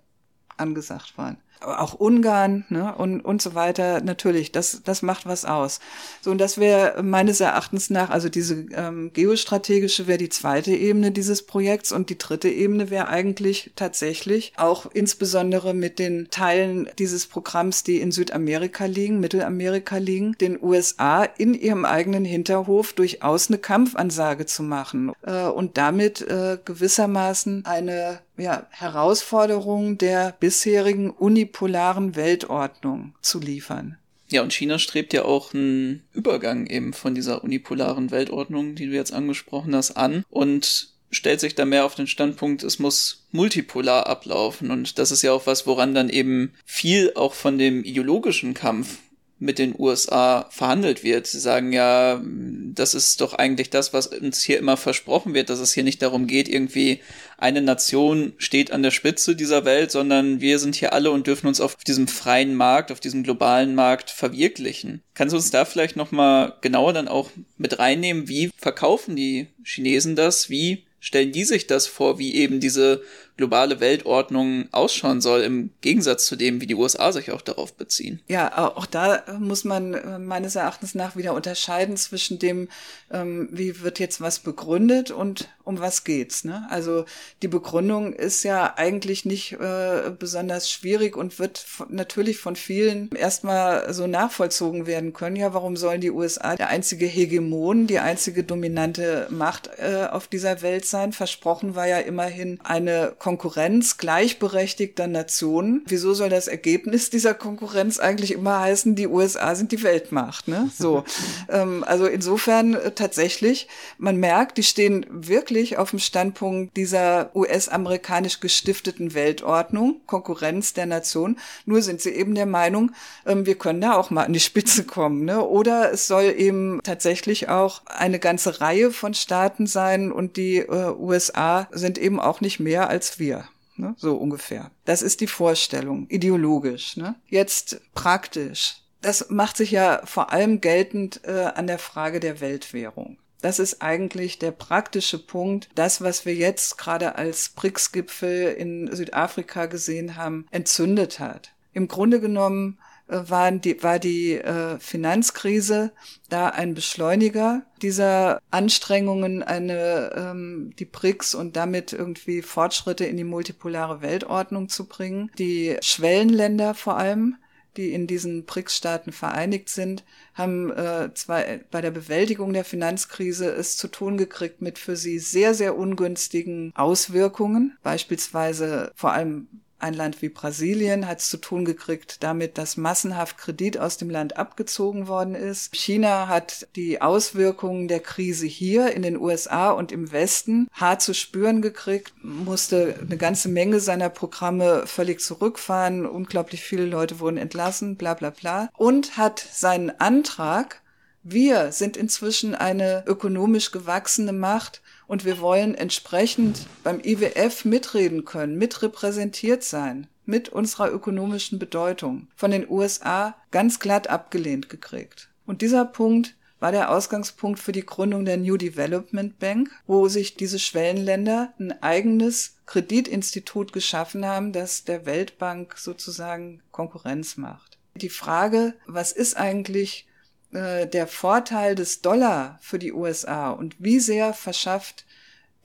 A: angesagt waren. Auch Ungarn ne, und, und so weiter, natürlich, das, das macht was aus. So, und das wäre meines Erachtens nach, also diese ähm, geostrategische wäre die zweite Ebene dieses Projekts und die dritte Ebene wäre eigentlich tatsächlich auch insbesondere mit den Teilen dieses Programms, die in Südamerika liegen, Mittelamerika liegen, den USA in ihrem eigenen Hinterhof durchaus eine Kampfansage zu machen äh, und damit äh, gewissermaßen eine ja, Herausforderung der bisherigen unipolaren Weltordnung zu liefern.
B: Ja, und China strebt ja auch einen Übergang eben von dieser unipolaren Weltordnung, die du jetzt angesprochen hast, an und stellt sich da mehr auf den Standpunkt, es muss multipolar ablaufen. Und das ist ja auch was, woran dann eben viel auch von dem ideologischen Kampf mit den USA verhandelt wird. Sie sagen ja, das ist doch eigentlich das, was uns hier immer versprochen wird, dass es hier nicht darum geht, irgendwie eine Nation steht an der Spitze dieser Welt, sondern wir sind hier alle und dürfen uns auf diesem freien Markt, auf diesem globalen Markt verwirklichen. Kannst du uns da vielleicht nochmal genauer dann auch mit reinnehmen? Wie verkaufen die Chinesen das? Wie stellen die sich das vor, wie eben diese globale Weltordnung ausschauen soll, im Gegensatz zu dem, wie die USA sich auch darauf beziehen.
A: Ja, auch da muss man äh, meines Erachtens nach wieder unterscheiden zwischen dem, ähm, wie wird jetzt was begründet und um was geht's. Ne? Also die Begründung ist ja eigentlich nicht äh, besonders schwierig und wird natürlich von vielen erstmal so nachvollzogen werden können. Ja, warum sollen die USA der einzige Hegemon, die einzige dominante Macht äh, auf dieser Welt sein? Versprochen war ja immerhin eine Konkurrenz gleichberechtigter Nationen. Wieso soll das Ergebnis dieser Konkurrenz eigentlich immer heißen, die USA sind die Weltmacht? Ne? So, ähm, also insofern äh, tatsächlich, man merkt, die stehen wirklich auf dem Standpunkt dieser US-amerikanisch gestifteten Weltordnung, Konkurrenz der Nation. Nur sind sie eben der Meinung, ähm, wir können da auch mal an die Spitze kommen. Ne? Oder es soll eben tatsächlich auch eine ganze Reihe von Staaten sein und die äh, USA sind eben auch nicht mehr als wir. Ne? So ungefähr. Das ist die Vorstellung, ideologisch. Ne? Jetzt praktisch. Das macht sich ja vor allem geltend äh, an der Frage der Weltwährung. Das ist eigentlich der praktische Punkt. Das, was wir jetzt gerade als BRICS-Gipfel in Südafrika gesehen haben, entzündet hat. Im Grunde genommen waren die, war die äh, Finanzkrise da ein Beschleuniger dieser Anstrengungen, eine, ähm, die BRICS und damit irgendwie Fortschritte in die multipolare Weltordnung zu bringen. Die Schwellenländer vor allem, die in diesen BRICS-Staaten vereinigt sind, haben äh, zwar bei der Bewältigung der Finanzkrise es zu tun gekriegt mit für sie sehr, sehr ungünstigen Auswirkungen, beispielsweise vor allem ein Land wie Brasilien hat es zu tun gekriegt damit, dass massenhaft Kredit aus dem Land abgezogen worden ist. China hat die Auswirkungen der Krise hier in den USA und im Westen hart zu spüren gekriegt, musste eine ganze Menge seiner Programme völlig zurückfahren. Unglaublich viele Leute wurden entlassen, bla bla bla. Und hat seinen Antrag, wir sind inzwischen eine ökonomisch gewachsene Macht, und wir wollen entsprechend beim IWF mitreden können, mitrepräsentiert sein, mit unserer ökonomischen Bedeutung, von den USA ganz glatt abgelehnt gekriegt. Und dieser Punkt war der Ausgangspunkt für die Gründung der New Development Bank, wo sich diese Schwellenländer ein eigenes Kreditinstitut geschaffen haben, das der Weltbank sozusagen Konkurrenz macht. Die Frage, was ist eigentlich äh, der Vorteil des Dollar für die USA und wie sehr verschafft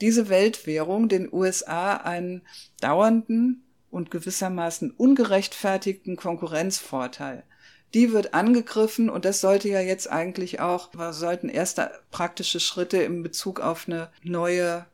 A: diese Weltwährung den USA einen dauernden und gewissermaßen ungerechtfertigten Konkurrenzvorteil. Die wird angegriffen und das sollte ja jetzt eigentlich auch, sollten erste praktische Schritte in Bezug auf eine neue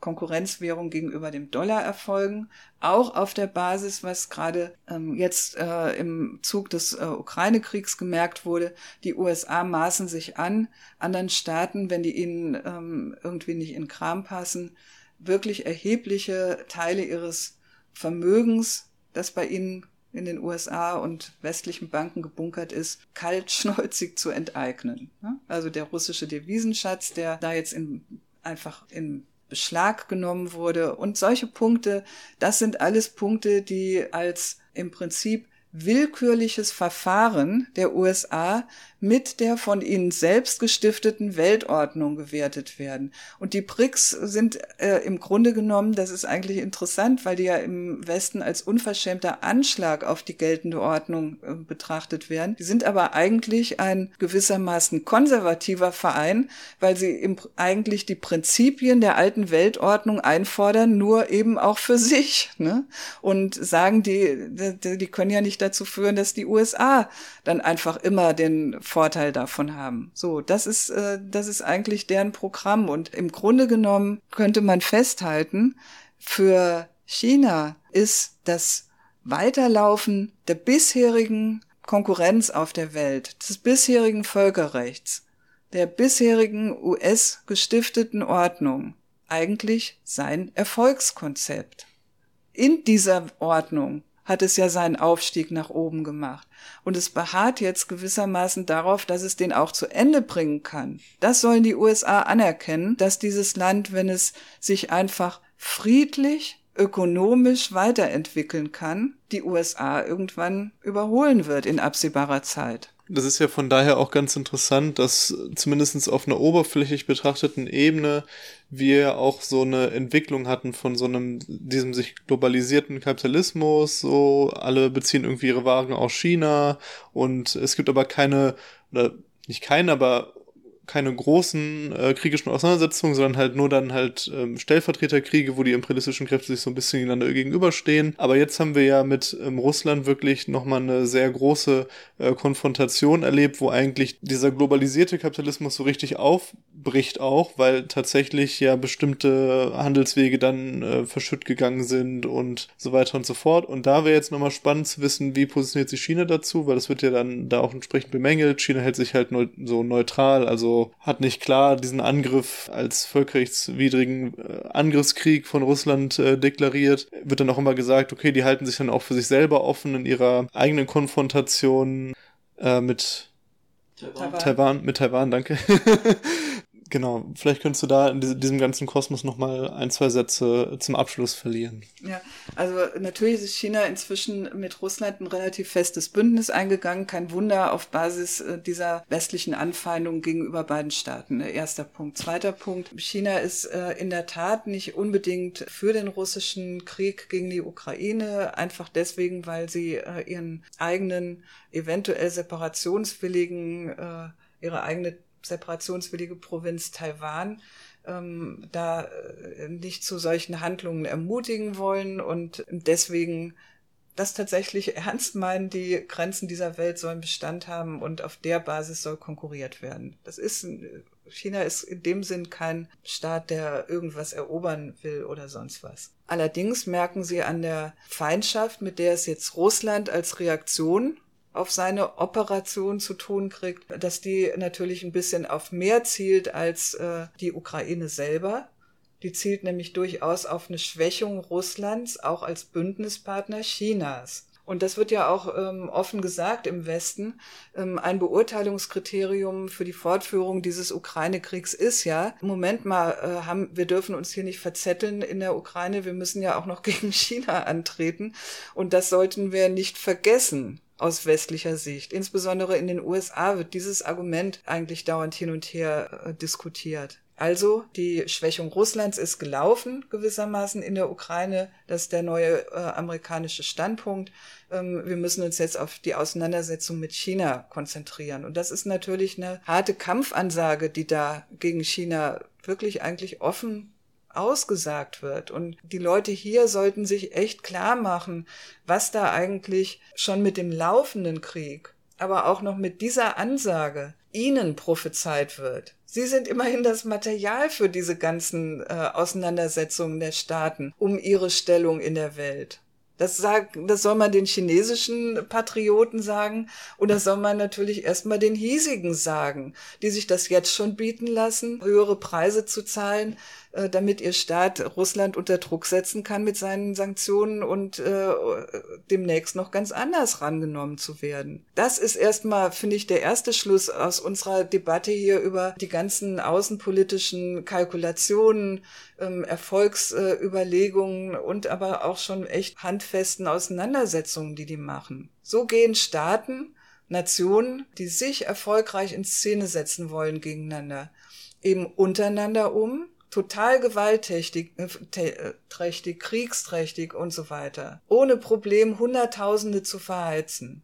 A: Konkurrenzwährung gegenüber dem Dollar erfolgen, auch auf der Basis, was gerade ähm, jetzt äh, im Zug des äh, Ukraine-Kriegs gemerkt wurde, die USA maßen sich an, anderen Staaten, wenn die ihnen ähm, irgendwie nicht in Kram passen, wirklich erhebliche Teile ihres Vermögens, das bei ihnen in den USA und westlichen Banken gebunkert ist, kaltschnäuzig zu enteignen. Also der russische Devisenschatz, der da jetzt in, einfach in Beschlag genommen wurde. Und solche Punkte, das sind alles Punkte, die als im Prinzip willkürliches Verfahren der USA mit der von ihnen selbst gestifteten Weltordnung gewertet werden. Und die BRICS sind äh, im Grunde genommen, das ist eigentlich interessant, weil die ja im Westen als unverschämter Anschlag auf die geltende Ordnung äh, betrachtet werden. Die sind aber eigentlich ein gewissermaßen konservativer Verein, weil sie im, eigentlich die Prinzipien der alten Weltordnung einfordern, nur eben auch für sich. Ne? Und sagen, die, die, die können ja nicht dazu führen, dass die USA dann einfach immer den Vorteil davon haben. So, das ist, äh, das ist eigentlich deren Programm. Und im Grunde genommen könnte man festhalten, für China ist das Weiterlaufen der bisherigen Konkurrenz auf der Welt, des bisherigen Völkerrechts, der bisherigen US gestifteten Ordnung eigentlich sein Erfolgskonzept. In dieser Ordnung hat es ja seinen Aufstieg nach oben gemacht. Und es beharrt jetzt gewissermaßen darauf, dass es den auch zu Ende bringen kann. Das sollen die USA anerkennen, dass dieses Land, wenn es sich einfach friedlich, ökonomisch weiterentwickeln kann, die USA irgendwann überholen wird in absehbarer Zeit.
C: Das ist ja von daher auch ganz interessant, dass zumindestens auf einer oberflächlich betrachteten Ebene wir auch so eine Entwicklung hatten von so einem, diesem sich globalisierten Kapitalismus, so alle beziehen irgendwie ihre Waren aus China und es gibt aber keine, oder nicht keine, aber keine großen äh, kriegischen Auseinandersetzungen, sondern halt nur dann halt ähm, Stellvertreterkriege, wo die imperialistischen Kräfte sich so ein bisschen gegeneinander gegenüberstehen. Aber jetzt haben wir ja mit ähm, Russland wirklich nochmal eine sehr große äh, Konfrontation erlebt, wo eigentlich dieser globalisierte Kapitalismus so richtig aufbricht auch, weil tatsächlich ja bestimmte Handelswege dann äh, verschütt gegangen sind und so weiter und so fort. Und da wäre jetzt nochmal spannend zu wissen, wie positioniert sich China dazu, weil das wird ja dann da auch entsprechend bemängelt. China hält sich halt neu so neutral, also hat nicht klar diesen Angriff als völkerrechtswidrigen äh, Angriffskrieg von Russland äh, deklariert. Wird dann auch immer gesagt, okay, die halten sich dann auch für sich selber offen in ihrer eigenen Konfrontation äh, mit Taiwan. Taiwan, mit Taiwan, danke. Genau, vielleicht könntest du da in diesem ganzen Kosmos nochmal ein, zwei Sätze zum Abschluss verlieren.
A: Ja, also natürlich ist China inzwischen mit Russland ein relativ festes Bündnis eingegangen. Kein Wunder auf Basis äh, dieser westlichen Anfeindung gegenüber beiden Staaten. Ne, erster Punkt. Zweiter Punkt. China ist äh, in der Tat nicht unbedingt für den russischen Krieg gegen die Ukraine, einfach deswegen, weil sie äh, ihren eigenen, eventuell separationswilligen, ihre eigene separationswillige Provinz Taiwan ähm, da äh, nicht zu solchen Handlungen ermutigen wollen und deswegen das tatsächlich ernst meinen, die Grenzen dieser Welt sollen Bestand haben und auf der Basis soll konkurriert werden. Das ist, China ist in dem Sinn kein Staat, der irgendwas erobern will oder sonst was. Allerdings merken sie an der Feindschaft, mit der es jetzt Russland als Reaktion auf seine Operation zu tun kriegt, dass die natürlich ein bisschen auf mehr zielt als äh, die Ukraine selber. Die zielt nämlich durchaus auf eine Schwächung Russlands, auch als Bündnispartner Chinas. Und das wird ja auch ähm, offen gesagt im Westen. Ähm, ein Beurteilungskriterium für die Fortführung dieses Ukraine-Kriegs ist ja, Moment mal, äh, haben, wir dürfen uns hier nicht verzetteln in der Ukraine, wir müssen ja auch noch gegen China antreten. Und das sollten wir nicht vergessen aus westlicher Sicht. Insbesondere in den USA wird dieses Argument eigentlich dauernd hin und her äh, diskutiert. Also die Schwächung Russlands ist gelaufen gewissermaßen in der Ukraine. Das ist der neue äh, amerikanische Standpunkt. Ähm, wir müssen uns jetzt auf die Auseinandersetzung mit China konzentrieren. Und das ist natürlich eine harte Kampfansage, die da gegen China wirklich eigentlich offen ausgesagt wird. Und die Leute hier sollten sich echt klar machen, was da eigentlich schon mit dem laufenden Krieg, aber auch noch mit dieser Ansage ihnen prophezeit wird. Sie sind immerhin das Material für diese ganzen äh, Auseinandersetzungen der Staaten um ihre Stellung in der Welt. Das, sag, das soll man den chinesischen Patrioten sagen und das soll man natürlich erstmal den hiesigen sagen, die sich das jetzt schon bieten lassen, höhere Preise zu zahlen, damit ihr Staat Russland unter Druck setzen kann mit seinen Sanktionen und äh, demnächst noch ganz anders rangenommen zu werden. Das ist erstmal, finde ich, der erste Schluss aus unserer Debatte hier über die ganzen außenpolitischen Kalkulationen, ähm, Erfolgsüberlegungen äh, und aber auch schon echt handfesten Auseinandersetzungen, die die machen. So gehen Staaten Nationen, die sich erfolgreich in Szene setzen wollen gegeneinander, eben untereinander um, total gewaltträchtig, äh, äh, trächtig, kriegsträchtig und so weiter, ohne Problem Hunderttausende zu verheizen.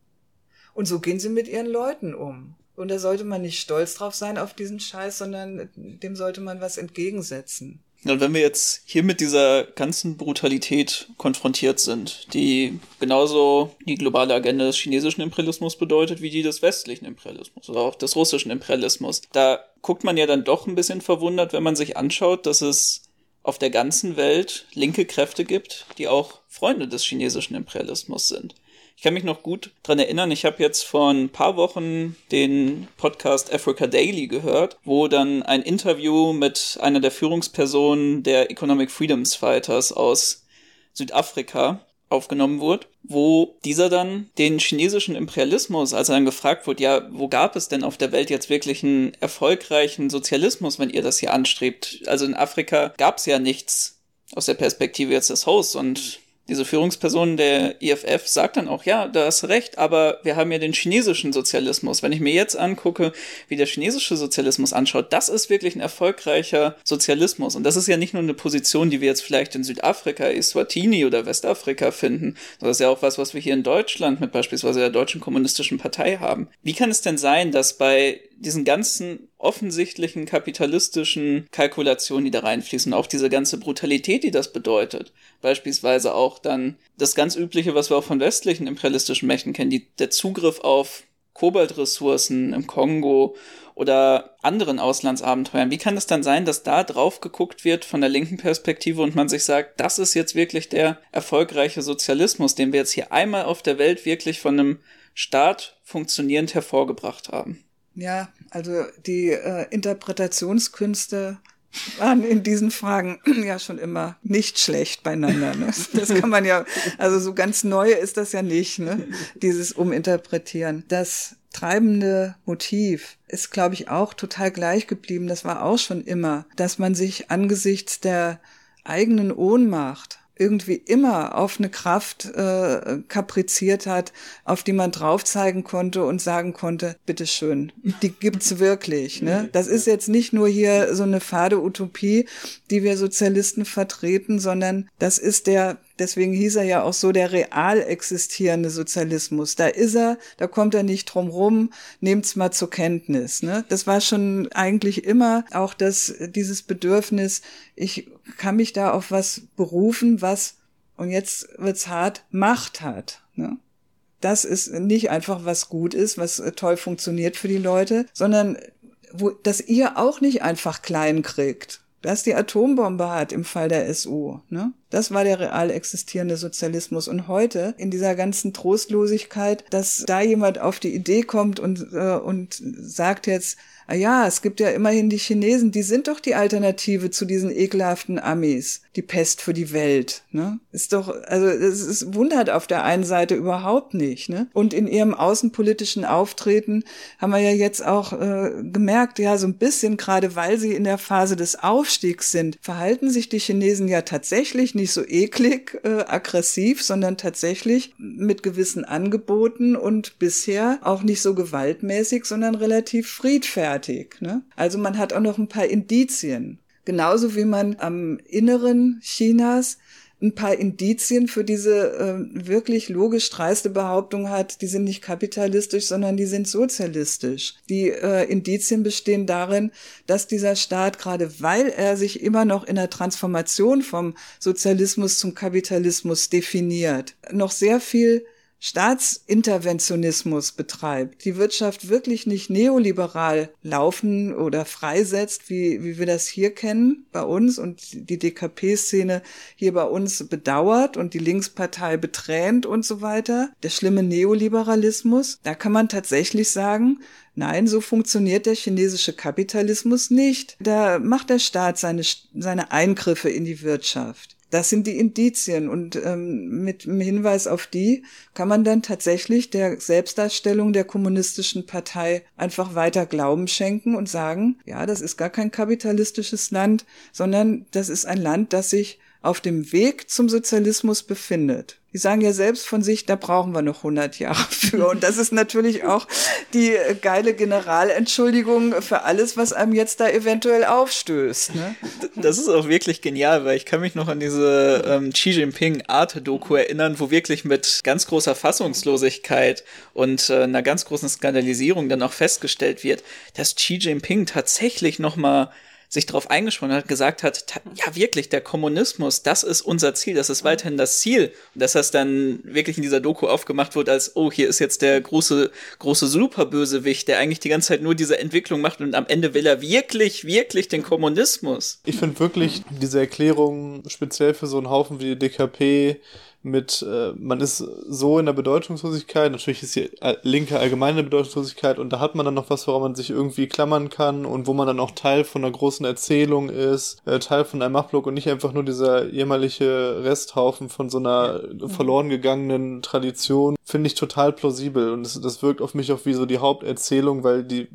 A: Und so gehen sie mit ihren Leuten um. Und da sollte man nicht stolz drauf sein auf diesen Scheiß, sondern dem sollte man was entgegensetzen.
B: Und wenn wir jetzt hier mit dieser ganzen Brutalität konfrontiert sind, die genauso die globale Agenda des chinesischen Imperialismus bedeutet, wie die des westlichen Imperialismus oder auch des russischen Imperialismus, da guckt man ja dann doch ein bisschen verwundert, wenn man sich anschaut, dass es auf der ganzen Welt linke Kräfte gibt, die auch Freunde des chinesischen Imperialismus sind. Ich kann mich noch gut dran erinnern, ich habe jetzt vor ein paar Wochen den Podcast Africa Daily gehört, wo dann ein Interview mit einer der Führungspersonen der Economic Freedoms Fighters aus Südafrika aufgenommen wurde, wo dieser dann den chinesischen Imperialismus, als er dann gefragt wurde, ja, wo gab es denn auf der Welt jetzt wirklich einen erfolgreichen Sozialismus, wenn ihr das hier anstrebt? Also in Afrika gab es ja nichts aus der Perspektive jetzt des Hosts und diese Führungsperson der IFF sagt dann auch, ja, da hast recht, aber wir haben ja den chinesischen Sozialismus. Wenn ich mir jetzt angucke, wie der chinesische Sozialismus anschaut, das ist wirklich ein erfolgreicher Sozialismus. Und das ist ja nicht nur eine Position, die wir jetzt vielleicht in Südafrika, Eswatini oder Westafrika finden, das ist ja auch was, was wir hier in Deutschland mit beispielsweise der Deutschen Kommunistischen Partei haben. Wie kann es denn sein, dass bei diesen ganzen offensichtlichen kapitalistischen Kalkulationen, die da reinfließen, auch diese ganze Brutalität, die das bedeutet. Beispielsweise auch dann das ganz übliche, was wir auch von westlichen imperialistischen Mächten kennen, die, der Zugriff auf Kobaltressourcen im Kongo oder anderen Auslandsabenteuern. Wie kann es dann sein, dass da drauf geguckt wird von der linken Perspektive und man sich sagt, das ist jetzt wirklich der erfolgreiche Sozialismus, den wir jetzt hier einmal auf der Welt wirklich von einem Staat funktionierend hervorgebracht haben?
A: Ja, also die äh, Interpretationskünste waren in diesen Fragen ja schon immer nicht schlecht beieinander. Ne? Das kann man ja, also so ganz neu ist das ja nicht, ne? dieses Uminterpretieren. Das treibende Motiv ist, glaube ich, auch total gleich geblieben. Das war auch schon immer, dass man sich angesichts der eigenen Ohnmacht irgendwie immer auf eine Kraft äh, kapriziert hat, auf die man drauf zeigen konnte und sagen konnte, bitteschön, die gibt's wirklich. Ne? Das ist jetzt nicht nur hier so eine fade Utopie, die wir Sozialisten vertreten, sondern das ist der deswegen hieß er ja auch so der real existierende Sozialismus. Da ist er, da kommt er nicht drum rum, nehmt's mal zur Kenntnis. Ne? Das war schon eigentlich immer auch das, dieses Bedürfnis, ich kann mich da auf was berufen, was, und jetzt wird's hart, Macht hat. Ne? Das ist nicht einfach was gut ist, was toll funktioniert für die Leute, sondern wo, dass ihr auch nicht einfach klein kriegt dass die Atombombe hat im Fall der SU. Ne? Das war der real existierende Sozialismus. Und heute in dieser ganzen Trostlosigkeit, dass da jemand auf die Idee kommt und, äh, und sagt jetzt, ah ja, es gibt ja immerhin die Chinesen, die sind doch die Alternative zu diesen ekelhaften Amis, die Pest für die Welt, ne? Ist doch, also es, es wundert auf der einen Seite überhaupt nicht, ne? Und in ihrem außenpolitischen Auftreten haben wir ja jetzt auch äh, gemerkt, ja, so ein bisschen, gerade weil sie in der Phase des Aufstiegs sind, verhalten sich die Chinesen ja tatsächlich nicht so eklig, äh, aggressiv, sondern tatsächlich mit gewissen Angeboten und bisher auch nicht so gewaltmäßig, sondern relativ friedfertig fertig. Ne? Also man hat auch noch ein paar Indizien. Genauso wie man am Inneren Chinas ein paar Indizien für diese äh, wirklich logisch dreiste Behauptung hat, die sind nicht kapitalistisch, sondern die sind sozialistisch. Die äh, Indizien bestehen darin, dass dieser Staat, gerade weil er sich immer noch in der Transformation vom Sozialismus zum Kapitalismus definiert, noch sehr viel Staatsinterventionismus betreibt, die Wirtschaft wirklich nicht neoliberal laufen oder freisetzt, wie, wie wir das hier kennen bei uns und die DKP-Szene hier bei uns bedauert und die Linkspartei betränt und so weiter, der schlimme Neoliberalismus, da kann man tatsächlich sagen, Nein, so funktioniert der chinesische Kapitalismus nicht. Da macht der Staat seine, seine Eingriffe in die Wirtschaft. Das sind die Indizien und ähm, mit dem Hinweis auf die kann man dann tatsächlich der Selbstdarstellung der kommunistischen Partei einfach weiter Glauben schenken und sagen, ja, das ist gar kein kapitalistisches Land, sondern das ist ein Land, das sich auf dem Weg zum Sozialismus befindet. Die sagen ja selbst von sich, da brauchen wir noch 100 Jahre für. Und das ist natürlich auch die geile Generalentschuldigung für alles, was einem jetzt da eventuell aufstößt. Ne?
B: Das ist auch wirklich genial, weil ich kann mich noch an diese ähm, Xi Jinping Arte-Doku erinnern, wo wirklich mit ganz großer Fassungslosigkeit und äh, einer ganz großen Skandalisierung dann auch festgestellt wird, dass Xi Jinping tatsächlich noch mal sich darauf eingesprochen hat, gesagt hat, ja wirklich, der Kommunismus, das ist unser Ziel, das ist weiterhin das Ziel. Und dass das dann wirklich in dieser Doku aufgemacht wird als, oh, hier ist jetzt der große, große Superbösewicht, der eigentlich die ganze Zeit nur diese Entwicklung macht und am Ende will er wirklich, wirklich den Kommunismus.
C: Ich finde wirklich diese Erklärung speziell für so einen Haufen wie die DKP mit, äh, man ist so in der Bedeutungslosigkeit, natürlich ist die linke allgemeine Bedeutungslosigkeit und da hat man dann noch was, woran man sich irgendwie klammern kann und wo man dann auch Teil von einer großen Erzählung ist, äh, Teil von einem Machtblock und nicht einfach nur dieser jämmerliche Resthaufen von so einer verloren gegangenen Tradition, finde ich total plausibel und das, das wirkt auf mich auch wie so die Haupterzählung, weil die,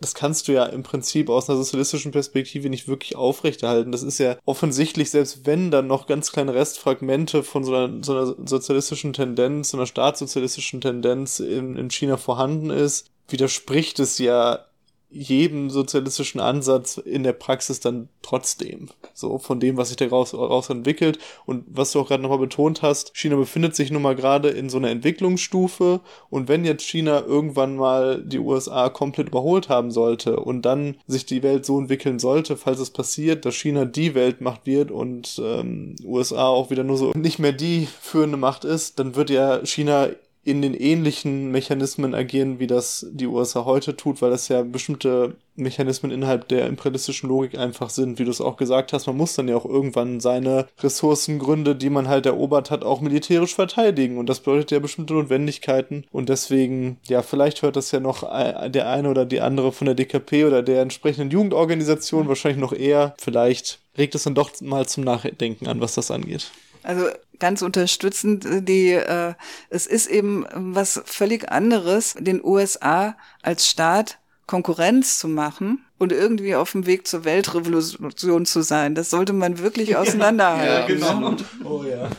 C: das kannst du ja im Prinzip aus einer sozialistischen Perspektive nicht wirklich aufrechterhalten. Das ist ja offensichtlich, selbst wenn dann noch ganz kleine Restfragmente von so einer so einer sozialistischen Tendenz, so einer staatssozialistischen Tendenz in, in China vorhanden ist, widerspricht es ja jedem sozialistischen Ansatz in der Praxis dann trotzdem. So von dem, was sich daraus raus entwickelt. Und was du auch gerade nochmal betont hast, China befindet sich nun mal gerade in so einer Entwicklungsstufe. Und wenn jetzt China irgendwann mal die USA komplett überholt haben sollte und dann sich die Welt so entwickeln sollte, falls es passiert, dass China die Weltmacht wird und ähm, USA auch wieder nur so nicht mehr die führende Macht ist, dann wird ja China in den ähnlichen Mechanismen agieren, wie das die USA heute tut, weil das ja bestimmte Mechanismen innerhalb der imperialistischen Logik einfach sind, wie du es auch gesagt hast. Man muss dann ja auch irgendwann seine Ressourcengründe, die man halt erobert hat, auch militärisch verteidigen. Und das bedeutet ja bestimmte Notwendigkeiten. Und deswegen, ja, vielleicht hört das ja noch der eine oder die andere von der DKP oder der entsprechenden Jugendorganisation, wahrscheinlich noch eher. Vielleicht regt es dann doch mal zum Nachdenken an, was das angeht.
A: Also ganz unterstützend, die, äh, es ist eben was völlig anderes, den USA als Staat Konkurrenz zu machen und irgendwie auf dem Weg zur Weltrevolution zu sein. Das sollte man wirklich auseinanderhalten. Ja, genau. Oh
B: ja.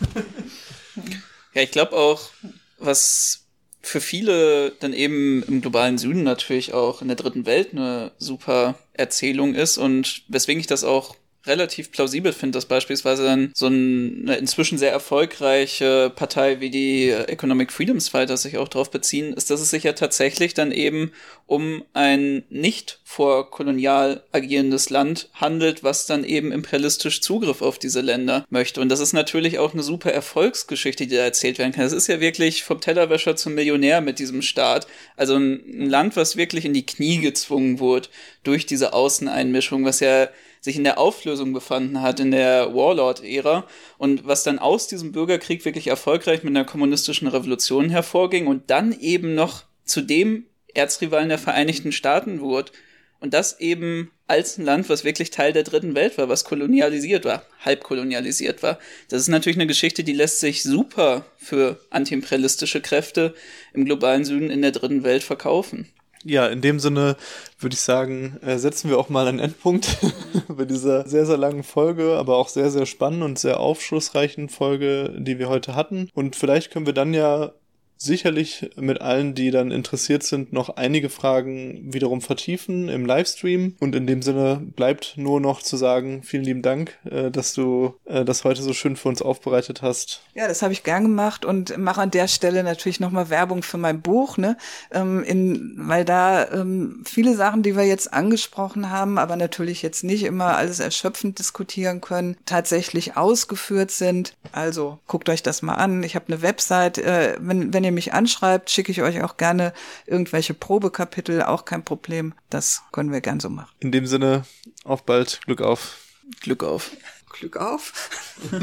B: ja, ich glaube auch, was für viele dann eben im globalen Süden natürlich auch in der dritten Welt eine super Erzählung ist und weswegen ich das auch relativ plausibel finde, dass beispielsweise dann so eine inzwischen sehr erfolgreiche Partei wie die Economic Freedoms Fighters sich auch darauf beziehen, ist, dass es sich ja tatsächlich dann eben um ein nicht vorkolonial agierendes Land handelt, was dann eben imperialistisch Zugriff auf diese Länder möchte. Und das ist natürlich auch eine super Erfolgsgeschichte, die da erzählt werden kann. Es ist ja wirklich vom Tellerwäscher zum Millionär mit diesem Staat. Also ein, ein Land, was wirklich in die Knie gezwungen wurde durch diese Außeneinmischung, was ja sich in der Auflösung befanden hat, in der Warlord-Ära und was dann aus diesem Bürgerkrieg wirklich erfolgreich mit einer kommunistischen Revolution hervorging und dann eben noch zu dem Erzrivalen der Vereinigten Staaten wurde. Und das eben als ein Land, was wirklich Teil der dritten Welt war, was kolonialisiert war, halb kolonialisiert war. Das ist natürlich eine Geschichte, die lässt sich super für antiimperialistische Kräfte im globalen Süden in der dritten Welt verkaufen.
C: Ja, in dem Sinne würde ich sagen, äh, setzen wir auch mal einen Endpunkt bei dieser sehr, sehr langen Folge, aber auch sehr, sehr spannenden und sehr aufschlussreichen Folge, die wir heute hatten. Und vielleicht können wir dann ja sicherlich mit allen, die dann interessiert sind, noch einige Fragen wiederum vertiefen im Livestream. Und in dem Sinne bleibt nur noch zu sagen, vielen lieben Dank, äh, dass du äh, das heute so schön für uns aufbereitet hast.
A: Ja, das habe ich gern gemacht und mache an der Stelle natürlich nochmal Werbung für mein Buch, ne? Ähm, in, weil da ähm, viele Sachen, die wir jetzt angesprochen haben, aber natürlich jetzt nicht immer alles erschöpfend diskutieren können, tatsächlich ausgeführt sind. Also guckt euch das mal an. Ich habe eine Website, äh, wenn, wenn ihr ihr mich anschreibt, schicke ich euch auch gerne irgendwelche Probekapitel, auch kein Problem. Das können wir gern so machen.
C: In dem Sinne, auf bald, Glück auf.
B: Glück auf.
A: Glück auf.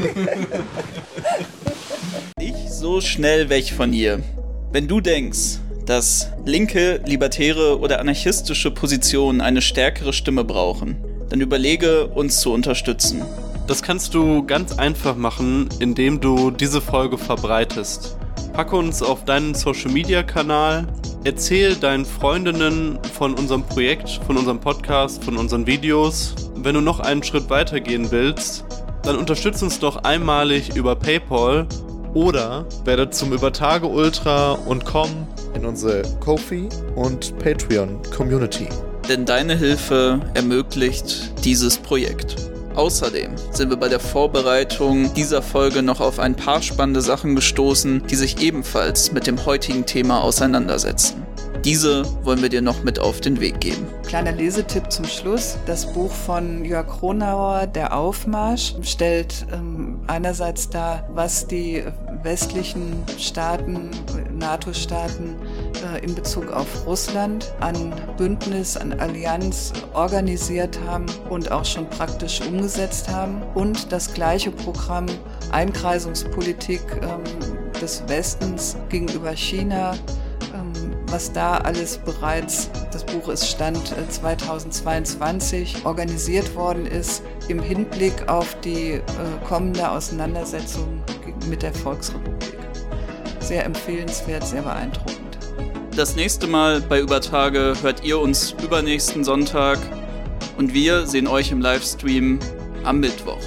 B: Nicht so schnell weg von ihr. Wenn du denkst, dass linke, libertäre oder anarchistische Positionen eine stärkere Stimme brauchen, dann überlege, uns zu unterstützen.
C: Das kannst du ganz einfach machen, indem du diese Folge verbreitest. Pack uns auf deinen Social Media Kanal. Erzähl deinen Freundinnen von unserem Projekt, von unserem Podcast, von unseren Videos. Wenn du noch einen Schritt weiter gehen willst, dann unterstütze uns doch einmalig über PayPal Oder werdet zum Übertage Ultra und komm
D: in unsere Kofi und Patreon Community.
B: Denn deine Hilfe ermöglicht dieses Projekt. Außerdem sind wir bei der Vorbereitung dieser Folge noch auf ein paar spannende Sachen gestoßen, die sich ebenfalls mit dem heutigen Thema auseinandersetzen. Diese wollen wir dir noch mit auf den Weg geben.
A: Kleiner Lesetipp zum Schluss. Das Buch von Jörg Kronauer, Der Aufmarsch, stellt ähm, einerseits dar, was die westlichen Staaten, NATO-Staaten in Bezug auf Russland an Bündnis, an Allianz organisiert haben und auch schon praktisch umgesetzt haben. Und das gleiche Programm Einkreisungspolitik ähm, des Westens gegenüber China ähm, was da alles bereits, das Buch ist Stand 2022, äh, organisiert worden ist im Hinblick auf die äh, kommende Auseinandersetzung mit der Volksrepublik. Sehr empfehlenswert, sehr beeindruckend.
B: Das nächste Mal bei Übertage hört ihr uns übernächsten Sonntag und wir sehen euch im Livestream am Mittwoch.